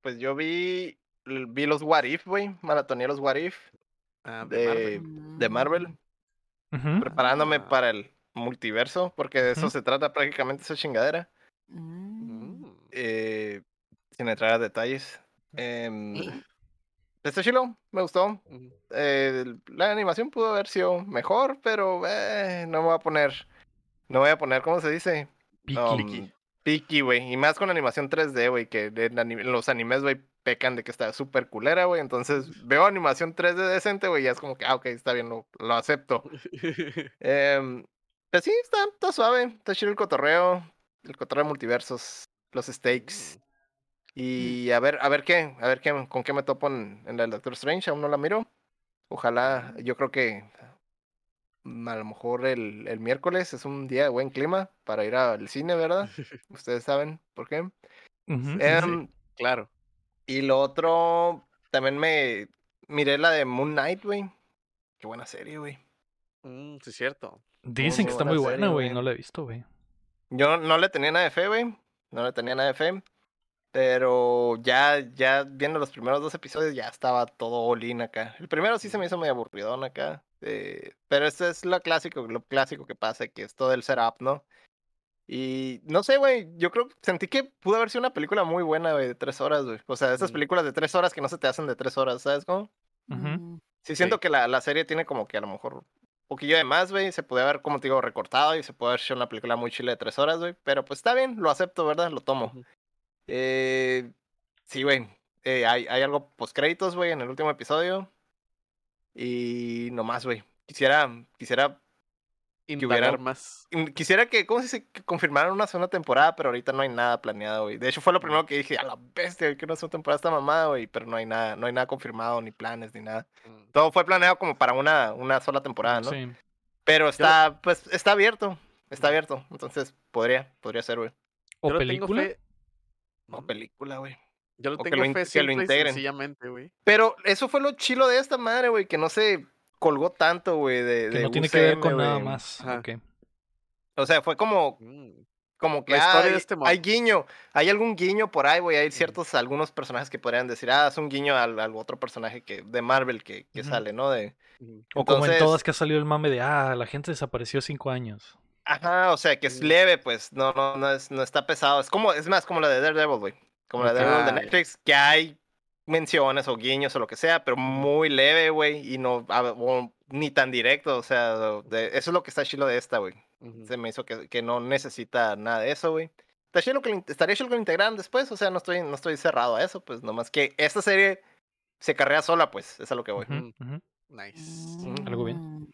Speaker 2: pues yo vi, vi los What If, güey. Maratoné los What If
Speaker 3: Ah, de
Speaker 2: de,
Speaker 3: Marvel.
Speaker 2: de Marvel.
Speaker 1: Ujú.
Speaker 2: Preparándome
Speaker 3: Ah.
Speaker 2: para el multiverso, porque de eso se trata prácticamente esa chingadera.
Speaker 4: Mm.
Speaker 2: Eh, sin entrar a detalles.
Speaker 4: Eh,
Speaker 2: está chilo, me gustó. Eh, la animación pudo haber sido mejor, pero eh, no me voy a poner. No voy a poner, ¿cómo se dice?
Speaker 1: Piqui.
Speaker 2: Um, piqui, güey. Y más con animación 3D, güey, que los animes, güey, pecan de que está súper culera, güey. Entonces veo animación 3D decente, güey, ya es como que, ah, ok, está bien, lo, lo acepto. [LAUGHS] Em, pues sí, está, está suave, está chido el cotorreo, el cotorreo de multiversos, los stakes. Y a ver, a ver qué, a ver qué, con qué me topo en, en la Doctor Strange, aún no la miro. Ojalá, yo creo que mm, a lo mejor el, el miércoles es un día de buen clima para ir al cine, ¿verdad? [LAUGHS] Ustedes saben por qué. Em,
Speaker 3: Claro.
Speaker 2: Y lo otro, también me miré la de Moon Knight, güey. Qué buena serie, güey.
Speaker 3: Mm, sí, es cierto.
Speaker 1: Dicen
Speaker 2: muy
Speaker 1: que está muy buena, güey. No la he visto, güey.
Speaker 2: Yo no le tenía nada de fe, güey. No le tenía nada de fe. Pero ya, ya viendo los primeros dos episodios, ya estaba todo all acá. El primero sí se me hizo medio aburridón acá. Eh, pero este es lo clásico, lo clásico que pasa, que es todo el setup, ¿no? Y no sé, güey, yo creo que sentí que pudo haber sido una película muy buena, güey, de tres horas, güey. O sea, esas
Speaker 3: Mm.
Speaker 2: películas de tres horas que no se te hacen de tres horas, ¿sabes cómo?
Speaker 1: Ujú.
Speaker 4: Mm,
Speaker 2: Sí, siento
Speaker 3: Sí.
Speaker 2: que la, la serie tiene como que a lo mejor un poquillo de más, güey. Se puede haber, como te digo, recortado y se puede haber hecho una película muy chile de tres horas, güey. Pero pues está bien, lo acepto, ¿verdad? Lo tomo. Eh, sí, güey. eh, hay, hay algo post créditos, güey, en el último episodio. Y no más, güey. Quisiera, quisiera,
Speaker 3: Indagar
Speaker 2: hubieran-
Speaker 3: más.
Speaker 2: quisiera que, ¿cómo se dice? Que confirmaran una segunda temporada, pero ahorita no hay nada planeado, güey. De hecho, fue lo primero que dije, a la bestia, güey, que una segunda temporada está mamada, güey. Pero no hay nada, no hay nada confirmado, ni planes, ni nada.
Speaker 3: Mm.
Speaker 2: Todo fue planeado como para una, una sola temporada, ¿no?
Speaker 1: Sí.
Speaker 2: Pero está, pues, está abierto. Está abierto. Entonces, podría, podría ser, güey.
Speaker 1: ¿O
Speaker 3: Yo
Speaker 1: película?
Speaker 3: fe-
Speaker 2: O
Speaker 3: Ujú.
Speaker 2: película, güey.
Speaker 3: Yo le
Speaker 2: o que
Speaker 3: tengo
Speaker 2: lo
Speaker 3: fe
Speaker 2: que lo integren.
Speaker 3: sencillamente, güey.
Speaker 2: Pero eso fue lo chilo de esta madre, güey, que no se colgó tanto, güey, de,
Speaker 1: Que
Speaker 2: de
Speaker 1: no tiene que ver con nada más.
Speaker 2: O sea, fue como,
Speaker 3: Mm.
Speaker 2: como que
Speaker 3: La historia
Speaker 2: hay,
Speaker 3: de este
Speaker 2: hay guiño, hay algún guiño por ahí, güey. Hay ciertos, algunos personajes que podrían decir, ah, es un guiño al, al otro personaje que, de Marvel que, sale, ¿no? De.
Speaker 1: O como en todas que ha salido el mame de, ah, la gente desapareció cinco años.
Speaker 2: Ajá, o sea, que es
Speaker 3: Mm.
Speaker 2: leve, pues, no, no, no, es, no está pesado. Es como, es más como la de Daredevil, güey. Como la de de
Speaker 3: Ah.
Speaker 2: Netflix, que hay menciones o guiños o lo que sea, pero muy leve, güey, y no, a- o ni tan directo, o sea, de- eso es lo que está chilo de esta, güey. Se me hizo que, que no necesita nada de eso, güey. Estaría chido que lo integraran después, o sea, no estoy, no estoy cerrado a eso, pues, nomás que esta serie se carrea sola, pues, es a lo que voy.
Speaker 3: Nice.
Speaker 1: Algo bien.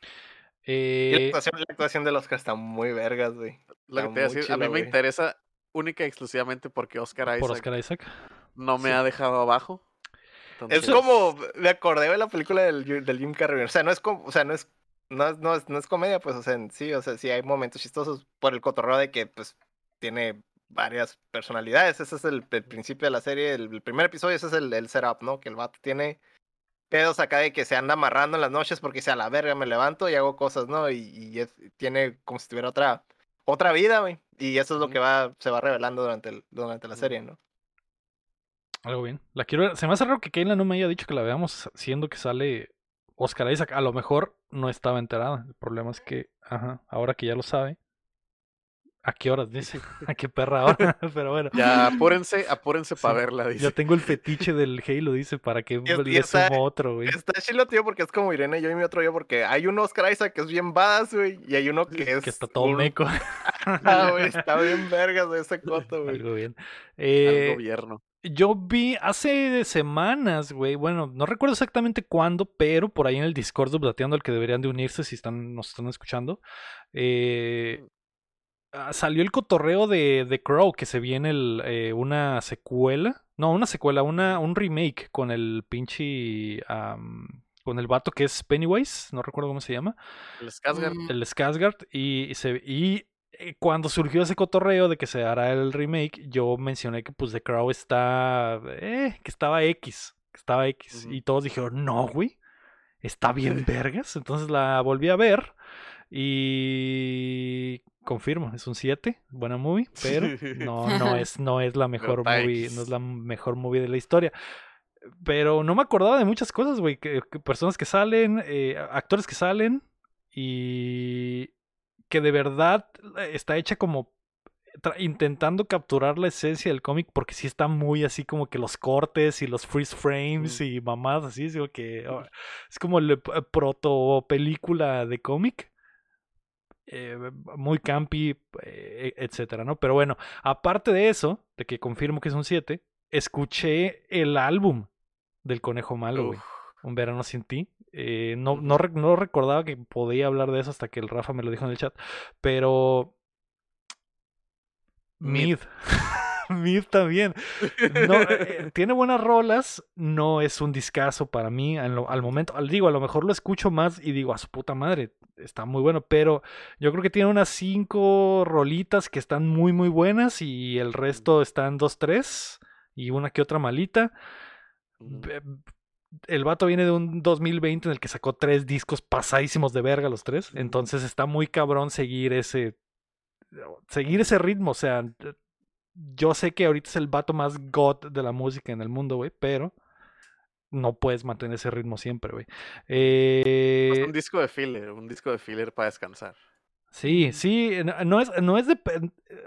Speaker 2: Y la
Speaker 1: Eh,
Speaker 2: actuación, la actuación del Oscar está muy vergas, güey.
Speaker 3: Lo que te decir, a mí me interesa única y exclusivamente porque Oscar
Speaker 1: por
Speaker 3: Isaac
Speaker 1: Oscar Isaac.
Speaker 3: no me
Speaker 2: Sí.
Speaker 3: ha dejado abajo.
Speaker 2: Es como, me acordé de la película del, Jim Carrey. O sea, no es como, o sea, no es, no, es- no es, no es comedia, pues, o sea, sí, o sea, sí hay momentos chistosos por el cotorreo de que, pues, tiene varias personalidades. Ese es el, el principio de la serie. El, el primer episodio, ese es el, el setup, ¿no? Que el vato tiene pedos acá de que se anda amarrando en las noches porque dice, a la verga, me levanto y hago cosas, ¿no? Y, y es- tiene como si tuviera otra, otra vida, güey. Y eso es lo que va, se va revelando durante, el, durante la serie, ¿no?
Speaker 1: Algo bien. La quiero ver. Se me hace raro que Kayla no me haya dicho que la veamos siendo que sale Oscar Isaac. A lo mejor no estaba enterada. El problema es que, ajá, ahora que ya lo sabe. ¿A qué horas dice? [LAUGHS] ¿A qué perra ahora? [LAUGHS] Pero bueno.
Speaker 3: ya apúrense, apúrense para verla, dice.
Speaker 1: Ya tengo el fetiche del Halo, dice, para que
Speaker 2: es-
Speaker 1: le
Speaker 2: está-
Speaker 1: sumo otro, güey.
Speaker 2: Está chilo, tío, porque es como Irene, yo y mi otro yo, porque hay un Oscar Isaac que es bien badass, güey, y hay uno que es...
Speaker 1: Que está todo
Speaker 2: un-
Speaker 1: meco. [LAUGHS]
Speaker 2: Ah, güey, está bien vergas ese coto, güey.
Speaker 1: Algo bien.
Speaker 3: al
Speaker 1: Eh,
Speaker 3: gobierno.
Speaker 1: Yo vi hace semanas, güey, bueno, no recuerdo exactamente cuándo, pero por ahí en el Discord Plateando al que deberían de unirse si están, nos están escuchando, eh, salió el cotorreo de The Crow, que se viene el, eh, una secuela, no, una secuela, una, un remake con el pinche, am, con el vato que es Pennywise, no recuerdo cómo se llama,
Speaker 3: El Skarsgård.
Speaker 4: Mm.
Speaker 1: el Skarsgård, y, se, y eh, cuando surgió ese cotorreo de que se hará el remake, yo mencioné que pues The Crow está, eh, que estaba X, que estaba X, y todos dijeron, no, güey, está bien [LAUGHS] vergas, entonces la volví a ver y confirmo, es un 7, buena movie, [LAUGHS] pero no, no es, no es la [LAUGHS] mejor movie, no es la mejor movie de la historia. Pero no me acordaba de muchas cosas, güey. Que, que personas que salen, eh, actores que salen y que de verdad eh, está hecha como intentando capturar la esencia del cómic porque sí está muy así como que los cortes y los freeze frames
Speaker 3: Mm.
Speaker 1: y mamás así, es como que oh, es como la proto película de cómic. Eh, muy campi, eh, etcétera, ¿no? Pero bueno, aparte de eso, de que confirmo que es un 7, escuché el álbum del Conejo Malo, güey. Un verano sin ti. Eh, no, no, no recordaba que podía hablar de eso hasta que el Rafa me lo dijo en el chat. Pero.
Speaker 3: Mid.
Speaker 1: Mid. [LAUGHS] [LAUGHS] Mid también. No, eh, [LAUGHS] tiene buenas rolas. No es un discazo para mí al momento. Al, digo, a lo mejor lo escucho más y digo, a su puta madre, está muy bueno. Pero yo creo que tiene unas cinco rolitas que están muy, muy buenas. Y el resto están dos, tres. Y una que otra malita. El vato viene de un 2020 en el que sacó tres discos pasadísimos de verga los tres. Entonces está muy cabrón seguir ese. Seguir ese ritmo. O sea, yo sé que ahorita es el vato más god de la música en el mundo, güey, pero no puedes mantener ese ritmo siempre, güey.
Speaker 3: Pues
Speaker 1: Eh,
Speaker 3: un disco de filler, un disco de filler para descansar.
Speaker 1: Sí, sí, no- es, no es de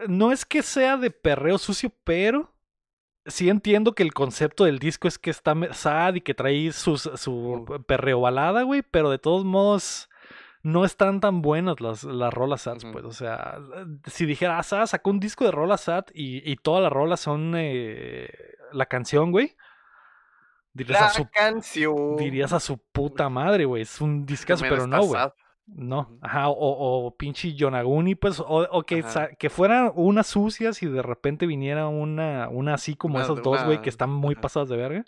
Speaker 1: no es que sea de perreo sucio, pero sí entiendo que el concepto del disco es que está sad y que trae sus- su perreo balada, güey, pero de todos modos no están tan buenas las, las rolas
Speaker 3: Ujú.
Speaker 1: pues, o sea, si dijera, ah, sacó un disco de rolas sad y, y todas las rolas son eh, la canción, güey, dirías a,
Speaker 2: La
Speaker 1: su,
Speaker 2: canción.
Speaker 1: dirías a su puta madre, güey, es un discazo, pero no, güey. No, ajá, o, o pinche Yonaguni, pues, o, o que, que fueran unas sucias y de repente viniera una, una así como
Speaker 3: Una-
Speaker 1: esas dos, güey, que están muy
Speaker 3: ajá.
Speaker 1: pasadas de verga.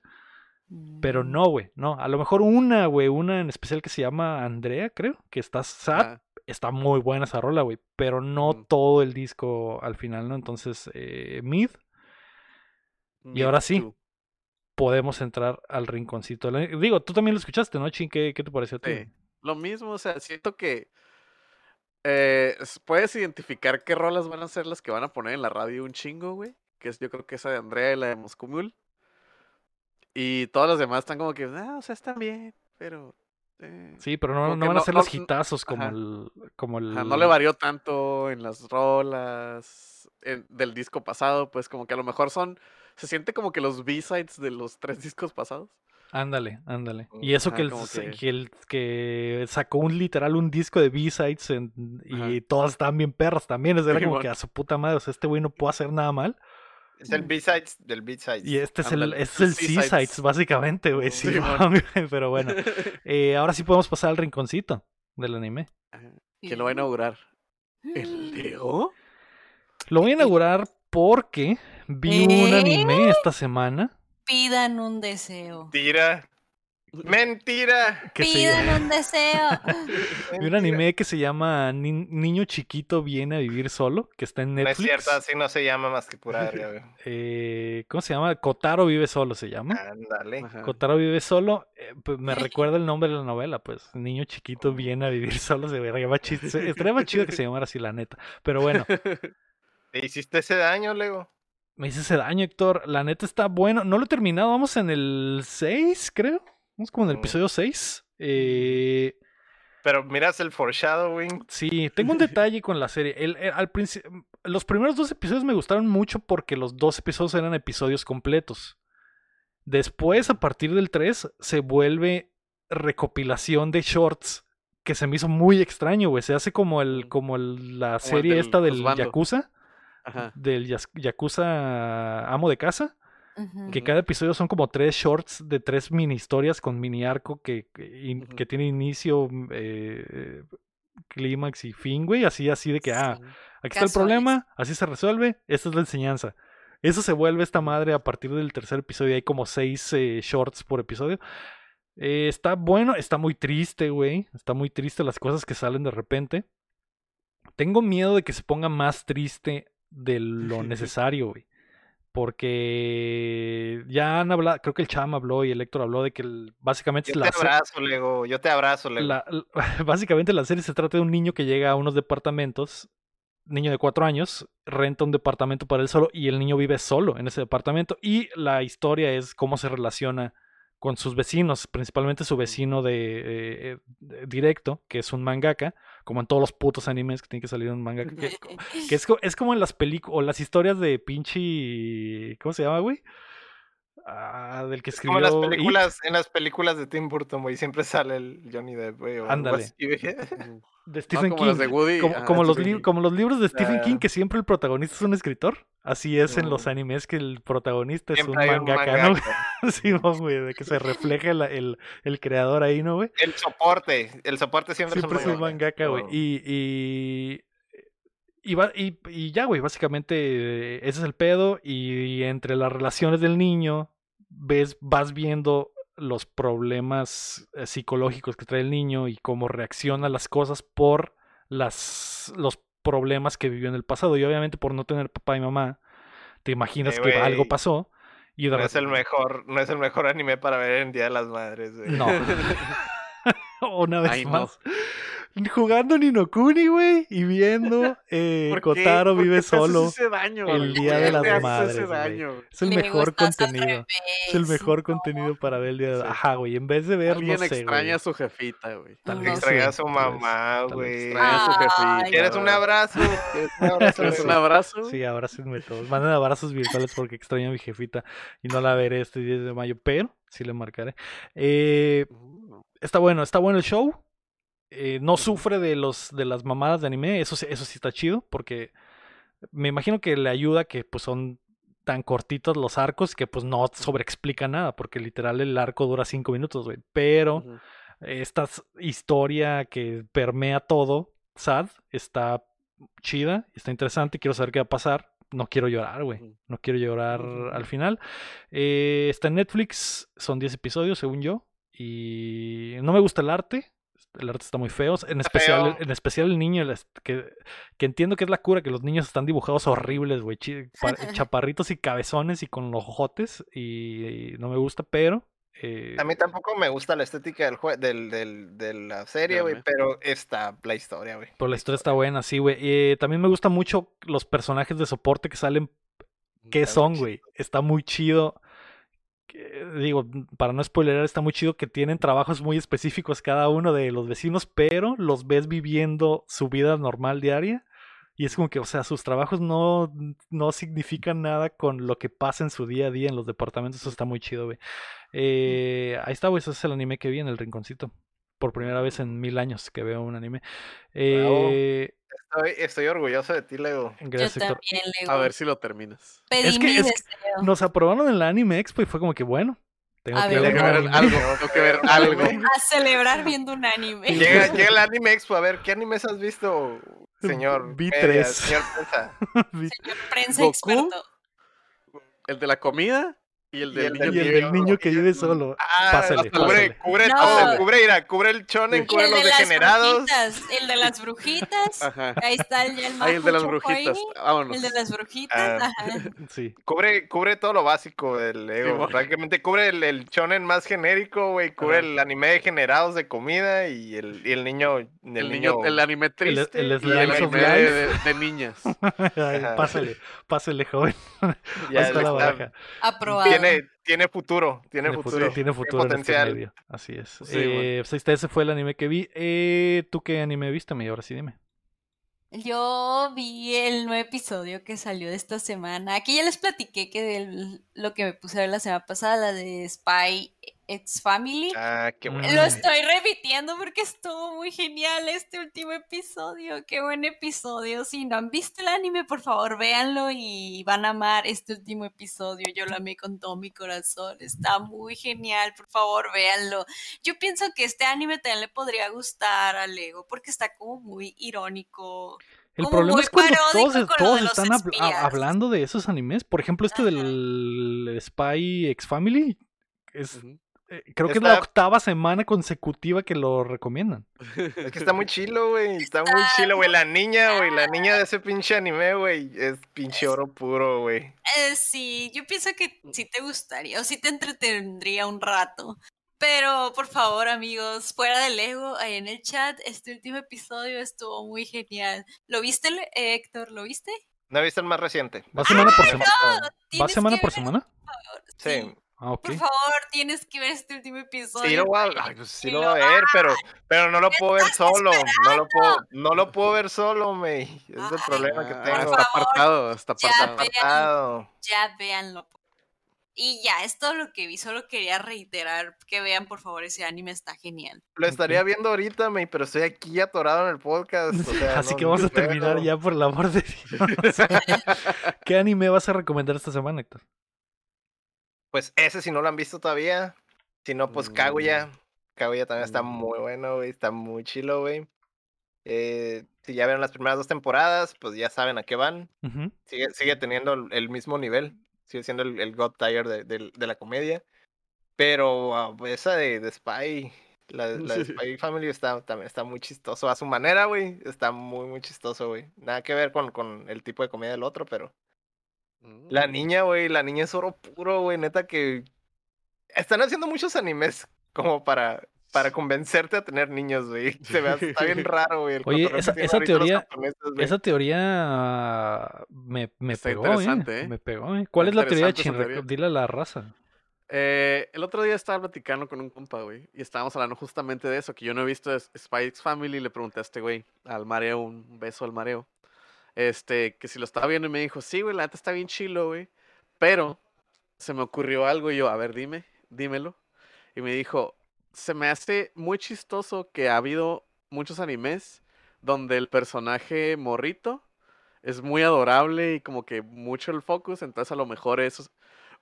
Speaker 1: Pero
Speaker 4: Mm.
Speaker 1: no, güey, no. A lo mejor una, güey, una en especial que se llama Andrea, creo, que está sad,
Speaker 3: Ajá.
Speaker 1: está muy buena esa rola, güey, pero no todo el disco al final, ¿no? Entonces, eh, Mid, Y ahora sí. Podemos entrar al rinconcito. Digo, tú también lo escuchaste, ¿no, Chin? ¿Qué, qué te pareció a ti?
Speaker 3: Sí. Lo mismo, o sea, siento que eh, puedes identificar qué rolas van a ser las que van a poner en la radio un chingo, güey. Que es, yo creo que esa de Andrea y la de Moscú Mule. Y todas las demás están como que, ah, o sea, están bien, pero. eh,
Speaker 1: Sí, pero no, no van a ser
Speaker 3: no-
Speaker 1: los hitazos como
Speaker 3: ajá.
Speaker 1: el, como el...
Speaker 3: ajá, no le varió tanto en las rolas en- del disco pasado, pues como que a lo mejor son. Se siente como que los B-sides de los tres [LAUGHS] discos pasados.
Speaker 1: Ándale, ándale.
Speaker 2: Mm,
Speaker 1: Y eso
Speaker 3: ajá,
Speaker 1: que, el,
Speaker 3: que-
Speaker 1: que, el- que sacó un literal un disco de B-sides y todas estaban bien perras también. Es era como que a su puta madre, o sea, este güey no puede hacer nada mal.
Speaker 2: Es el B-Sides del B-Sides.
Speaker 1: Y este es el, este es el
Speaker 3: C-sides.
Speaker 1: Básicamente, güey.
Speaker 3: Sí, [LAUGHS]
Speaker 1: Pero bueno, [LAUGHS] eh, ahora sí podemos pasar al rinconcito del anime.
Speaker 3: Ajá. ¿Quién lo va a inaugurar? ¿El Leo?
Speaker 1: Lo voy a inaugurar porque vi un
Speaker 4: ¿Eh?
Speaker 1: anime esta semana
Speaker 4: Pidan un deseo.
Speaker 2: Mentira. Mentira. [LAUGHS]
Speaker 4: Pidan un deseo. [LAUGHS]
Speaker 1: vi un anime que se llama Ni- Niño Chiquito viene a vivir solo, que está en
Speaker 2: No es
Speaker 1: Netflix.
Speaker 2: cierto, así no se llama más que pura verga, güey. [LAUGHS]
Speaker 1: Eh, ¿Cómo se llama? Kotaro vive solo se llama.
Speaker 2: Ándale.
Speaker 1: Kotaro vive solo, eh, pues me recuerda el nombre de la novela, pues niño chiquito viene a vivir solo, se vería más chido, se- estaría más chido que se llamara así la neta. Pero bueno,
Speaker 2: ¿Te hiciste ese daño, Lego?
Speaker 1: me hice ese daño, Héctor. La neta está bueno. No lo he terminado, vamos en el 6, creo. Vamos como en el episodio 6. Eh,
Speaker 2: Pero miras el foreshadowing.
Speaker 1: sí, tengo un [LAUGHS] detalle con la serie. El- el- al princi- los primeros dos episodios me gustaron mucho porque los dos episodios eran episodios completos. Después, a partir del 3, se vuelve recopilación de shorts que se me hizo muy extraño, güey. Se hace como el,
Speaker 3: Mm.
Speaker 1: como el- la
Speaker 3: el
Speaker 1: serie
Speaker 3: del
Speaker 1: esta del. Yakuza,
Speaker 3: Ajá.
Speaker 1: del Yakuza Amo de Casa, Que cada episodio son como tres shorts de tres mini historias con mini arco que, que, tiene inicio, eh, clímax y fin, güey. Así, así de que, ah. Aquí está el problema, así se resuelve, esta es la enseñanza. Eso se vuelve esta madre a partir del tercer episodio, hay como seis eh, shorts por episodio. Eh, está bueno, está muy triste, güey. Está muy triste las cosas que salen de repente. Tengo miedo de que se ponga más triste de lo [LAUGHS] necesario, güey. Porque ya han hablado, creo que el Cham habló y el Héctor habló de que el- básicamente
Speaker 2: Yo
Speaker 1: es
Speaker 2: te
Speaker 1: la, se-
Speaker 2: abrazo, Lego. Yo te abrazo, Lego.
Speaker 1: la- la- [LAUGHS] básicamente la serie se trata de un niño que llega a unos departamentos, niño de cuatro años, renta un departamento para él solo y el niño vive solo en ese departamento y la historia es cómo se relaciona con sus vecinos, principalmente su vecino de, eh, de- directo, que es un mangaka, como en todos los putos animes que tiene que salir un mangaka, que, que es, es como en las películas, o las historias de pinche, ¿cómo se llama, güey? Ah, del que
Speaker 2: Es como
Speaker 1: escribió
Speaker 2: en las
Speaker 1: It.
Speaker 2: películas, en las películas de Tim Burton, güey, siempre sale el Johnny Depp, güey.
Speaker 1: Ándale. de
Speaker 3: No,
Speaker 1: Stephen
Speaker 3: como
Speaker 1: King.
Speaker 3: las de Woody.
Speaker 1: como, como los
Speaker 3: King.
Speaker 1: como los libros de Stephen King,
Speaker 2: Ah.
Speaker 1: que siempre el protagonista es un escritor. Así es en los
Speaker 2: Mm.
Speaker 1: animes que el protagonista es un mangaka, ¿no? [LAUGHS] Sí, no, güey, de que se refleje el, el, el creador ahí, ¿no, güey?
Speaker 2: El soporte, el soporte siempre,
Speaker 1: Siempre es un mangaka, güey.
Speaker 2: Oh.
Speaker 1: Y, y, y, va- y, y ya, güey, básicamente ese es el pedo. Y entre las relaciones del niño, ves, vas viendo los problemas eh, psicológicos que trae el niño y cómo reacciona a las cosas por las, los problemas que vivió en el pasado. Y obviamente por no tener papá y mamá, te imaginas
Speaker 2: Eh,
Speaker 1: que algo pasó. Y
Speaker 2: No es el mejor, no es el mejor anime para ver en Día de las Madres, güey.
Speaker 1: No. [LAUGHS] [LAUGHS] Una vez
Speaker 3: Ay, no.
Speaker 1: Jugando Ninokuni, güey, y viendo eh. [LAUGHS] Kotaro
Speaker 3: ¿Por qué
Speaker 1: vive solo.
Speaker 3: ese daño,
Speaker 1: el? Día
Speaker 3: ¿Por
Speaker 1: de las Madres,
Speaker 3: daño?
Speaker 1: Es el
Speaker 4: Le
Speaker 1: mejor contenido. Es el mejor contenido para ver el día de...
Speaker 3: Sí.
Speaker 1: Ajá, güey, en vez de ver,
Speaker 3: Alguien
Speaker 1: no sé,
Speaker 3: extraña a su jefita, güey.
Speaker 1: Tal
Speaker 2: Extraña a su mamá, güey.
Speaker 3: Extraña a su jefita.
Speaker 2: ¿Quieres un [LAUGHS] abrazo? ¿Quieres un abrazo?
Speaker 3: ¿Quieres un
Speaker 2: güey?
Speaker 3: abrazo?
Speaker 1: Sí, abrácenme todos. Manden abrazos virtuales porque extraño a mi jefita y no la veré este 10 de mayo, pero sí le marcaré. Eh,
Speaker 3: Uh,
Speaker 1: está bueno, está bueno el show. Eh, no sufre de los de las mamadas de anime, eso sí, eso sí está chido porque me imagino que le ayuda que pues son tan cortitos los arcos que pues no sobreexplica nada porque literal el arco dura cinco minutos, güey. Pero esta historia que permea todo, sad, está chida, está interesante, quiero saber qué va a pasar. No quiero llorar, güey. No quiero llorar al final. Eh, está en Netflix, son 10 episodios, según yo. Y no me gusta el arte. El arte está muy feo. En especial,
Speaker 2: feo.
Speaker 1: en especial el niño, el que, que entiendo que es la cura, que los niños están dibujados horribles, güey. [LAUGHS] Chaparritos y cabezones y con los ojotes. Y, no me gusta, pero. eh,
Speaker 2: A mí tampoco me gusta la estética del, jue- del, del, de la serie, güey, pero está la historia, güey.
Speaker 1: Pero la historia está buena, sí, güey. Eh, también me gustan mucho los personajes de soporte que salen. ¿Qué
Speaker 2: Está
Speaker 1: son, güey? Está muy chido. Digo, para no spoilerar, está muy chido que tienen trabajos muy específicos cada uno de los vecinos, pero los ves viviendo su vida normal diaria. Y es como que, o sea, sus trabajos no, no significan nada con lo que pasa en su día a día en los departamentos. Eso está muy chido, güey. Eh, ahí está, güey. Ese es el anime que vi en el rinconcito. Por primera vez en mil años que veo un anime. Eh,
Speaker 2: Estoy, estoy orgulloso de ti, Lego.
Speaker 4: Yo
Speaker 1: gracias, Héctor.
Speaker 4: también, Lego.
Speaker 3: A ver si lo terminas.
Speaker 4: Pedí
Speaker 1: Es que-
Speaker 4: mi
Speaker 1: es que-
Speaker 4: deseo.
Speaker 1: Nos aprobaron en la Anime Expo y fue como que, bueno, tengo
Speaker 4: A
Speaker 1: que
Speaker 4: ver.
Speaker 1: ver
Speaker 3: que algo. Tengo que ver [LAUGHS] algo.
Speaker 4: A celebrar viendo un anime.
Speaker 2: Llega, llega el [LAUGHS] Anime Expo, a ver, ¿qué animes has visto, señor? [LAUGHS]
Speaker 1: Vi
Speaker 2: Media,
Speaker 1: tres.
Speaker 2: Señor Prensa?
Speaker 4: Señor prensa
Speaker 3: Goku.
Speaker 4: experto.
Speaker 3: El de la comida y el
Speaker 2: Y
Speaker 3: del
Speaker 2: el
Speaker 3: niño
Speaker 1: Y
Speaker 2: del
Speaker 1: el
Speaker 3: que
Speaker 1: del
Speaker 3: vive
Speaker 1: niño que vive solo.
Speaker 2: Ah,
Speaker 1: Pásale,
Speaker 2: cubre,
Speaker 1: pásale.
Speaker 2: cubre,
Speaker 4: No.
Speaker 2: o sea, cubre, mira, cubre el shonen,
Speaker 4: Y
Speaker 2: cubre
Speaker 4: el
Speaker 2: los
Speaker 4: de
Speaker 2: degenerados.
Speaker 4: brujitas. El de las brujitas.
Speaker 3: Ajá.
Speaker 4: Ahí está el, el
Speaker 3: Ahí el de las brujitas. Vámonos.
Speaker 4: El de las brujitas.
Speaker 2: Ah.
Speaker 4: Ajá.
Speaker 1: Sí.
Speaker 2: Cubre, cubre todo lo básico del.
Speaker 3: Simón.
Speaker 2: Prácticamente cubre el, el shonen más genérico, güey. Cubre
Speaker 3: Ajá.
Speaker 2: el anime de generados de comida y el, y el niño. El,
Speaker 3: El niño, el anime triste
Speaker 1: el
Speaker 3: anime de, de niñas. [LAUGHS]
Speaker 1: Ay, pásale, pásale, joven.
Speaker 2: ya le
Speaker 1: la baraja.
Speaker 4: Aprobado.
Speaker 2: Tiene, tiene futuro. Tiene,
Speaker 1: Tiene
Speaker 2: futuro.
Speaker 1: futuro, tiene futuro en este
Speaker 2: potencial.
Speaker 1: medio. Así es.
Speaker 3: Sí,
Speaker 1: eh,
Speaker 3: bueno.
Speaker 1: pues ese fue el anime que vi. Eh, ¿Tú qué anime viste, mi? Ahora sí dime.
Speaker 4: Yo vi el nuevo episodio que salió de esta semana. Aquí ya les platiqué que lo que me puse a ver la semana pasada, la de Spy X Family.
Speaker 2: Ah, qué bueno.
Speaker 1: Mm.
Speaker 4: Lo estoy repitiendo porque estuvo muy genial este último episodio. Qué buen episodio. Si no han visto el anime, por favor, véanlo y van a amar este último episodio. Yo lo amé con todo mi corazón. Está muy genial. Por favor, véanlo. Yo pienso que este anime también le podría gustar a Lego porque está como muy irónico.
Speaker 1: El
Speaker 4: Como
Speaker 1: problema es cuando todos, todos
Speaker 4: de los
Speaker 1: están hab- a-
Speaker 4: espías.
Speaker 1: hablando de esos animes. Por ejemplo, este
Speaker 4: Ajá.
Speaker 1: del Spy X Family. Es,
Speaker 3: Ujú.
Speaker 1: Eh, creo que es la octava semana consecutiva que lo recomiendan.
Speaker 2: Es que está muy chilo, güey. Está muy chilo, güey. La niña, güey. La niña de ese pinche anime, güey. Es pinche oro puro, güey.
Speaker 4: Eh, sí, yo pienso que sí te gustaría o sí te entretendría un rato. Pero por favor, amigos, fuera del ego, ahí en el chat, este último episodio estuvo muy genial. ¿Lo viste, Le- eh, Héctor? ¿Lo viste?
Speaker 2: ¿No viste el más reciente?
Speaker 1: ¿Va semana por semana? ¿Va semana por
Speaker 4: ver,
Speaker 1: semana?
Speaker 2: Sí.
Speaker 1: Ah.
Speaker 4: Por favor, tienes que ver este último episodio.
Speaker 2: Sí lo voy a,
Speaker 4: güey.
Speaker 2: ay, pues sí lo
Speaker 4: lo
Speaker 2: voy a ver, pero, pero no lo puedo ver solo. No lo puedo, no lo puedo ver solo, May. Es el problema que tengo.
Speaker 3: está apartado, está
Speaker 4: Ya,
Speaker 3: apartado.
Speaker 4: Ya véanlo. Y ya, es todo lo que vi. Solo quería reiterar que vean, por favor, ese anime está genial.
Speaker 2: Lo estaría viendo ahorita, May, pero estoy aquí atorado en el podcast. o sea,
Speaker 1: Así
Speaker 2: no-
Speaker 1: que vamos a terminar ya por el amor de Dios. [LAUGHS] ¿Qué anime vas a recomendar esta semana, Héctor?
Speaker 2: Pues ese si no lo han visto todavía. Si no, pues
Speaker 3: Mm.
Speaker 2: Kaguya. Kaguya también está
Speaker 3: Mm.
Speaker 2: muy bueno, güey. Está muy chilo, güey. Eh, si ya vieron las primeras dos temporadas, pues ya saben a qué van. Sigue, sigue teniendo el, mismo nivel. Sigue siendo el, el God Tier de, de- de la comedia. Pero ah, esa de, de Spy, la, [LAUGHS] la de. Spy Family está, también está muy chistoso. A su manera, güey. Está muy, muy chistoso, güey. Nada que ver con, con el tipo de comedia del otro, pero La
Speaker 3: Mm.
Speaker 2: niña, güey, la niña es oro puro, güey, neta que están haciendo muchos animes como para para convencerte a tener niños, güey. [LAUGHS] Se ve, está bien raro, güey.
Speaker 1: Oye, esa- teoría-. Esa teoría me, me
Speaker 3: Está
Speaker 1: pegó, ¿eh?
Speaker 3: interesante, ¿eh?
Speaker 1: Me pegó, ¿eh? ¿Cuál es la teoría de
Speaker 3: teoría.
Speaker 1: Dile a la raza.
Speaker 3: Eh, el otro día estaba platicando con un compa, güey, y estábamos hablando justamente de eso, que yo no he visto es- Spy X Family, y le pregunté a este güey, al mareo, un beso al mareo, este, que si lo estaba viendo y me dijo, sí, güey, la neta está bien chilo, güey, pero se me ocurrió algo y yo, a ver, dime, dímelo, y me dijo, se me hace muy chistoso que ha habido muchos animes donde el personaje morrito es muy adorable y como que mucho el focus, entonces a lo mejor es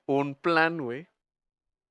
Speaker 3: un plan, güey,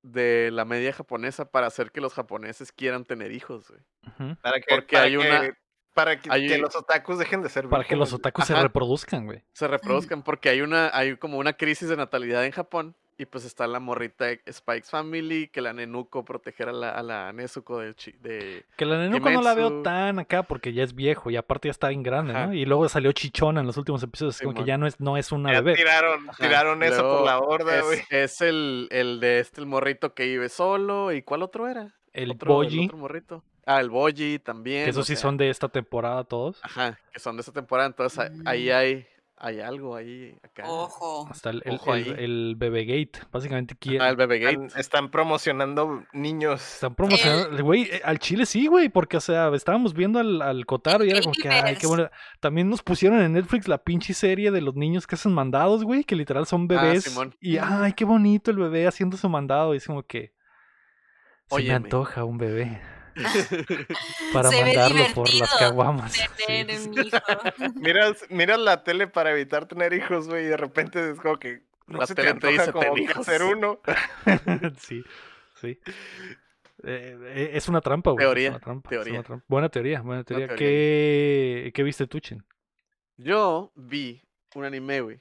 Speaker 3: de la media japonesa para hacer que los japoneses quieran tener hijos, güey.
Speaker 2: Para que,
Speaker 3: porque
Speaker 2: para
Speaker 3: hay
Speaker 2: que-
Speaker 3: una-
Speaker 2: para que,
Speaker 3: hay-
Speaker 2: que los otakus dejen de ser
Speaker 1: Para que los otakus se reproduzcan, güey.
Speaker 3: Se reproduzcan porque hay una, hay como una crisis de natalidad en Japón y pues está la morrita Spikes Family, que la Nenuko proteger a la, a la Nezuko de, chi- de...
Speaker 1: Que la Nenuko no la veo tan acá porque ya es viejo y aparte ya está bien grande,
Speaker 3: Ajá.
Speaker 1: ¿no? Y luego salió chichona en los últimos episodios, como que ya no es, no es una
Speaker 2: Ya
Speaker 1: bebé.
Speaker 2: tiraron,
Speaker 3: Ajá,
Speaker 2: tiraron eso
Speaker 3: luego
Speaker 2: por la borda, güey.
Speaker 3: Es, es el, el de este, el morrito que vive solo y ¿cuál otro era?
Speaker 1: El
Speaker 3: Otro-
Speaker 1: Boji,
Speaker 3: otro morrito. Ah, el Boji también.
Speaker 1: que esos sí
Speaker 3: sea,
Speaker 1: son de esta temporada todos.
Speaker 3: Ajá, que son de esta temporada, entonces ahí
Speaker 4: Mm.
Speaker 3: hay, hay algo ahí acá.
Speaker 4: Ojo.
Speaker 1: Hasta el, el,
Speaker 3: Ojo
Speaker 1: el, el Bebé Gate. Básicamente
Speaker 3: Ah, el
Speaker 1: quiere,
Speaker 3: Bebé Gate.
Speaker 2: Están, están promocionando niños.
Speaker 1: están promocionando. Güey, eh, al Chile sí, güey, porque, o sea, estábamos viendo al, al Kotaro y era como que, ay, qué bueno. También nos pusieron en Netflix la pinche serie de los niños que hacen mandados, güey, que literal son bebés.
Speaker 3: Simón.
Speaker 1: y, ay, qué bonito el bebé haciendo su mandado. Y es como que. Se me antoja un bebé [LAUGHS] para
Speaker 4: Se ve
Speaker 1: mandarlo por las caguamas. Sí.
Speaker 4: Tener un hijo. [LAUGHS]
Speaker 2: Miras, miras la tele para evitar tener hijos, güey, y de repente es como que no
Speaker 3: La
Speaker 2: se
Speaker 3: tele te
Speaker 2: antoja
Speaker 3: dice,
Speaker 2: como
Speaker 3: "Ten
Speaker 2: que
Speaker 3: hijos".
Speaker 2: hacer uno. [LAUGHS]
Speaker 1: sí, sí. Eh, eh, es una trampa, güey.
Speaker 3: Teoría,
Speaker 1: Es una trampa, es una
Speaker 3: teoría.
Speaker 1: trampa. Buena teoría, buena teoría.
Speaker 3: teoría
Speaker 1: ¿Qué, ¿Qué viste tú, Chin?
Speaker 3: Yo vi un anime, güey,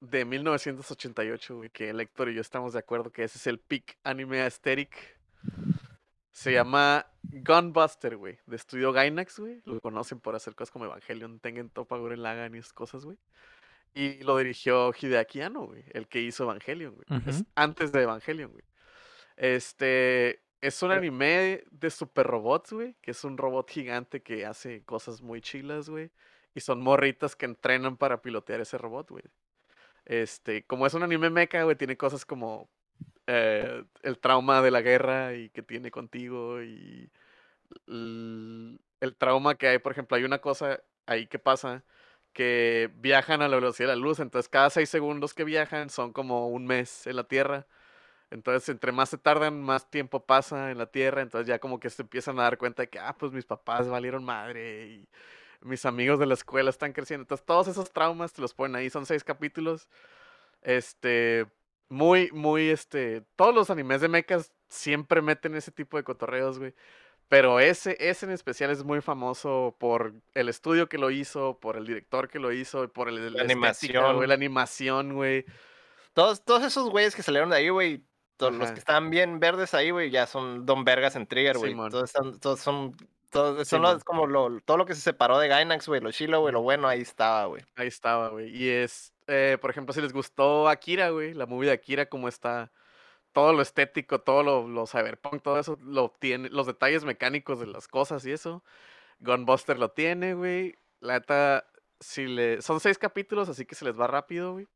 Speaker 3: de 1988, güey, que el Héctor y yo estamos de acuerdo que ese es el peak anime aesthetic. Se llama Gunbuster, güey, de estudio Gainax, güey. Lo conocen por hacer cosas como Evangelion, Tengen Toppa Gurren Lagann y esas cosas, güey. Y lo dirigió Hideaki Anno, güey, el que hizo Evangelion, güey. Es antes de Evangelion, güey. Este es un anime de super robots, güey, que es un robot gigante que hace cosas muy chilas, güey. Y son morritas que entrenan para pilotear ese robot, güey. Este, como es un anime mecha, güey, tiene cosas como eh, el trauma de la guerra y que tiene contigo y el trauma que hay, por ejemplo, hay una cosa ahí que pasa que viajan a la velocidad de la luz, entonces cada seis segundos que viajan son como un mes en la Tierra. Entonces, entre más se tardan, más tiempo pasa en la Tierra. Entonces, ya como que se empiezan a dar cuenta de que, ah, pues mis papás valieron madre y mis amigos de la escuela están creciendo. Entonces, todos esos traumas te los ponen ahí. Son seis capítulos. Este, muy, muy, este, todos los animes de mechas siempre meten ese tipo de cotorreos, güey. Pero ese, ese en especial es muy famoso por el estudio que lo hizo, por el director que lo hizo, y por el, la
Speaker 2: animación.
Speaker 3: güey, la animación, güey.
Speaker 2: Todos, todos esos güeyes que salieron de ahí, güey, todos los que estaban bien verdes ahí, güey, ya son Don Vergas en Trigger, güey.
Speaker 3: Simón.
Speaker 2: todos, están- todos son, todos, son los- como lo, todo lo que se separó de Gainax, güey, lo chilo, güey, lo bueno, ahí estaba, güey.
Speaker 3: Ahí estaba, güey. Y es, eh, por ejemplo, si les gustó Akira, güey, la movie de Akira, como está todo lo estético, todo lo, lo cyberpunk, todo eso, lo tiene, los detalles mecánicos de las cosas y eso. Gunbuster lo tiene, güey. La neta, si le, son seis capítulos, así que se les va rápido, güey.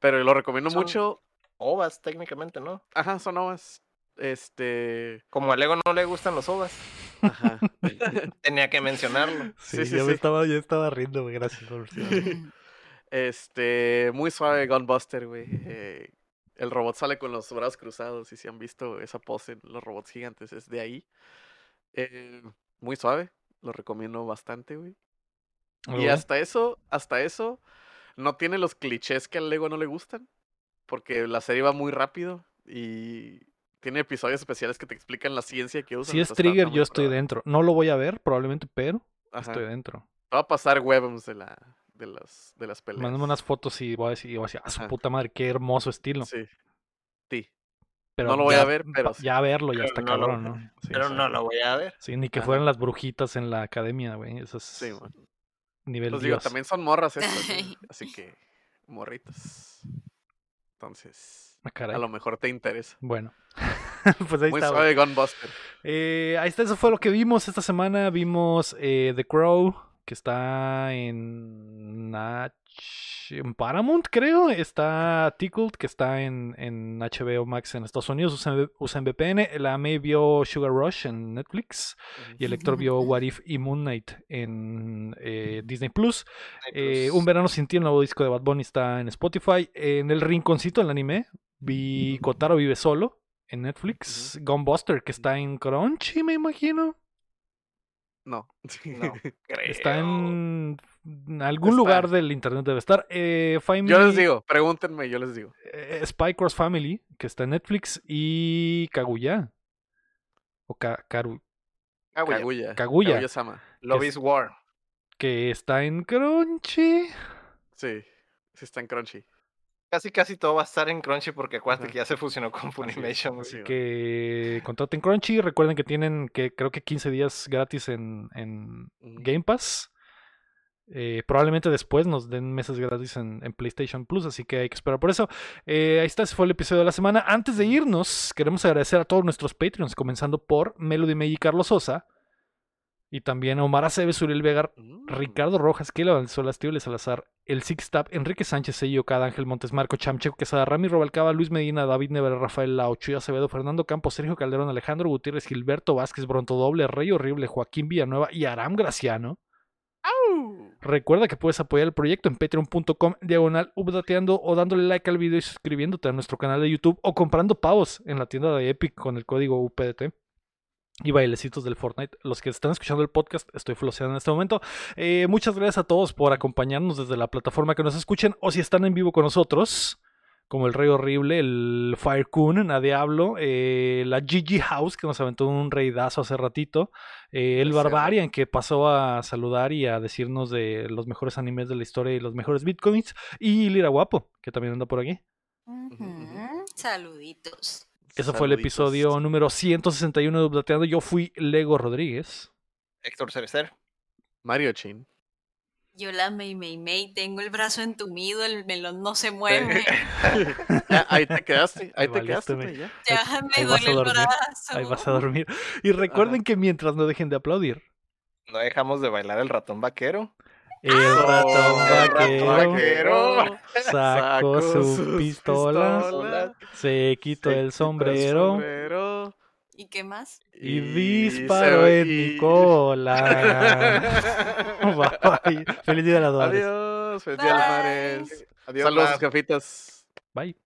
Speaker 3: Pero lo recomiendo
Speaker 2: Son-
Speaker 3: mucho.
Speaker 2: Ovas, técnicamente, ¿no?
Speaker 3: Ajá, son ovas. Este.
Speaker 2: Como a Lego no le gustan los ovas,
Speaker 3: Ajá. [LAUGHS]
Speaker 2: tenía que mencionarlo.
Speaker 1: Sí,
Speaker 3: Sí, sí,
Speaker 1: ya, Me estaba, ya estaba riendo, güey. Gracias por.
Speaker 3: Este, muy suave Gunbuster, güey. Eh, el robot sale con los brazos cruzados y si han visto esa pose en los robots gigantes es de ahí. Eh, muy suave, lo recomiendo bastante, güey. Y hasta eso, hasta eso, no tiene los clichés que al Lego no le gustan, porque la serie va muy rápido y tiene episodios especiales que te explican la ciencia que usan.
Speaker 1: Si es Trigger, yo estoy dentro. No lo voy a ver, probablemente, pero
Speaker 3: Ajá.
Speaker 1: estoy dentro.
Speaker 3: Va a pasar webs de la de las de las peleas.
Speaker 1: Mándame unas fotos y voy a decir, voy a decir, a su
Speaker 3: Ajá.
Speaker 1: puta madre, qué hermoso estilo.
Speaker 3: Sí. Sí.
Speaker 1: Pero
Speaker 3: no lo voy a
Speaker 1: ya-
Speaker 3: ver, pero.
Speaker 1: Ya verlo, ya
Speaker 2: Pero
Speaker 1: está
Speaker 2: no lo-
Speaker 1: ¿no? [LAUGHS] Sí,
Speaker 2: Pero
Speaker 1: sí.
Speaker 2: no lo voy a ver.
Speaker 1: Sí, ni que
Speaker 3: Ajá.
Speaker 1: fueran las brujitas en la academia, güey. Eso es
Speaker 3: Sí, man.
Speaker 1: nivel
Speaker 3: Pues digo,
Speaker 1: Dios.
Speaker 3: también son morras estas, güey, [LAUGHS]
Speaker 4: Ay.
Speaker 3: así que morritas. Entonces,
Speaker 1: Ah, caray.
Speaker 3: a lo mejor te interesa.
Speaker 1: Bueno, [LAUGHS] pues ahí
Speaker 3: Muy
Speaker 1: está.
Speaker 3: suave Gunbuster.
Speaker 1: Eh, ahí está, eso fue lo que vimos esta semana. Vimos eh, The Crow, que está en, en Paramount, creo. Está Tickled, que está en, en HBO Max en Estados Unidos. Usa, usa VPN. La May vio Sugar Rush en Netflix. Y el lector vio What If y Moon Knight en eh, Disney Plus. Un verano sin ti, el nuevo disco de Bad Bunny está en Spotify. En el rinconcito, el anime, vi Kotaro vive solo en Netflix. Gunbuster, que está en Crunchy, me imagino.
Speaker 3: No.
Speaker 2: No, [LAUGHS] creo.
Speaker 1: Está en algún
Speaker 3: Está.
Speaker 1: lugar del internet, debe estar. Eh, Find
Speaker 3: Yo les digo, pregúntenme, yo les digo.
Speaker 1: eh, Spy Cross Family, que está en Netflix. Y Kaguya. O Ka- Karu,
Speaker 3: Kaguya.
Speaker 1: Kaguya.
Speaker 3: Kaguya-sama.
Speaker 2: Love
Speaker 1: que
Speaker 2: is War.
Speaker 1: que está en Crunchy.
Speaker 3: Sí, sí está en Crunchy.
Speaker 2: Casi, casi todo va a estar en Crunchy porque acuérdate que ya se fusionó con Funimation.
Speaker 3: así
Speaker 1: que contraten Crunchy. Recuerden que tienen que creo que 15 días gratis en. Game Pass. Eh, probablemente después nos den meses gratis en, en PlayStation Plus, así que hay que esperar por eso. Eh, ahí está, ese fue el episodio de la semana. Antes de irnos, queremos agradecer a todos nuestros Patreons, comenzando por Melody May y Carlos Sosa. Y también Omar Aceves, Uriel Vega,
Speaker 3: Mm.
Speaker 1: Ricardo Rojas, Kila Valenzuela, Estíbal Salazar, El Six Tap, Enrique Sánchez, Sello, Cada Ángel Montes, Marco Chamcheco, Quesada, Rami Robalcaba, Luis Medina, David Never, Rafael Lau, Chuy Acevedo, Fernando Campos, Sergio Calderón, Alejandro Gutiérrez, Gilberto Vázquez, Bronto Doble, Rey Horrible, Joaquín Villanueva y Aram Graciano.
Speaker 3: ¡Au!
Speaker 1: Recuerda que puedes apoyar el proyecto en patreon.com diagonal updateando o dándole like al video y suscribiéndote a nuestro canal de YouTube o comprando pavos en la tienda de Epic con el código UPDT. Y bailecitos del Fortnite. Los que están escuchando el podcast, estoy floseando en este momento. Eh, muchas gracias a todos por acompañarnos desde la plataforma que nos escuchen o si están en vivo con nosotros, como el Rey Horrible, el Firecoon, a Diablo, eh, la Gigi House que nos aventó un reidazo hace ratito, eh, el. Barbarian que pasó a saludar y a decirnos de los mejores animes de la historia y los mejores bitcoins, y Lira Guapo, que también anda por aquí.
Speaker 4: Saluditos.
Speaker 1: Eso fue el episodio número 161 de Updateando. Yo fui Lego Rodríguez.
Speaker 2: Héctor Cerecer.
Speaker 3: Mario Chin.
Speaker 4: Yo la Mei Mei Mei, tengo el brazo entumido, el melón no se mueve. [LAUGHS]
Speaker 3: Ah, ahí te quedaste, ahí
Speaker 1: Te
Speaker 3: te quedaste, güey, ya.
Speaker 4: Ya
Speaker 1: ahí
Speaker 4: me duele el brazo.
Speaker 1: Ahí vas a dormir. Y recuerden que mientras no dejen de aplaudir,
Speaker 2: No dejamos de bailar el ratón vaquero.
Speaker 1: El ratón
Speaker 3: el
Speaker 1: vaquero
Speaker 2: vaquero
Speaker 1: sacó su
Speaker 3: sus
Speaker 1: pistola,
Speaker 3: pistolas,
Speaker 1: se quitó
Speaker 3: se
Speaker 1: el sombrero
Speaker 3: sombrero
Speaker 4: ¿Y qué más?
Speaker 1: y disparó en
Speaker 3: y-
Speaker 1: mi cola. [LAUGHS] [LAUGHS] Bye. Feliz día de las.
Speaker 3: Adiós, feliz día de las
Speaker 4: Bye.
Speaker 3: madres.
Speaker 2: Adiós,
Speaker 3: Saludos,
Speaker 2: Mar.
Speaker 3: jefitas.
Speaker 1: Bye.